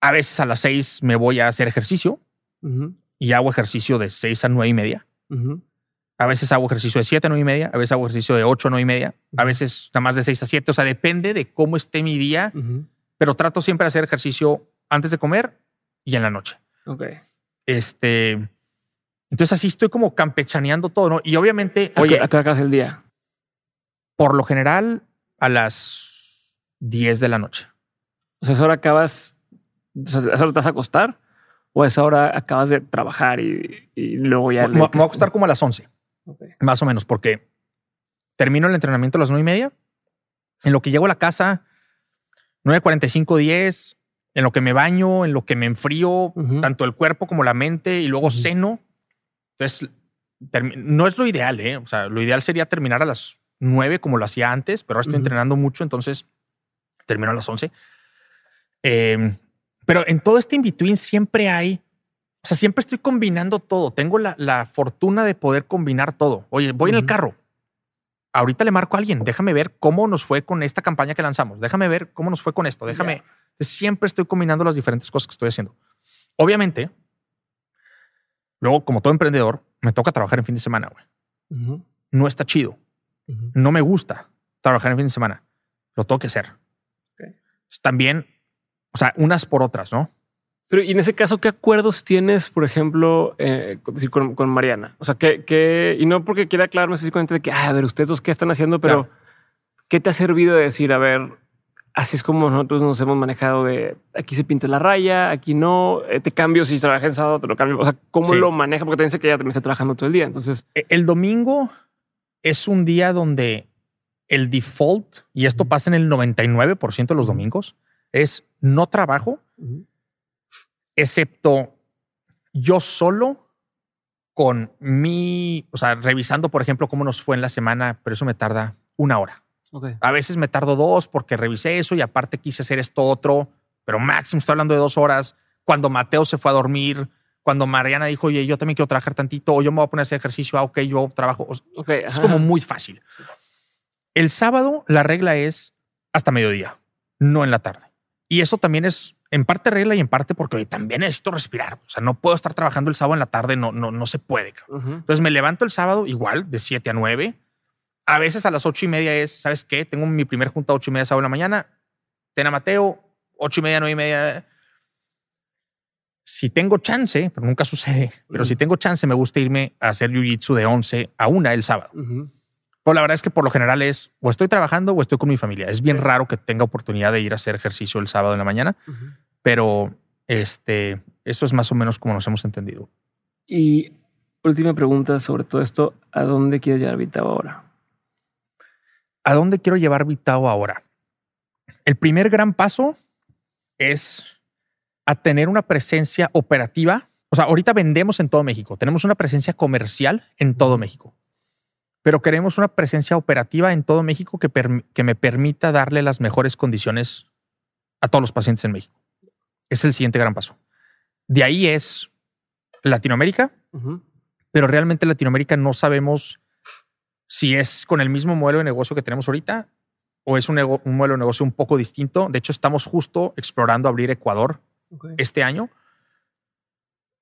A veces a las 6 me voy a hacer ejercicio y hago ejercicio de 6 a 9 y media. A veces hago ejercicio de 7 a 9 y media, a veces hago ejercicio de 8 a 9 y media, a veces nada más de 6 a 7. O sea, depende de cómo esté mi día, pero trato siempre de hacer ejercicio antes de comer y en la noche. Ok. Este. Entonces así estoy como campechaneando todo, ¿no? Y obviamente, ¿A oye, ¿a qué hora el día? por lo general a las 10 de la noche. O sea, ¿a esa hora acabas, o sea, ¿a esa hora te vas a acostar? ¿O a esa hora acabas de trabajar y, y luego ya... Me, me voy a acostar como a las 11, Okay. más o menos, porque termino el entrenamiento a las 9 y media. En lo que llego a la casa, 9.45, 10, en lo que me baño, en lo que me enfrío, tanto el cuerpo como la mente, y luego Ujú. ceno. Entonces, no es lo ideal, ¿eh? O sea, lo ideal sería terminar a las 9 como lo hacía antes, pero ahora estoy entrenando mucho, entonces termino a las 11. Eh, pero en todo este in-between siempre hay, o sea, siempre estoy combinando todo. Tengo la, la fortuna de poder combinar todo. Oye, voy en el carro. Ahorita le marco a alguien. Déjame ver cómo nos fue con esta campaña que lanzamos. Déjame ver cómo nos fue con esto. Déjame. Siempre estoy combinando las diferentes cosas que estoy haciendo. Obviamente, luego, como todo emprendedor, me toca trabajar en fin de semana. güey. No está chido. No me gusta trabajar en fin de semana. Lo tengo que hacer. También, o sea, unas por otras, ¿no? Pero y en ese caso, ¿qué acuerdos tienes, por ejemplo, eh, con, Mariana? O sea, que, que, y no porque quiera aclararme específicamente de que, ah, a ver, ustedes dos qué están haciendo, pero Claro. ¿qué te ha servido de decir, a ver, así es como nosotros nos hemos manejado de aquí se pinta la raya, aquí no, eh, te cambio si trabajas en sábado, te lo cambio. O sea, ¿cómo Sí. lo maneja? Porque te dice que ella también está trabajando todo el día. Entonces, E- El domingo es un día donde el default, y esto pasa en el 99% de los domingos, es no trabajo, excepto yo solo con mi, o sea, revisando, por ejemplo, cómo nos fue en la semana, pero eso me tarda una hora. A veces me tardo dos porque revisé eso y aparte quise hacer esto otro, pero máximo estoy hablando de dos horas. Cuando Mateo se fue a dormir, cuando Mariana dijo, oye, yo también quiero trabajar tantito, o yo me voy a poner a hacer ejercicio, ah, ok, yo trabajo. Es ajá. como muy fácil. El sábado la regla es hasta mediodía, no en la tarde. Y eso también es en parte regla y en parte porque oye, también necesito respirar. O sea, no puedo estar trabajando el sábado en la tarde, no, no, no se puede. Entonces me levanto el sábado igual de 7 a 9. A veces a las ocho y media es, ¿sabes qué? Tengo mi primer junta a ocho y media sábado en la mañana. Ten a Mateo, ocho y media, nueve y media. Si tengo chance, pero nunca sucede, pero si tengo chance, me gusta irme a hacer jiu-jitsu de 11 a 1 el sábado. Pero la verdad es que por lo general es o estoy trabajando o estoy con mi familia. Es bien raro que tenga oportunidad de ir a hacer ejercicio el sábado en la mañana, pero este, eso es más o menos como nos hemos entendido. Y última pregunta sobre todo esto, ¿a dónde quieres llevar Vitao ahora? ¿A dónde quiero llevar Vitao ahora? El primer gran paso es a tener una presencia operativa. O sea, ahorita vendemos en todo México. Tenemos una presencia comercial en todo México. Pero queremos una presencia operativa en todo México que, que me permita darle las mejores condiciones a todos los pacientes en México. Es el siguiente gran paso. De ahí es Latinoamérica, pero realmente en Latinoamérica no sabemos si es con el mismo modelo de negocio que tenemos ahorita o es un, un modelo de negocio un poco distinto. De hecho, estamos justo explorando abrir Ecuador este año.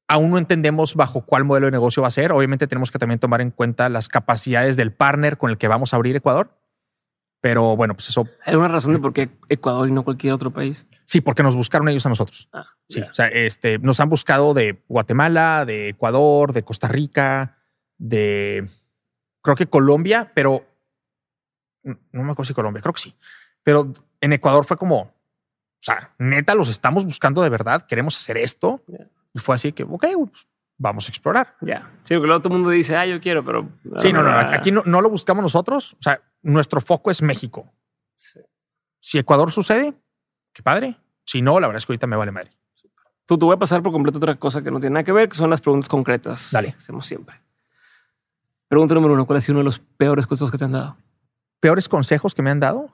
Aún no entendemos bajo cuál modelo de negocio va a ser. Obviamente tenemos que también tomar en cuenta las capacidades del partner con el que vamos a abrir Ecuador. Pero bueno, pues eso ¿Hay una razón de por qué Ecuador y no cualquier otro país? sí, porque nos buscaron ellos a nosotros. Ah, Sí, o sea, este, nos han buscado de Guatemala, de Ecuador, de Costa Rica, de creo que Colombia, pero no me acuerdo si Colombia, creo que sí. Pero en Ecuador fue como, o sea, neta, los estamos buscando de verdad, queremos hacer esto. Y fue así que, ok, pues, vamos a explorar. Ya. Sí, porque luego todo el mundo dice, ah, yo quiero, pero. Sí, no, no, aquí no, no lo buscamos nosotros. O sea, nuestro foco es México. sí. Si Ecuador sucede, qué padre. Si no, la verdad es que ahorita me vale madre. Tú te voy a pasar por completo otra cosa que no tiene nada que ver, que son las preguntas concretas. Dale. que Hacemos siempre. Pregunta número uno: ¿Cuál ha sido uno de los peores consejos que te han dado? Peores consejos que me han dado.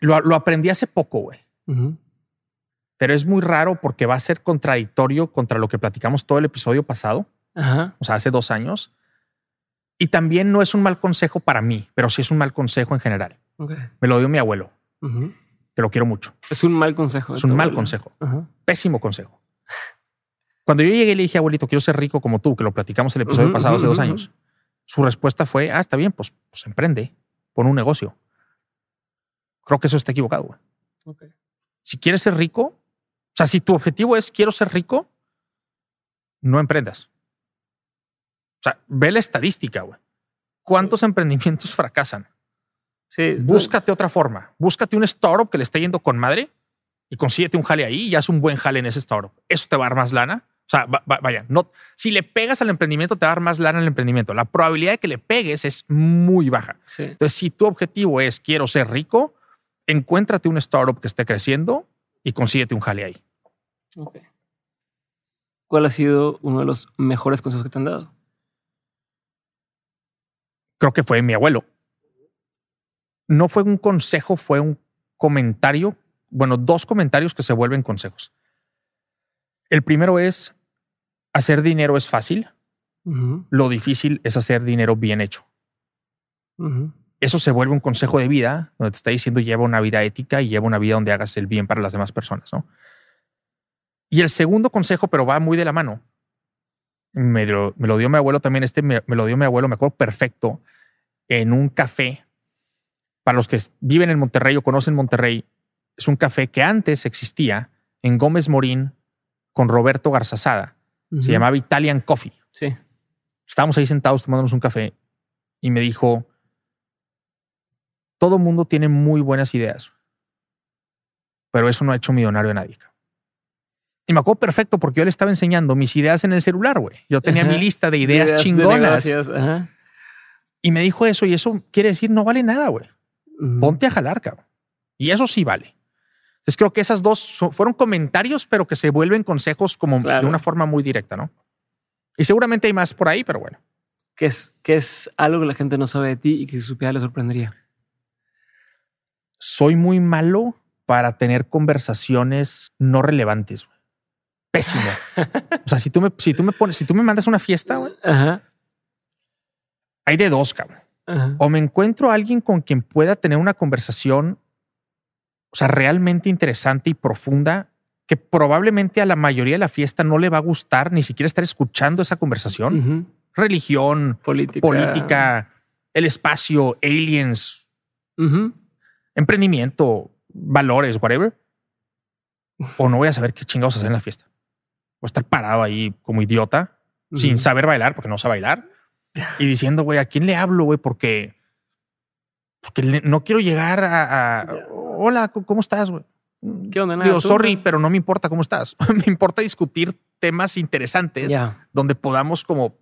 lo, aprendí hace poco, güey. Pero es muy raro porque va a ser contradictorio contra lo que platicamos todo el episodio pasado. O sea, hace dos años. Y también no es un mal consejo para mí, pero sí es un mal consejo en general. Me lo dio mi abuelo, que lo quiero mucho. Es un mal consejo. Es un mal consejo. Pésimo consejo. Cuando yo llegué y le dije, abuelito, quiero ser rico como tú, que lo platicamos el episodio pasado hace dos años, su respuesta fue, ah, está bien, pues, pues emprende, pon un negocio. Creo que eso está equivocado. Si quieres ser rico, o sea, si tu objetivo es quiero ser rico, no emprendas. O sea, ve la estadística, güey. ¿Cuántos emprendimientos fracasan? Sí. Búscate otra forma. Búscate un startup que le esté yendo con madre y consíguete un jale ahí y haz un buen jale en ese startup. Eso te va a dar más lana. O sea, vaya, no, si le pegas al emprendimiento, te va a dar más lana al emprendimiento. La probabilidad de que le pegues es muy baja. Entonces, si tu objetivo es quiero ser rico, encuéntrate un startup que esté creciendo y consíguete un jale ahí. ¿Cuál ha sido uno de los mejores consejos que te han dado? Creo que fue mi abuelo. No fue un consejo, fue un comentario. Bueno, dos comentarios que se vuelven consejos. El primero es, hacer dinero es fácil. Lo difícil es hacer dinero bien hecho eso se vuelve un consejo de vida donde te está diciendo lleva una vida ética y lleva una vida donde hagas el bien para las demás personas. ¿no? Y el segundo consejo, pero va muy de la mano, me lo, dio mi abuelo también, este me, lo dio mi abuelo, me acuerdo perfecto, en un café. Para los que viven en Monterrey o conocen Monterrey, es un café que antes existía en Gómez Morín con Roberto Garzazada. Se llamaba Italian Coffee. Sí. Estábamos ahí sentados tomándonos un café y me dijo, todo mundo tiene muy buenas ideas, pero eso no ha hecho millonario a nadie. Y me acuerdo perfecto porque yo le estaba enseñando mis ideas en el celular, güey. Yo tenía mi lista de ideas, chingonas. y me dijo eso y eso quiere decir no vale nada, güey. Ponte a jalar, cabrón. Y eso sí vale. Entonces creo que esas dos fueron comentarios, pero que se vuelven consejos como de una forma muy directa, ¿no? Y seguramente hay más por ahí, pero bueno. ¿Qué es, qué es algo que la gente no sabe de ti y que si supiera le sorprendería? soy muy malo para tener conversaciones no relevantes. Pésimo. o sea, si tú me, si tú me pones, si tú me mandas una fiesta, güey, hay de dos, cabrón. O me encuentro a alguien con quien pueda tener una conversación, o sea, realmente interesante y profunda, que probablemente a la mayoría de la fiesta no le va a gustar ni siquiera estar escuchando esa conversación. Religión, política. el espacio, aliens emprendimiento, valores, whatever, o no voy a saber qué chingados hacer en la fiesta. A estar parado ahí como idiota, sin saber bailar, porque no sé bailar, y diciendo, güey, ¿a quién le hablo, güey? Porque, porque no quiero llegar a, hola, ¿cómo estás, güey? ¿Qué onda? Digo, sorry, pero no me importa cómo estás. me importa discutir temas interesantes donde podamos como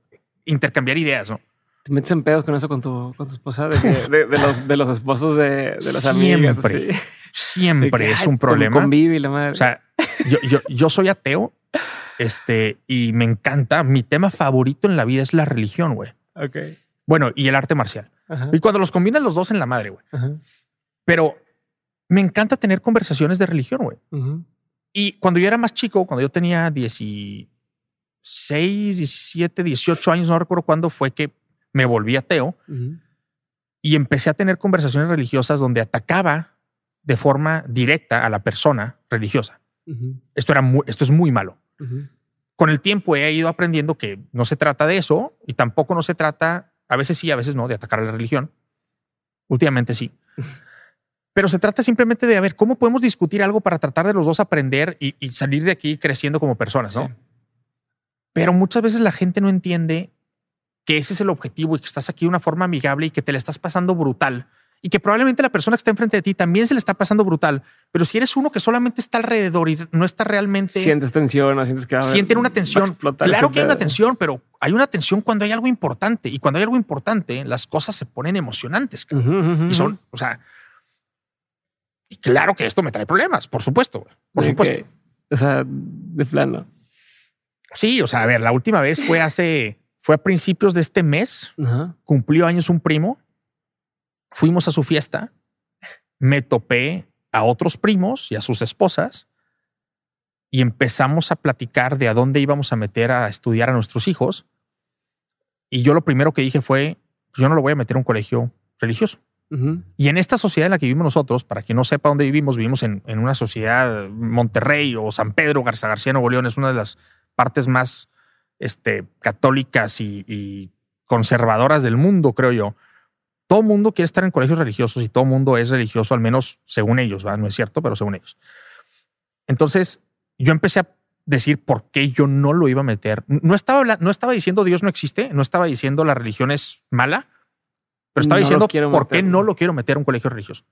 intercambiar ideas, ¿no? te metes en pedos con eso con tu, con tu esposa, de, los, de los esposos de, de las amigas. Siempre es un problema. Convive la madre. O sea, yo, yo, yo soy ateo este, y me encanta. Mi tema favorito en la vida es la religión, güey. Ok. Bueno, y el arte marcial. Y cuando los combinan los dos en la madre, güey. Pero me encanta tener conversaciones de religión, güey. Y cuando yo era más chico, cuando yo tenía 16, 17, 18 años, no recuerdo cuándo fue que me volví ateo y empecé a tener conversaciones religiosas donde atacaba de forma directa a la persona religiosa. Esto, era esto es muy malo. Con el tiempo he ido aprendiendo que no se trata de eso y tampoco no se trata, a veces sí, a veces no, de atacar a la religión. Últimamente sí. Pero se trata simplemente de a ver cómo podemos discutir algo para tratar de los dos aprender y, salir de aquí creciendo como personas, ¿no? Pero muchas veces la gente no entiende que ese es el objetivo y que estás aquí de una forma amigable y que te le estás pasando brutal y que probablemente la persona que está enfrente de ti también se le está pasando brutal. Pero si eres uno que solamente está alrededor y no está realmente. Sientes tensión, o sientes que. Sienten una tensión. Claro que hay una tensión, pero hay una tensión cuando hay algo importante. Y cuando hay algo importante, las cosas se ponen emocionantes. y son, o sea. Y claro que esto me trae problemas, por supuesto. Por supuesto. o sea, de plano. Sí, o sea, a ver, la última vez fue hace fue a principios de este mes, cumplió años un primo, fuimos a su fiesta, me topé a otros primos y a sus esposas y empezamos a platicar de a dónde íbamos a meter a estudiar a nuestros hijos. Y yo lo primero que dije fue, pues yo no lo voy a meter a un colegio religioso. Y en esta sociedad en la que vivimos nosotros, para quien no sepa dónde vivimos, vivimos en, una sociedad, Monterrey o San Pedro, Garza García, Nuevo León, es una de las partes más este, católicas y, conservadoras del mundo, creo yo. Todo mundo quiere estar en colegios religiosos y todo mundo es religioso, al menos según ellos, no es cierto, pero según ellos. Entonces, yo empecé a decir por qué yo no lo iba a meter. No estaba, no estaba diciendo Dios no existe, no estaba diciendo la religión es mala, pero estaba diciendo por qué no lo quiero meter a un colegio religioso.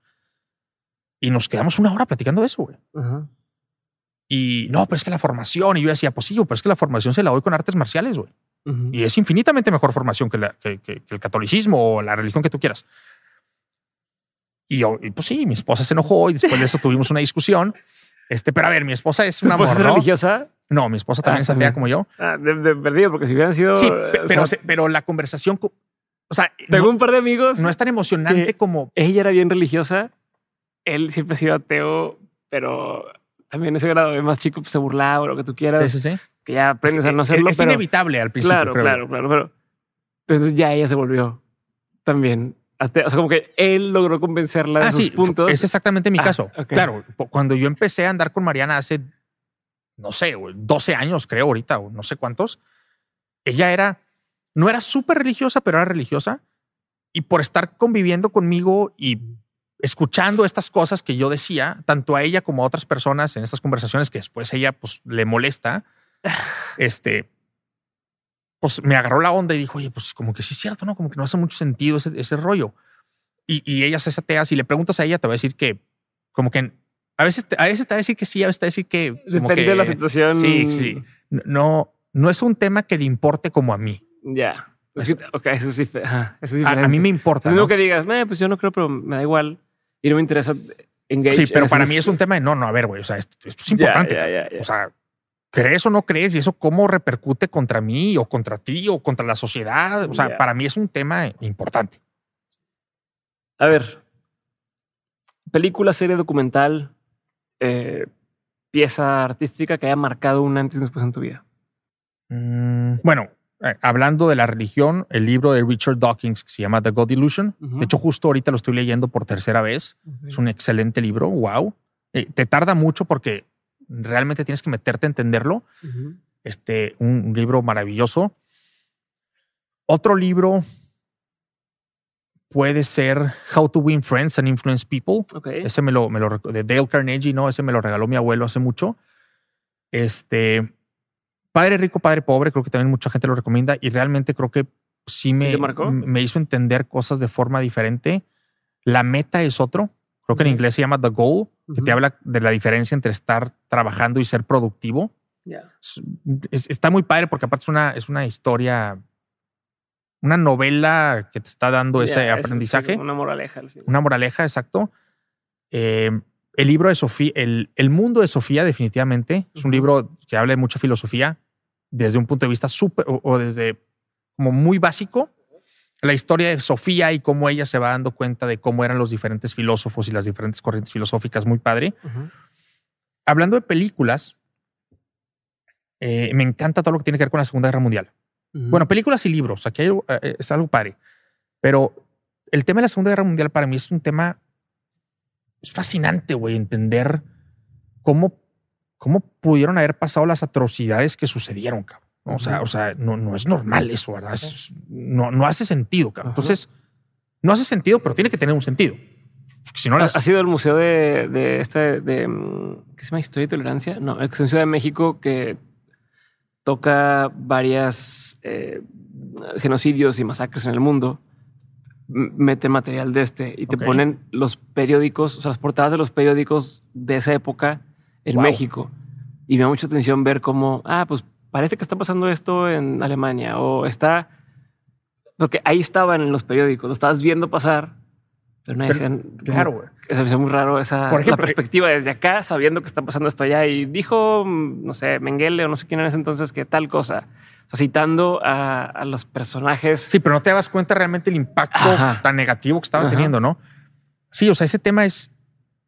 Y nos quedamos una hora platicando de eso, güey. Y no, pero es que la formación, y yo decía, pues sí, pero es que la formación se la doy con artes marciales, güey. Y es infinitamente mejor formación que, el catolicismo o la religión que tú quieras. Y yo, pues sí, mi esposa se enojó y después de eso tuvimos una discusión. Este, pero a ver, mi esposa es una esposa religiosa? No, mi esposa también ah, es atea como yo. Ah, de, perdido, porque si hubieran sido. Sí, pero, pero la conversación. O sea, tengo un par de amigos. No es tan emocionante como. Ella era bien religiosa. Él siempre ha sido ateo, pero también ese grado de más chico pues, se burlaba o lo que tú quieras. Sí, sí, sí. Que ya aprendes a no serlo. Es, inevitable al principio. Claro, claro, claro. Pero, pero ya ella se volvió también o sea, como que él logró convencerla de ah, sus puntos. Es exactamente mi ah, caso. Claro, cuando yo empecé a andar con Mariana hace, no sé, 12 años, creo ahorita, o no sé cuántos, ella era, no era súper religiosa, pero era religiosa. Y por estar conviviendo conmigo y escuchando estas cosas que yo decía, tanto a ella como a otras personas en estas conversaciones que después ella pues le molesta, este, pues me agarró la onda y dijo, oye, pues como que sí es cierto, ¿no? Como que no hace mucho sentido ese, ese rollo. Y, y ella se atea, si le preguntas a ella, te va a decir que como que a veces, a veces te va a decir que sí, a veces te va a decir que... Depende de la situación. Sí, sí. No, no es un tema que le importe como a mí. Ya. ok, eso sí. a, mí me importa. No, que digas, pues yo no creo, pero me da igual. Y no me interesa engage. Sí, pero para mí es un tema de no, no, a ver, güey. O sea, esto, es importante. o sea, crees o no crees y eso cómo repercute contra mí o contra ti o contra la sociedad. O sea, para mí es un tema importante. A ver, película, serie documental, eh, pieza artística que haya marcado un antes y después en tu vida. Mm, bueno, eh, hablando de la religión, el libro de Richard Dawkins que se llama The God Illusion. De hecho, justo ahorita lo estoy leyendo por tercera vez. Es un excelente libro. Wow. Eh, te tarda mucho porque realmente tienes que meterte a entenderlo. Este, un, libro maravilloso. Otro libro puede ser How to Win Friends and Influence People. Ese me lo, me lo de Dale Carnegie, no, ese me lo regaló mi abuelo hace mucho. Este, Padre rico, padre pobre, creo que también mucha gente lo recomienda y realmente creo que sí me, me hizo entender cosas de forma diferente. La meta es otro. Creo que en inglés se llama The Goal, que te habla de la diferencia entre estar trabajando y ser productivo. está muy padre porque aparte es una, es una historia, una novela que te está dando ese aprendizaje. una moraleja. Una moraleja, exacto. Eh, el libro de Sofía, el, el, mundo de Sofía definitivamente es un libro que habla de mucha filosofía desde un punto de vista súper o desde como muy básico la historia de Sofía y cómo ella se va dando cuenta de cómo eran los diferentes filósofos y las diferentes corrientes filosóficas, muy padre. Hablando de películas, eh, me encanta todo lo que tiene que ver con la Segunda Guerra Mundial. Bueno, películas y libros, aquí eh, es algo padre, pero el tema de la Segunda Guerra Mundial para mí es un tema, es fascinante, güey, entender cómo, cómo pudieron haber pasado las atrocidades que sucedieron, cabrón. O sea, o sea no, no es normal eso, ¿verdad? no, no hace sentido. Entonces, no hace sentido, pero tiene que tener un sentido. Si no, ¿Ha, sido el museo de, de este, de, mm, ¿qué se llama? Historia y Tolerancia. No, es en Ciudad de México que toca varias eh, genocidios y masacres en el mundo. Mete material de este y te ponen los periódicos, o sea, las portadas de los periódicos de esa época en México. Y me da mucha atención ver cómo, ah, pues parece que está pasando esto en Alemania o está, porque ahí estaban en los periódicos, lo estabas viendo pasar, pero no decían, claro, güey. Es muy raro esa la perspectiva desde acá, sabiendo que está pasando esto allá y dijo, no sé, Mengele o no sé quién en ese entonces que tal cosa. citando a, los personajes. Sí, pero no te das cuenta realmente el impacto tan negativo que estaba teniendo, ¿no? Sí, o sea, ese tema es,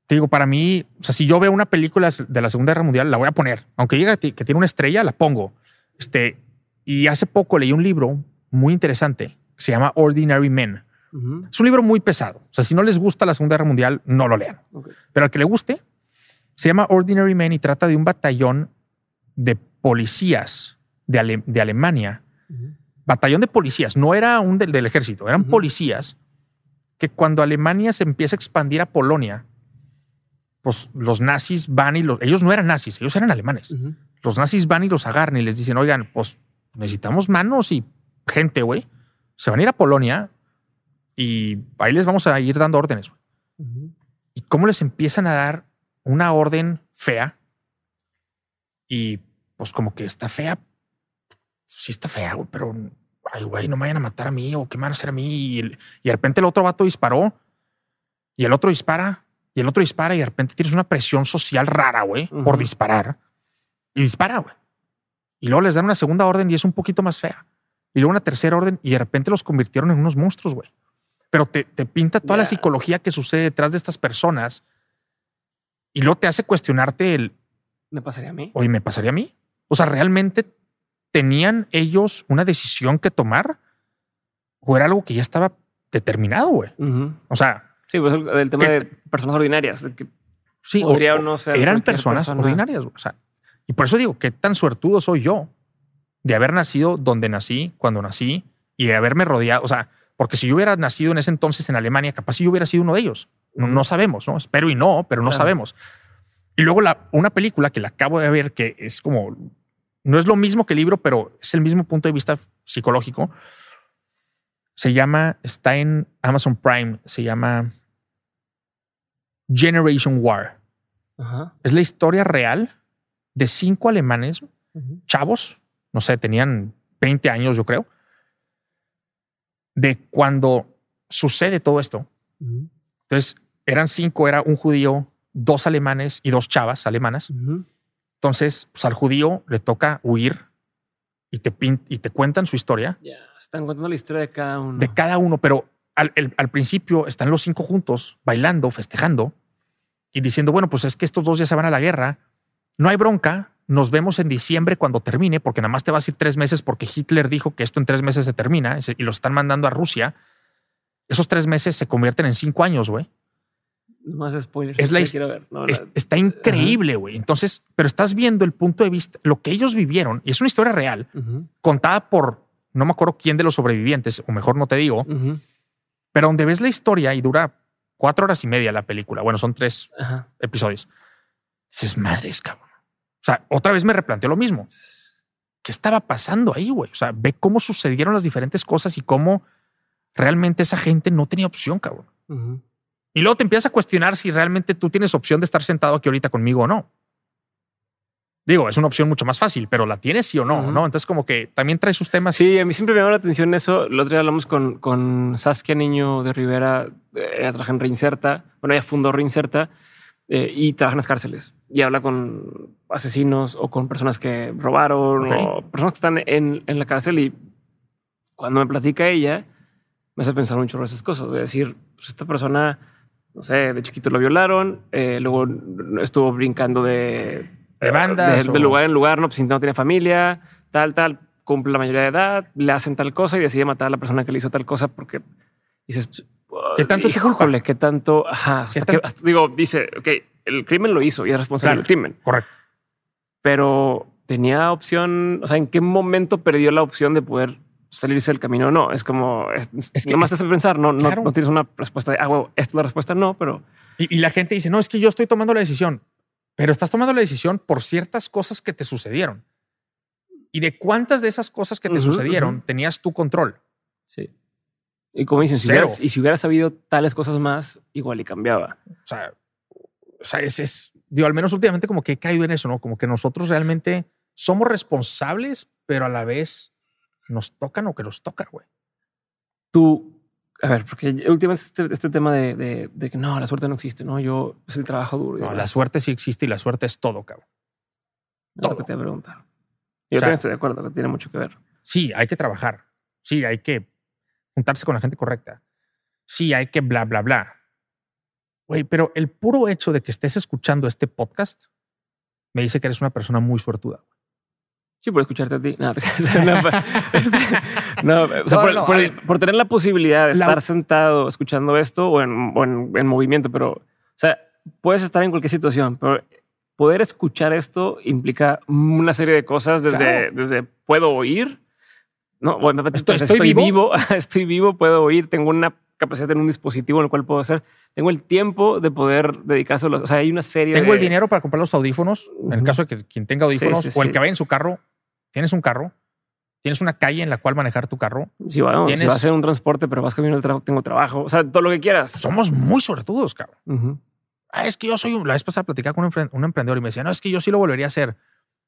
te digo, para mí, o sea, si yo veo una película de la Segunda Guerra Mundial, la voy a poner. Aunque diga que tiene una estrella, la pongo. Este, y hace poco leí un libro muy interesante se llama Ordinary Men. Es un libro muy pesado. O sea, si no les gusta la Segunda Guerra Mundial, no lo lean. Pero al que le guste, se llama Ordinary Men y trata de un batallón de policías de, de Alemania. Batallón de policías, no era un del, ejército, eran policías que cuando Alemania se empieza a expandir a Polonia, pues los nazis van y los, ellos no eran nazis, ellos eran alemanes. Los nazis van y los agarran y les dicen, oigan, pues necesitamos manos y gente, güey. Se van a ir a Polonia y ahí les vamos a ir dando órdenes. Y cómo les empiezan a dar una orden fea y pues como que está fea. Sí está fea, güey, pero ay, güey, no me vayan a matar a mí o qué me van a hacer a mí. Y, de repente el otro vato disparó y el otro dispara y el otro dispara y de repente tienes una presión social rara, güey, por disparar y dispara, güey. Y luego les dan una segunda orden y es un poquito más fea. Y luego una tercera orden y de repente los convirtieron en unos monstruos, güey. Pero te, pinta toda la psicología que sucede detrás de estas personas y luego te hace cuestionarte el... ¿Me pasaría a mí? Oye, ¿me pasaría a mí? O sea, ¿realmente tenían ellos una decisión que tomar? ¿O era algo que ya estaba determinado, güey? O sea... Sí, pues el, tema de personas ordinarias. Que sí, podría o, no ser Eran personas ordinarias. O sea, y por eso digo, ¿qué tan suertudo soy yo de haber nacido donde nací, cuando nací y de haberme rodeado? O sea, porque si yo hubiera nacido en ese entonces en Alemania, capaz si yo hubiera sido uno de ellos. No, sabemos, ¿no? Espero y no, pero no sabemos. Y luego la, una película que la acabo de ver que es como, no es lo mismo que el libro, pero es el mismo punto de vista psicológico. Se llama, está en Amazon Prime, se llama Generation War. Es la historia real de cinco alemanes, chavos, no sé, tenían 20 años, yo creo, de cuando sucede todo esto. Entonces, eran cinco, era un judío, dos alemanes y dos chavas alemanas. Entonces, pues al judío le toca huir y te, y te cuentan su historia. Ya, están contando la historia de cada uno. De cada uno, pero al, al, principio están los cinco juntos, bailando, festejando y diciendo, bueno, pues es que estos dos ya se van a la guerra no hay bronca, nos vemos en diciembre cuando termine, porque nada más te vas a ir tres meses porque Hitler dijo que esto en tres meses se termina y lo están mandando a Rusia. Esos tres meses se convierten en cinco años, güey. Más spoilers. Es la, está increíble, güey. Entonces, pero estás viendo el punto de vista, lo que ellos vivieron, y es una historia real, contada por, no me acuerdo quién de los sobrevivientes, o mejor no te digo, pero donde ves la historia y dura cuatro horas y media la película. Bueno, son tres episodios. Dices, madres, cabrón. O sea, otra vez me replanteó lo mismo. ¿Qué estaba pasando ahí, güey? O sea, ve cómo sucedieron las diferentes cosas y cómo realmente esa gente no tenía opción, cabrón. Y luego te empiezas a cuestionar si realmente tú tienes opción de estar sentado aquí ahorita conmigo o no. Digo, es una opción mucho más fácil, pero la tienes sí o no, ¿no? Entonces, como que también trae sus temas. Sí, a mí siempre me llama la atención eso. El otro día hablamos con, con Saskia Niño de Rivera, ella trabaja en Reinserta. Bueno, ella fundó Reinserta eh, y trabaja en las cárceles y habla con asesinos o con personas que robaron o personas que están en, en, la cárcel y cuando me platica ella me hace pensar mucho en esas cosas, de decir, pues esta persona, no sé, de chiquito lo violaron, eh, luego estuvo brincando de, de bandas, de, lugar en lugar, no, pues no tiene familia, tal, tal, cumple la mayoría de edad, le hacen tal cosa y decide matar a la persona que le hizo tal cosa porque dices, ¿Qué tanto se culpa? ¿Qué tanto? Ajá. digo, dice, ok, el crimen lo hizo y es responsable del crimen. Correcto. Pero tenía opción, o sea, ¿en qué momento perdió la opción de poder salirse del camino? No, es como, es, que más te hace pensar, no, no, tienes una respuesta de, ah, bueno, esta es la respuesta, no, pero... Y, la gente dice, no, es que yo estoy tomando la decisión, pero estás tomando la decisión por ciertas cosas que te sucedieron. ¿Y de cuántas de esas cosas que te sucedieron tenías tu control? Sí. Y como dicen, si hubiera, y si hubiera sabido tales cosas más, igual y cambiaba. O sea, o sea es, es, digo, al menos últimamente como que he caído en eso, ¿no? Como que nosotros realmente somos responsables, pero a la vez nos tocan o que nos toca, güey. Tú, a ver, porque últimamente este, este tema de, de, que no, la suerte no existe, ¿no? Yo, es el trabajo duro. No, la suerte sí existe y la suerte es todo, cabrón. Todo. lo que te voy a preguntar. Yo también estoy de acuerdo, que tiene mucho que ver. Sí, hay que trabajar. Sí, hay que juntarse con la gente correcta. Sí, hay que bla, bla, bla. Güey, pero el puro hecho de que estés escuchando este podcast me dice que eres una persona muy suertuda. Sí, por escucharte a ti. No, este, por, tener la posibilidad de estar sentado escuchando esto o, en, movimiento, pero, o sea, puedes estar en cualquier situación, pero poder escuchar esto implica una serie de cosas desde, desde puedo oír, no, bueno, estoy, estoy, vivo, estoy vivo, puedo oír, tengo una capacidad de un dispositivo en el cual puedo hacer. Tengo el tiempo de poder dedicárselo. O sea, hay una serie Tengo el dinero para comprar los audífonos. En el caso de que quien tenga audífonos o el que vaya en su carro, tienes un carro, tienes una calle en la cual manejar tu carro. Bueno, si va a ser un transporte, pero vas camino al trabajo, tengo trabajo. O sea, todo lo que quieras. Somos muy sortudos, cabrón. Ah, es que yo soy un. La vez pasada platicaba con un, emprendedor y me decía, no, es que yo sí lo volvería a hacer.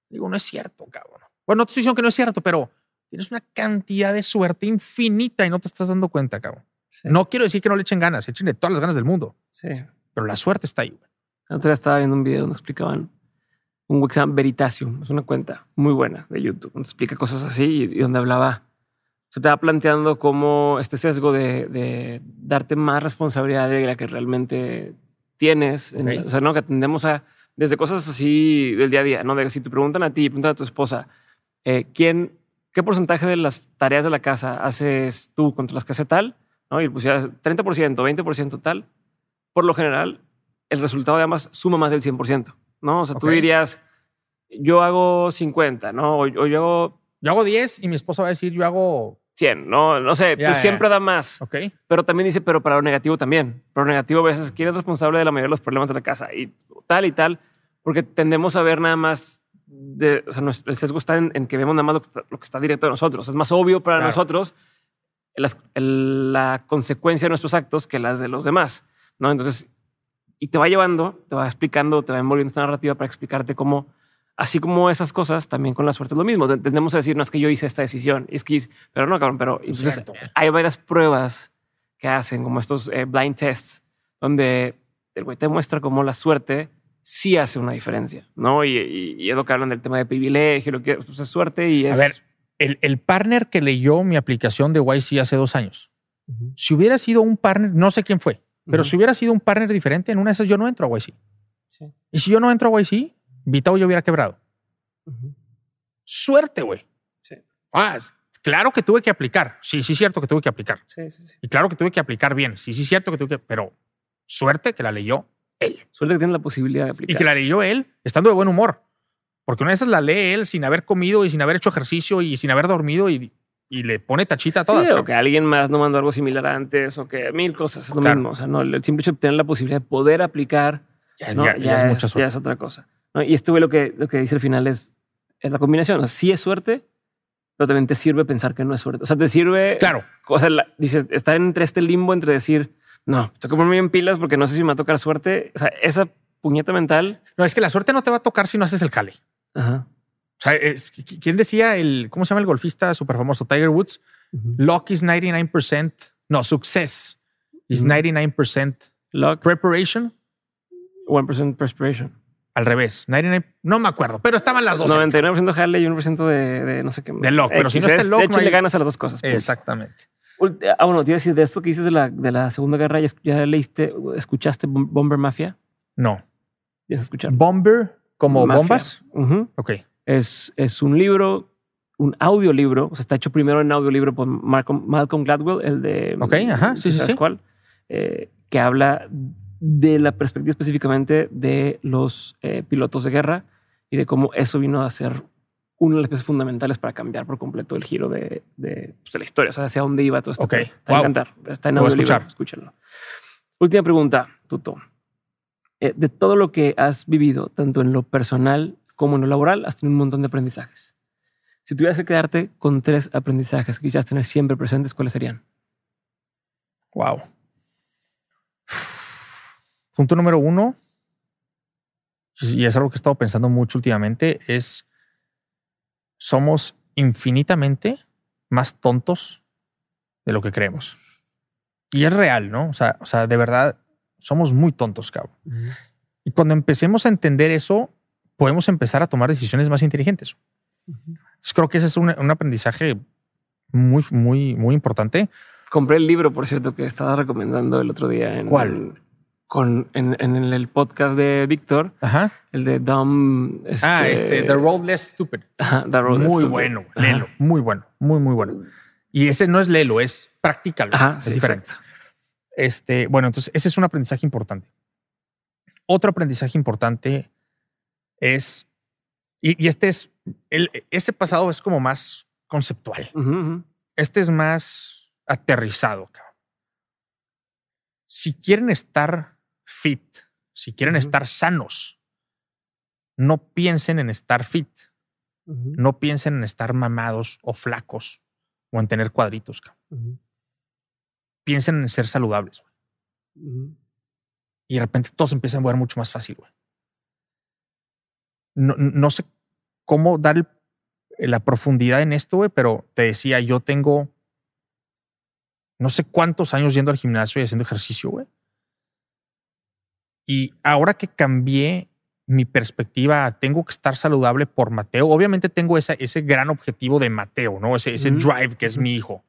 Digo, no es cierto, cabrón. Bueno, no te estoy diciendo que no es cierto, pero tienes una cantidad de suerte infinita y no te estás dando cuenta, cabrón. No quiero decir que no le echen ganas, echenle todas las ganas del mundo. Sí. Pero la suerte está ahí. La otra estaba viendo un video donde explicaban un website Veritasium, es una cuenta muy buena de YouTube, donde explica cosas así y, donde hablaba, se te va planteando cómo este sesgo de, darte más responsabilidad de la que realmente tienes. o sea, no que atendemos a desde cosas así del día a día, no de si te preguntan a ti, preguntan a tu esposa, eh, ¿quién, qué porcentaje de las tareas de la casa haces tú contra las que hace tal? ¿no? Y pusieras 30%, 20% tal, por lo general, el resultado de ambas suma más del 100%, ¿no? O sea, tú dirías, yo hago 50, ¿no? O, yo hago... Yo hago 10 y mi esposa va a decir, yo hago... 100, ¿no? No sé, pues siempre da más. Ok. Pero también dice, pero para lo negativo también. Para lo negativo a veces, ¿quién es responsable de la mayoría de los problemas de la casa? Y tal y tal, porque tendemos a ver nada más de, o sea, el sesgo está en, que vemos nada más lo que, está, directo de nosotros. Es más obvio para nosotros la, consecuencia de nuestros actos que las de los demás, ¿no? Entonces, y te va llevando, te va explicando, te va envolviendo esta narrativa para explicarte cómo, así como esas cosas, también con la suerte es lo mismo. Tendemos a decir, no es que yo hice esta decisión, es que, pero no, cabrón, pero entonces hay varias pruebas que hacen, como estos eh, blind tests, donde el güey te muestra cómo la suerte sí hace una diferencia, ¿no? Y, y, es lo que hablan del tema de privilegio, lo que pues, es suerte y es... A ver, el, partner que leyó mi aplicación de YC hace dos años, si hubiera sido un partner, no sé quién fue, pero si hubiera sido un partner diferente, en una de esas yo no entro a YC. Y si yo no entro a YC, Vitao ya hubiera quebrado. Suerte, güey. Ah, claro que tuve que aplicar. Sí, sí, cierto que tuve que aplicar. y claro que tuve que aplicar bien. Sí, sí, cierto que tuve que. Pero suerte que la leyó él. Suerte que tiene la posibilidad de aplicar. Y que la leyó él estando de buen humor. Porque una vez la lee él sin haber comido y sin haber hecho ejercicio y sin haber dormido y, y le pone tachita a todas. o que alguien más no mandó algo similar antes o que mil cosas. Es lo mismo. O sea, no, el simple hecho de tener la posibilidad de poder aplicar ya, es, otra cosa. Y esto lo que, lo que dice al final es, es la combinación. O sea, sí es suerte, pero también te sirve pensar que no es suerte. O sea, te sirve. Claro. O sea, dice, estar entre este limbo entre decir, no, tengo que ponerme bien pilas porque no sé si me va a tocar suerte. O sea, esa puñeta mental. No, es que la suerte no te va a tocar si no haces el cale. Ajá. O sea, ¿quién decía el, cómo se llama el golfista súper famoso? Tiger Woods. Luck is 99%. No, success is 99% Luck. preparation. 1% perspiration. Al revés. 99, no me acuerdo, pero estaban las dos. 99% Harley y 1% de, de, no sé qué. De Luck, pero si no está el Luck. De hecho, le ganas a las dos cosas. Exactamente. Ah, bueno, te iba a decir de esto que dices de la, de la Segunda Guerra. ¿Ya, leíste, escuchaste Bomber Mafia? No. ¿Ya escuchar? Bomber como bombas. Ok. Es, es un libro, un audiolibro. O sea, está hecho primero en audiolibro por Malcolm, Malcolm Gladwell, el de. Ok, ajá. Sí, sí, sí. Cuál, eh, que habla de la perspectiva específicamente de los eh, pilotos de guerra y de cómo eso vino a ser una de las piezas fundamentales para cambiar por completo el giro de, de, pues, la historia, o sea, hacia dónde iba todo esto. Ok, va a encantar. Está en audiolibro. Escúchalo. Última pregunta, Tuto. Eh, de todo lo que has vivido, tanto en lo personal como en lo laboral, has tenido un montón de aprendizajes. Si tuvieras que quedarte con tres aprendizajes que quisieras tener siempre presentes, ¿cuáles serían? Wow. Punto número uno, y es algo que he estado pensando mucho últimamente, es somos infinitamente más tontos de lo que creemos. Y es real, ¿no? O sea, o sea de verdad, somos muy tontos, cabrón. Y cuando empecemos a entender eso, podemos empezar a tomar decisiones más inteligentes. creo que ese es un, aprendizaje muy, muy, muy importante. Compré el libro, por cierto, que estaba recomendando el otro día. En, ¿Cuál? con en, el podcast de Víctor, el de Dumb. ah, este, The Road Less Stupid. The Road Muy bueno, léelo, muy bueno, muy, muy bueno. Y ese no es léelo, es practical. es diferente. Este, bueno, entonces ese es un aprendizaje importante. Otro aprendizaje importante es, y, este es, el, ese pasado es como más conceptual. Este es más aterrizado. Si quieren estar fit, si quieren estar sanos, no piensen en estar fit. No piensen en estar mamados o flacos o en tener cuadritos. Piensen en ser saludables. Y de repente todo se empieza a mover mucho más fácil. No, no, sé cómo dar la profundidad en esto, pero te decía, yo tengo no sé cuántos años yendo al gimnasio y haciendo ejercicio, güey. Y ahora que cambié mi perspectiva, tengo que estar saludable por Mateo. Obviamente tengo ese gran objetivo de Mateo, ¿no? Ese, ese drive que es mi hijo.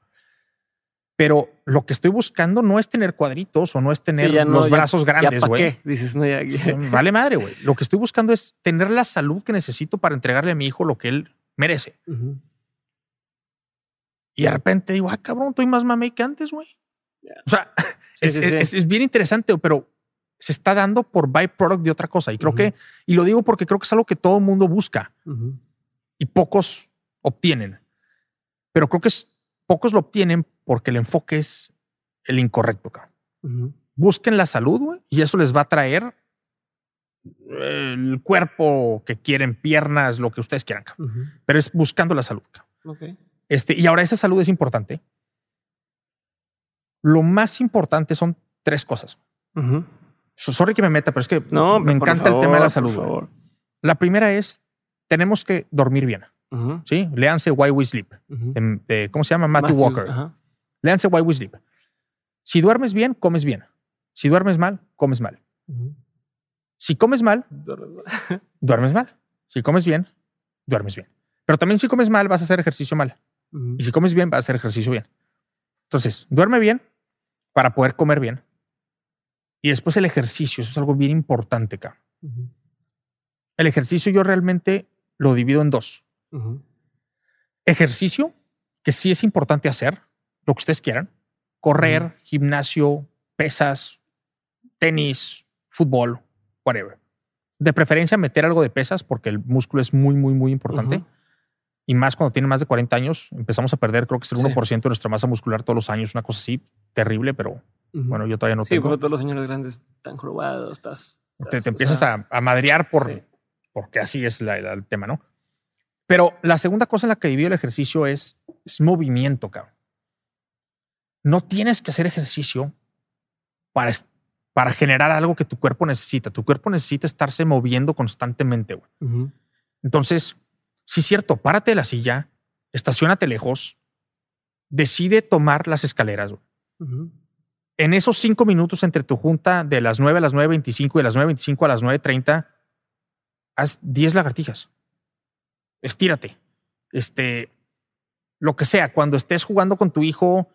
Pero lo que estoy buscando no es tener cuadritos o no es tener los brazos grandes, güey. Dices, no, ya, Vale madre, güey. Lo que estoy buscando es tener la salud que necesito para entregarle a mi hijo lo que él merece. Y de repente digo, ah, cabrón, estoy más mamey que antes, güey. O sea, es, bien interesante, pero se está dando por byproduct de otra cosa. Y creo que, y lo digo porque creo que es algo que todo el mundo busca y pocos obtienen. Pero creo que es, pocos lo obtienen porque el enfoque es el incorrecto. Busquen la salud y eso les va a traer el cuerpo que quieren, piernas, lo que ustedes quieran. Pero es buscando la salud. Este, y ahora esa salud es importante. Lo más importante son tres cosas. Sorry que me meta, pero es que no, me encanta el tema de la salud. La primera es, tenemos que dormir bien. ¿Sí? Léanse Why We Sleep. ¿Cómo se llama? Matthew, Walker. Léanse Why We Sleep. Si duermes bien, comes bien. Si duermes mal, comes mal. Si comes mal, duermes mal. Si comes bien, duermes bien. Pero también si comes mal, vas a hacer ejercicio mal. Y si comes bien, vas a hacer ejercicio bien. Entonces, duerme bien para poder comer bien. Y después el ejercicio, eso es algo bien importante acá. El ejercicio yo realmente lo divido en dos. Ejercicio, que sí es importante hacer, lo que ustedes quieran. Correr, gimnasio, pesas, tenis, fútbol, whatever. De preferencia meter algo de pesas porque el músculo es muy, muy, muy importante. Y más cuando tiene más de 40 años, empezamos a perder, creo que es el 1% de nuestra masa muscular todos los años, una cosa así terrible, pero bueno, yo todavía no tengo. Sí, todos los señores grandes están jorobados, estás. te, empiezas a, a, madrear por, porque así es el tema, ¿no? Pero la segunda cosa en la que divido el ejercicio es, es movimiento, cabrón. No tienes que hacer ejercicio para, para generar algo que tu cuerpo necesita. Tu cuerpo necesita estarse moviendo constantemente. Güey. Entonces, sí es cierto, párate de la silla, estacionate lejos, decide tomar las escaleras. Güey en esos cinco minutos entre tu junta de las 9 a las 9.25 y de las 9.25 a las 9.30, haz 10 lagartijas. Estírate. Este, lo que sea, cuando estés jugando con tu hijo,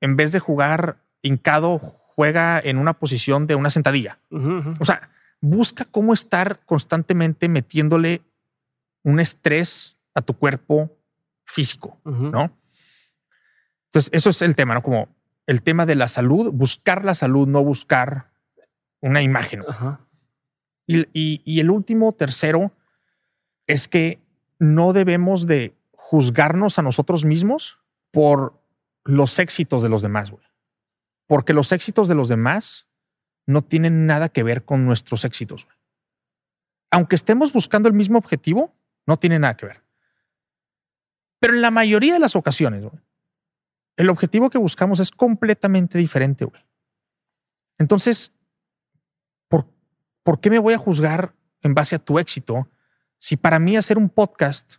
en vez de jugar hincado, juega en una posición de una sentadilla. O sea, busca cómo estar constantemente metiéndole un estrés a tu cuerpo físico, ¿no? Entonces, eso es el tema, ¿no? Como el tema de la salud, buscar la salud, no buscar una imagen. Y, el último, tercero, es que no debemos de juzgarnos a nosotros mismos por los éxitos de los demás, güey. Porque los éxitos de los demás no tienen nada que ver con nuestros éxitos. Aunque estemos buscando el mismo objetivo, no tiene nada que ver. Pero en la mayoría de las ocasiones, güey, el objetivo que buscamos es completamente diferente, güey. Entonces, ¿por, ¿por qué me voy a juzgar en base a tu éxito si para mí hacer un podcast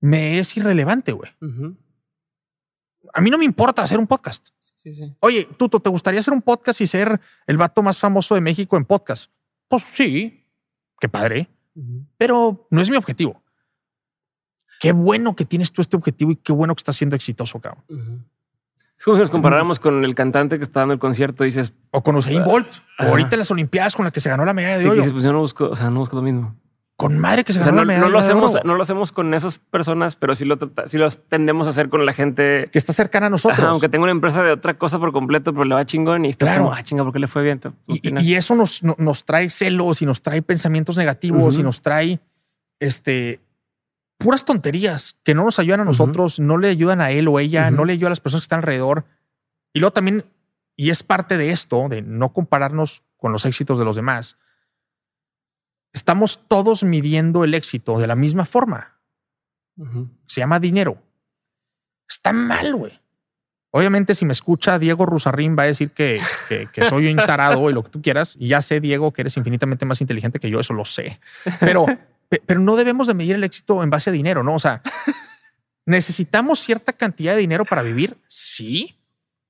me es irrelevante, güey? A mí no me importa hacer un podcast. Oye, Tuto, ¿te gustaría hacer un podcast y ser el vato más famoso de México en podcast? Pues sí, qué padre, pero no es mi objetivo qué bueno que tienes tú este objetivo y qué bueno que estás siendo exitoso, cabrón. Es como si nos comparáramos con el cantante que está dando el concierto, dices. O con Usain Bolt. O ahorita en las Olimpiadas con la que se ganó la medalla de sí, oro. Pues yo no busco, o sea, no busco lo mismo. Con madre que se O sea, no, no lo hacemos, no lo hacemos con esas personas, pero sí lo, trata- sí lo tendemos a hacer con la gente. Que está cercana a nosotros. Ajá, aunque tenga una empresa de otra cosa por completo, pero le va chingón y estás Claro. como, ah, chinga, ¿por qué le fue bien? Y, eso nos, no- nos trae celos y nos trae pensamientos negativos y nos trae este puras tonterías que no nos ayudan a nosotros, no le ayudan a él o ella, no le ayudan a las personas que están alrededor. Y luego también, y es parte de esto, de no compararnos con los éxitos de los demás, estamos todos midiendo el éxito de la misma forma. Se llama dinero. Está mal, güey. Obviamente, si me escucha Diego Rusarrín, va a decir que, que, que soy un tarado y lo que tú quieras. Y ya sé, Diego, que eres infinitamente más inteligente que yo, eso lo sé. Pero, pe- pero no debemos de medir el éxito en base a dinero, ¿no? O sea, ¿necesitamos cierta cantidad de dinero para vivir? Sí.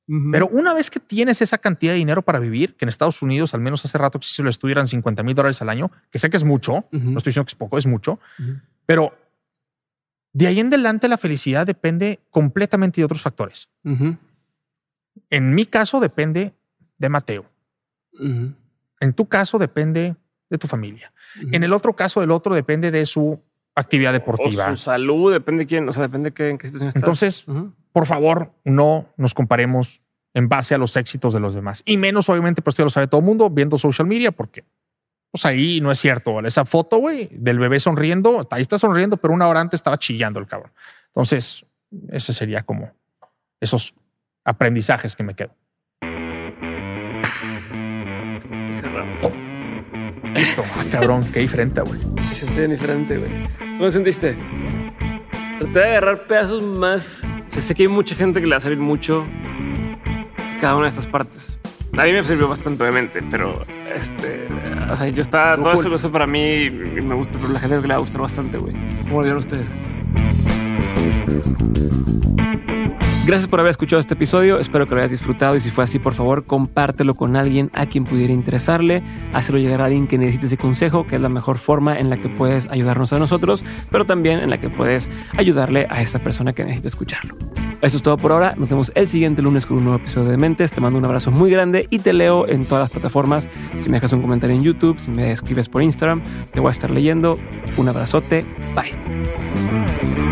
Pero una vez que tienes esa cantidad de dinero para vivir, que en Estados Unidos, al menos hace rato que si se lo estuvieran 50 mil dólares al año, que sé que es mucho, no estoy diciendo que es poco, es mucho, pero de ahí en adelante la felicidad depende completamente de otros factores. En mi caso depende de Mateo. En tu caso depende de tu familia. En el otro caso del otro depende de su actividad o deportiva. su salud, depende de quién, o sea, depende de qué, en qué situación estás. Entonces. Por favor, no nos comparemos en base a los éxitos de los demás. Y menos, obviamente, pues esto ya lo sabe todo el mundo viendo social media, porque pues ahí no es cierto. Esa foto, güey, del bebé sonriendo, ahí está sonriendo, pero una hora antes estaba chillando el cabrón. Entonces, ese sería como esos aprendizajes que me quedo. Cerramos. Listo. Ah, cabrón, qué diferente, güey. Se siente diferente, güey. ¿Cómo te sentiste? Traté de agarrar pedazos más. O sea, sé que hay mucha gente que le va a servir mucho cada una de estas partes. A mí me sirvió bastante, obviamente, pero este. O sea, yo estaba. Todo eso, eso para mí me gusta, pero la gente que le va a gustar bastante, güey. ¿Cómo lo vieron ustedes? Gracias por haber escuchado este episodio, espero que lo hayas disfrutado y si fue así, por favor, compártelo con alguien a quien pudiera interesarle, hazlo llegar a alguien que necesite ese consejo, que es la mejor forma en la que puedes ayudarnos a nosotros, pero también en la que puedes ayudarle a esa persona que necesita escucharlo. Eso es todo por ahora, nos vemos el siguiente lunes con un nuevo episodio de Mentes, te mando un abrazo muy grande y te leo en todas las plataformas, si me dejas un comentario en YouTube, si me escribes por Instagram, te voy a estar leyendo, un abrazote, bye.